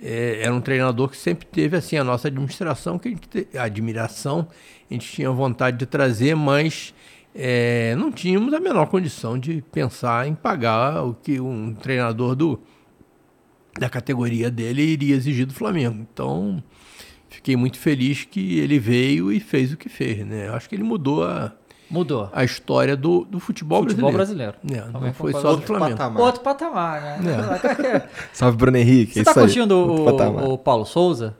eh, era um treinador que sempre teve assim a nossa administração, que a, gente te- a admiração, a gente tinha vontade de trazer, mas eh, não tínhamos a menor condição de pensar em pagar o que um treinador do da categoria dele iria exigir do Flamengo. Então, fiquei muito feliz que ele veio e fez o que fez, né? Eu acho que ele mudou a, Mudou. a história do, do futebol, Futebol brasileiro. brasileiro. É, Também não foi só do Flamengo. patamar. Outro patamar, né? Salve, Bruno Henrique. Você é tá isso aí. curtindo o, o Paulo Souza?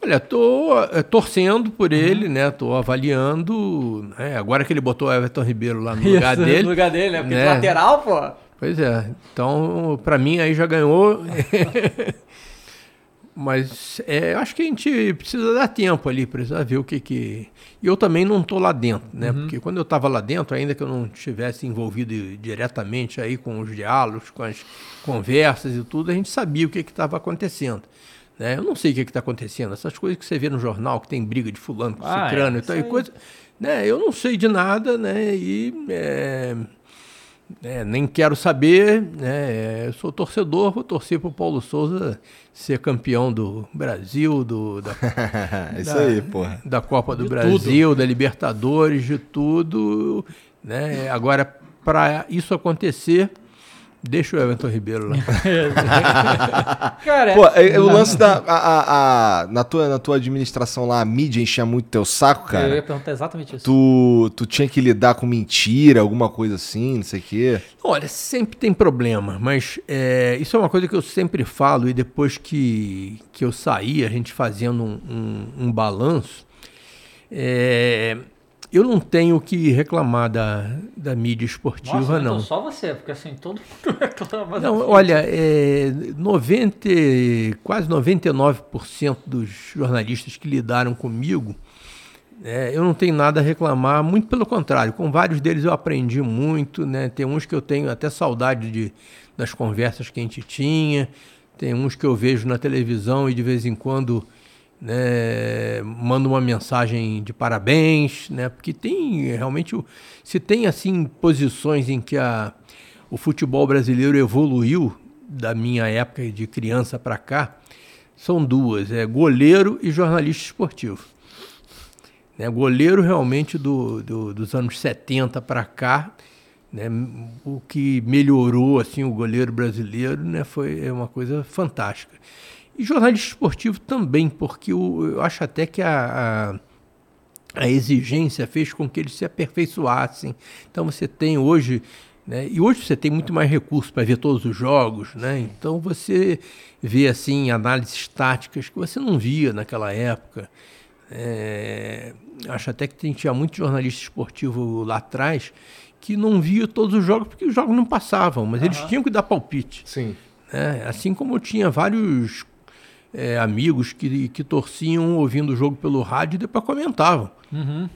Olha, tô eh, torcendo por Uhum. ele, né? Tô avaliando. né? Agora que ele botou o Everton Ribeiro lá no lugar dele. No lugar dele, né? Porque de né? lateral, pô. Pois é. Então, para mim aí já ganhou. Mas é, acho que a gente precisa dar tempo ali, precisa ver o que que... E eu também não estou lá dentro, né? Porque quando eu estava lá dentro, ainda que eu não estivesse envolvido diretamente aí com os diálogos, com as conversas e tudo, a gente sabia o que que estava acontecendo. Né? Eu não sei o que está acontecendo. Essas coisas que você vê no jornal, que tem briga de fulano com Ah, cicrano é, e tal, e coisa... Né? Eu não sei de nada, né? E... é, é, nem quero saber, né? Eu sou torcedor, vou torcer para o Paulo Souza ser campeão do Brasil, do, da, isso da- aí, porra. da Copa do De Brasil, da Libertadores, de tudo. Né? Agora, para isso acontecer, deixa o Everton Ribeiro lá. Cara, Pô, é- é o lance da. A, a- a- na, tua, na tua administração lá, a mídia enchia muito teu saco, eu ia cara. perguntar exatamente isso. Tu, tu tinha que lidar com mentira, alguma coisa assim, não sei o quê. Olha, sempre tem problema, mas é, isso é uma coisa que eu sempre falo e depois que, que eu saí, a gente fazendo um, um, um balanço, é, eu não tenho o que reclamar da, da mídia esportiva, Nossa, não. então só você, porque assim, todo mundo reclama. Não, olha, é, 90, quase 99% dos jornalistas que lidaram comigo, é, eu não tenho nada a reclamar, muito pelo contrário, com vários deles eu aprendi muito, né? Tem uns que eu tenho até saudade de, das conversas que a gente tinha, tem uns que eu vejo na televisão e de vez em quando né, mando uma mensagem de parabéns, né? Porque tem realmente se tem assim posições em que a, o futebol brasileiro evoluiu da minha época de criança para cá, são duas, é goleiro e jornalista esportivo. Né, goleiro realmente do, do- dos anos 70 para cá, né, o que melhorou assim o goleiro brasileiro né, foi é uma coisa fantástica. E jornalista esportivo também, porque o- eu acho até que a, a, a exigência fez com que eles se aperfeiçoassem. Então você tem hoje, né, e hoje você tem muito mais recursos para ver todos os jogos, né? Então você vê assim análises táticas que você não via naquela época. É, acho até que tinha muito jornalista esportivo lá atrás que não via todos os jogos porque os jogos não passavam, mas eles tinham que dar palpite. Sim. né? Assim como eu tinha vários é, amigos que, que torciam ouvindo o jogo pelo rádio e depois comentavam. né?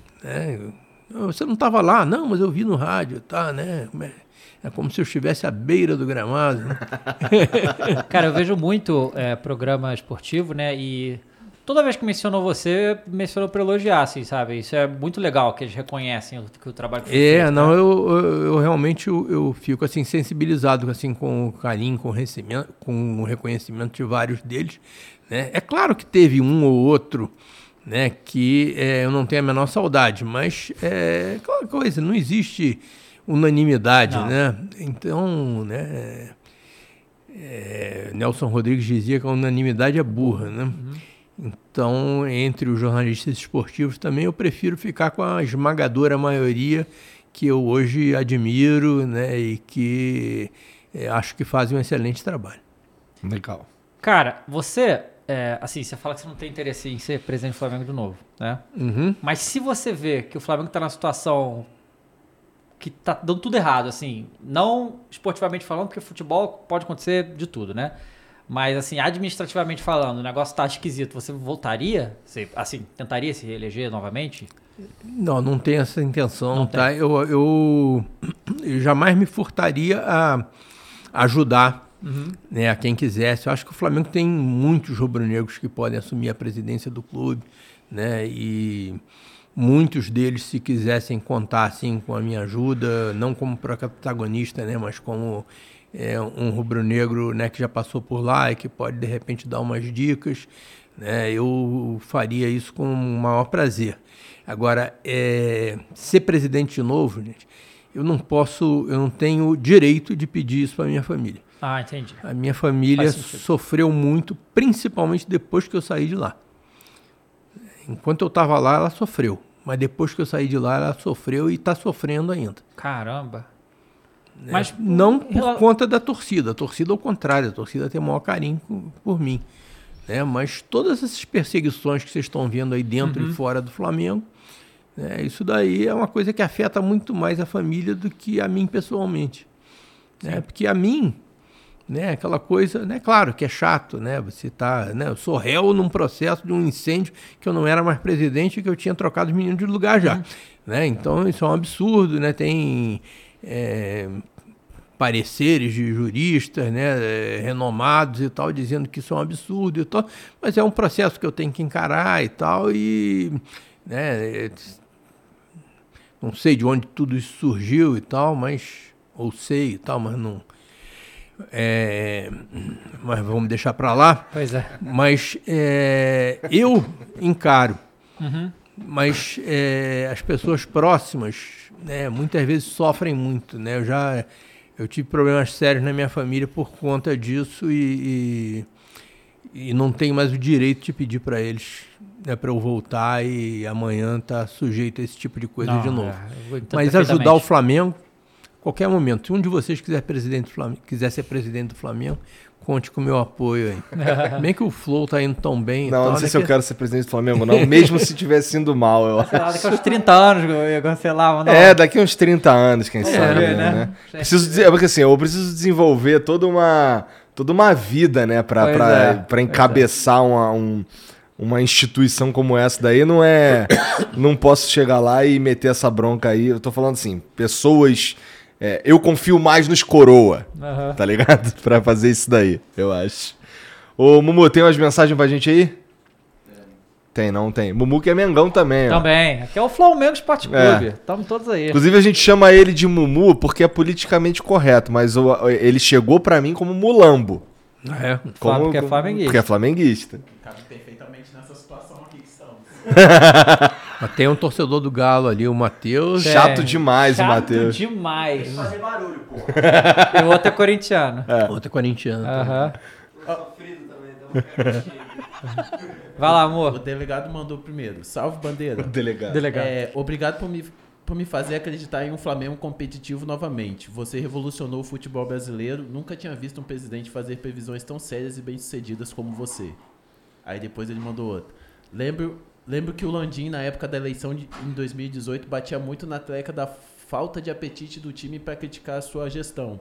"Ah, Você não estava lá? Não, mas eu vi no rádio, tá, né? É- É como se eu estivesse à beira do gramado. né? Cara, eu vejo muito é, programa esportivo, né? E toda vez que mencionou você, mencionou pra elogiar, assim, sabe? Isso é muito legal, que eles reconhecem o, que o trabalho que foi É, feito, não, né? eu, eu, eu realmente eu, eu fico assim sensibilizado assim com o carinho, com o reconhecimento, com o reconhecimento de vários deles. Né? É claro que teve um ou outro, né, que é, eu não tenho a menor saudade, mas é aquela coisa, não existe unanimidade, Não. né? Então, né, é, Nelson Rodrigues dizia que a unanimidade é burra, né? Então, entre os jornalistas esportivos também, eu prefiro ficar com a esmagadora maioria que eu hoje admiro, né, e que eh, acho que fazem um excelente trabalho. Legal. Cara, você, é, assim, você fala que você não tem interesse em ser presidente do Flamengo de novo, né? Uhum. Mas se você vê que o Flamengo tá na situação que tá dando tudo errado, assim, não esportivamente falando, porque futebol pode acontecer de tudo, né? Mas, assim, administrativamente falando, o negócio tá esquisito. Você voltaria? Você, assim, tentaria se reeleger novamente? Não, não tenho essa intenção, Não tá? Eu, eu, eu jamais me furtaria a ajudar né, a quem quisesse. Eu acho que o Flamengo tem muitos rubro-negros que podem assumir a presidência do clube, né? E muitos deles, se quisessem contar assim com a minha ajuda, não como protagonista, né, mas como é, um rubro-negro né, que já passou por lá e que pode de repente dar umas dicas, né, eu faria isso com o maior prazer. Agora, é, ser presidente de novo, gente, eu não posso, eu não tenho direito de pedir isso para minha família. Ah, entendi. A minha família sofreu muito, principalmente depois que eu saí de lá. Enquanto eu estava lá, ela sofreu. Mas depois que eu saí de lá, ela sofreu e está sofrendo ainda. Caramba. Né? Mas não por conta da torcida. A torcida, ao contrário, a torcida tem o maior carinho por mim. né? Mas todas essas perseguições que vocês estão vendo aí dentro Uhum. e fora do Flamengo, né? isso daí é uma coisa que afeta muito mais a família do que a mim pessoalmente. Né? Porque a mim, né? Aquela coisa, né? Claro que é chato, né? Você tá, né? Eu sou réu num processo de um incêndio que eu não era mais presidente e que eu tinha trocado os meninos de lugar já, né? Então isso é um absurdo, né? Tem é, pareceres de juristas, né, eh, renomados e tal, dizendo que isso é um absurdo e tal, mas é um processo que eu tenho que encarar e tal, e né, eh, não sei de onde tudo isso surgiu e tal, mas ou sei e tal, mas não é, mas vamos deixar para lá. Pois é. Mas é, eu encaro. Mas é, as pessoas próximas, né, muitas vezes sofrem muito, né? Eu já eu tive problemas sérios na minha família por conta disso e, e, e não tenho mais o direito de pedir para eles né, para eu voltar e amanhã tá sujeito a esse tipo de coisa Não, de novo. é, Mas ajudar o. Flamengo, qualquer momento. Se um de vocês quiser, presidente Flamengo, quiser ser presidente do Flamengo, conte com o meu apoio aí. Bem que o Flow tá indo tão bem. Não, tal, não sei né, se eu que- quero ser presidente do Flamengo, não. Mesmo se tivesse indo mal, eu Sei lá, acho. daqui a uns 30 anos, sei lá, mano. É, daqui uns 30 anos, quem sabe, ver, né? né? Preciso dizer, porque assim, eu preciso desenvolver toda uma, toda uma vida, né, pra, Pois pra, é, pra encabeçar uma, um- uma instituição como essa daí. Não é. não posso chegar lá e meter essa bronca aí. Eu tô falando assim, pessoas. É, eu confio mais nos coroa, Aham. tá ligado? pra fazer isso daí, eu acho. Ô, Mumu, tem umas mensagens pra gente aí? Tem, não tem. Mumu que é Mengão também, ó. Também. Aqui é o Flamengo Esporte É. Clube. Estamos todos aí. Inclusive a gente chama ele de Mumu porque é politicamente correto, mas o- ele chegou pra mim como Mulambo. É. Como, porque é flamenguista. Porque é flamenguista. Mas tem um torcedor do Galo ali, o Matheus. É. Chato demais o Chato Matheus. demais. Fazer barulho, pô. E o outro é corintiano. Outro é corintiano. Aham. Vai lá, O amor. delegado mandou primeiro. Salve, bandeira. Delegado. Delegado. É, obrigado por me, por me fazer acreditar em um Flamengo competitivo novamente. Você revolucionou o futebol brasileiro. Nunca tinha visto um presidente fazer previsões tão sérias e bem-sucedidas como você. Aí depois ele mandou outro. Lembro, lembro que o Landim, na época da eleição de, em 2018, batia muito na treca da falta de apetite do time para criticar a sua gestão.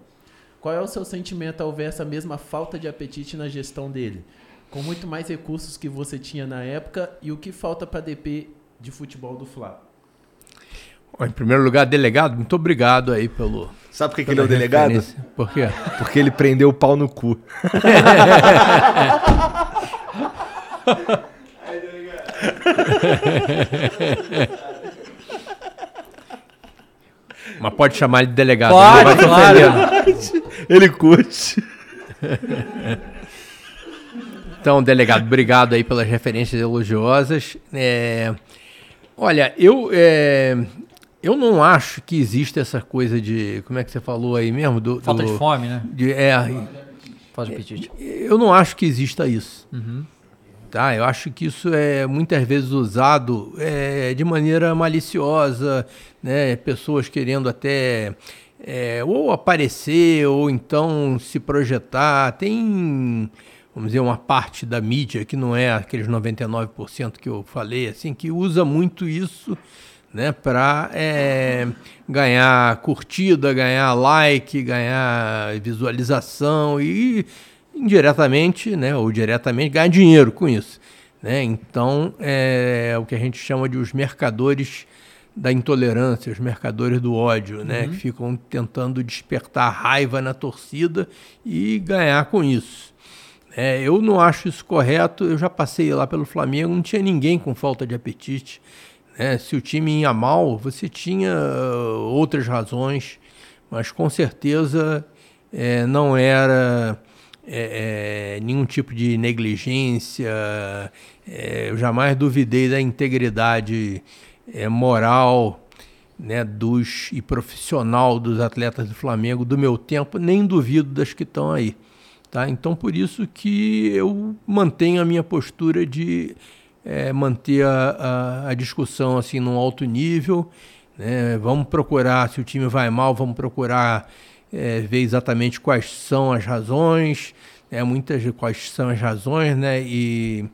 Qual é o seu sentimento ao ver essa mesma falta de apetite na gestão dele? Com muito mais recursos que você tinha na época e o que falta para DP de futebol do Fla? Em primeiro lugar, delegado, muito obrigado aí pelo. Sabe por que, que ele é o delegado? Por quê? Porque ele prendeu o pau no cu. Mas pode chamar ele de delegado. Pode, ele claro. Ele curte. Então, delegado, obrigado aí pelas referências elogiosas. É, olha, eu, é, eu não acho que exista essa coisa de. Como é que você falou aí mesmo? Do, Falta do- de fome, né? de- é, Falta de apetite. eu não acho que exista isso. Tá? Eu acho que isso é muitas vezes usado é, de maneira maliciosa, né? pessoas querendo até é, ou aparecer ou então se projetar. Tem, vamos dizer, uma parte da mídia que não é aqueles 99% que eu falei, assim, que usa muito isso né, para ganhar curtida, ganhar like, ganhar visualização e indiretamente, né, ou diretamente ganhar dinheiro com isso, né? Então é o que a gente chama de os mercadores da intolerância, os mercadores do ódio, né, que ficam tentando despertar raiva na torcida e ganhar com isso. É, eu não acho isso correto. Eu já passei lá pelo Flamengo, não tinha ninguém com falta de apetite. né? Se o time ia mal, você tinha uh, outras razões, mas com certeza é, não era é, é, nenhum tipo de negligência. É, eu jamais duvidei da integridade é, moral né, dos e profissional dos atletas do Flamengo do meu tempo, nem duvido das que estão aí. Tá? Então, por isso que eu mantenho a minha postura de eh, manter a, a, a discussão assim num alto nível. né? Vamos procurar, se o time vai mal, vamos procurar eh, ver exatamente quais são as razões, né? muitas quais são as razões, né? E,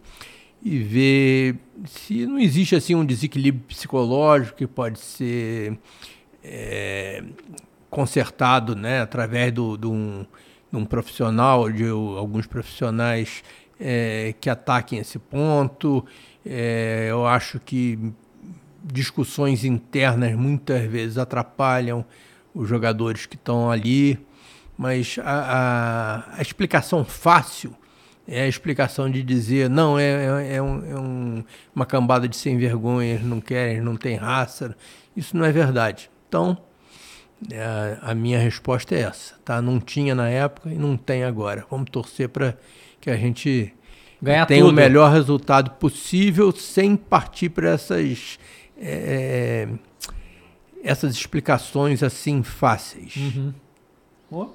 e ver se não existe assim um desequilíbrio psicológico que pode ser eh, consertado, né, através do, do um, de um profissional, de alguns profissionais eh, que ataquem esse ponto. Eh, eu acho que discussões internas muitas vezes atrapalham os jogadores que estão ali, mas a, a- a explicação fácil é a explicação de dizer não, é, é, é um- é um- uma cambada de sem vergonha, eles não querem, não tem raça. Isso não é verdade. Então, é, a minha resposta é essa, tá? Não tinha na época e não tem agora. Vamos torcer para que a gente Ganhar tenha o tudo. melhor resultado possível sem partir para essas é, essas explicações assim fáceis. Ó,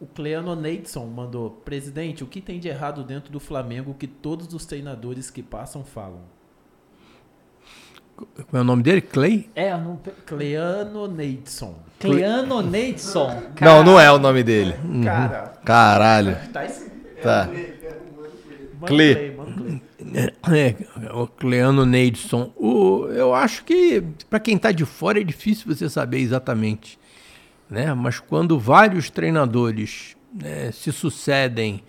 O Cleano Neidson mandou: Presidente, o que tem de errado dentro do Flamengo que todos os treinadores que passam falam? Como é o nome dele? Clay? É, não... Cleano Neidson. Cleano Neidson. Não, não é o nome dele. Cara, Caralho. tá esse. Tá. Clay, Clay. É, o Cleano Neidson. O, eu acho que para quem está de fora é difícil você saber exatamente. Né? Mas quando vários treinadores né, se sucedem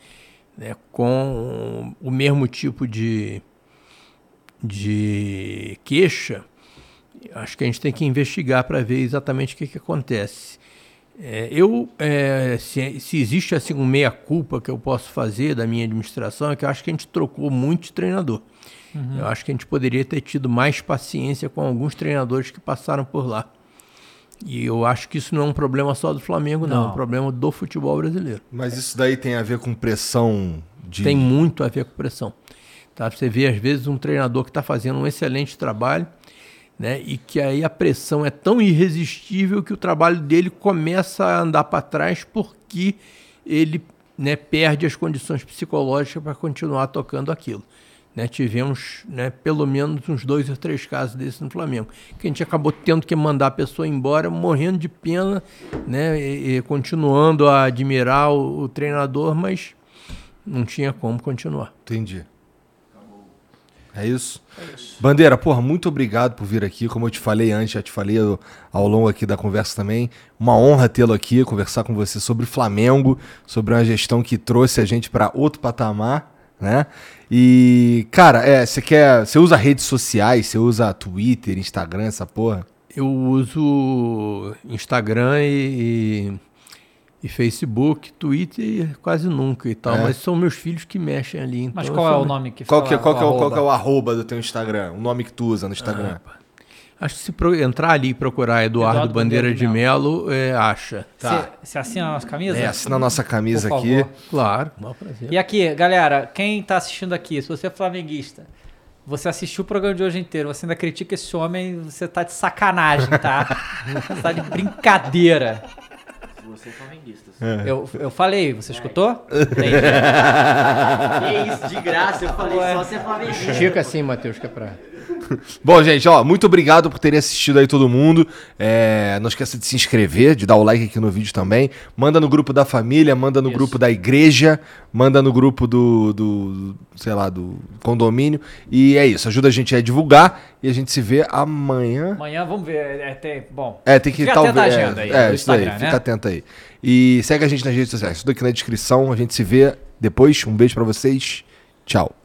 né, com o mesmo tipo de, de queixa, acho que a gente tem que investigar para ver exatamente o que, que acontece. É, eu, é, se, se existe assim um meia-culpa que eu posso fazer da minha administração, é que eu acho que a gente trocou muito de treinador. Eu acho que a gente poderia ter tido mais paciência com alguns treinadores que passaram por lá. E eu acho que isso não é um problema só do Flamengo, não. É Não. um problema do futebol brasileiro. Mas isso daí tem a ver com pressão de. Tem muito a ver com pressão. Tá? Você vê, às vezes, um treinador que está fazendo um excelente trabalho, né? E que aí a pressão é tão irresistível que o trabalho dele começa a andar para trás porque ele né, perde as condições psicológicas para continuar tocando aquilo. Né, tivemos né, pelo menos uns dois ou três casos desses no Flamengo. Que a gente acabou tendo que mandar a pessoa embora, morrendo de pena, né, e, e continuando a admirar o, o treinador, mas não tinha como continuar. Entendi. É isso? Bandeira, porra, muito obrigado por vir aqui. Como eu te falei antes, já te falei ao- ao longo aqui da conversa também. Uma honra tê-lo aqui, conversar com você sobre Flamengo, sobre uma gestão que trouxe a gente para outro patamar, né? E, cara, é, você quer. Você usa redes sociais, você usa Twitter, Instagram, essa porra? Eu uso Instagram e, e, e Facebook, Twitter quase nunca e tal, É? mas são meus filhos que mexem ali. Então Mas qual é o nome que Qual que, é- qual, que é, o- qual que é o arroba? arroba do teu Instagram? O nome que tu usa no Instagram? Acho que se pro- entrar ali e procurar Eduardo, Eduardo Bandeira, Bandeira de Melo, é, acha. Tá. Você assina a nossa camisa? É, assina a nossa camisa Por aqui. favor. Claro, maior prazer. E aqui, galera, quem tá assistindo aqui, se você é flamenguista, você assistiu o programa de hoje inteiro, você ainda critica esse homem, você tá de sacanagem, tá? você tá de brincadeira. Você é flamenguista. Eu, eu falei, você escutou? Entendi. Que isso, de graça, eu falei só você é flamenguista. Estica assim, Matheus, que é pra... Bom, gente, ó, muito obrigado por terem assistido aí todo mundo. É, não esqueça de se inscrever, de dar o like aqui no vídeo também. Manda no grupo da família, manda no grupo da igreja, manda no grupo do, do, sei lá, do condomínio. E é isso, ajuda a gente a divulgar e a gente se vê amanhã. Amanhã, vamos ver, é, tem, bom... É, tem que Fica talvez. atento agenda aí, é, do isso daí, Instagram, fica né? atento aí. E segue a gente nas redes sociais, tudo aqui na descrição. A gente se vê depois. Um beijo pra vocês. Tchau.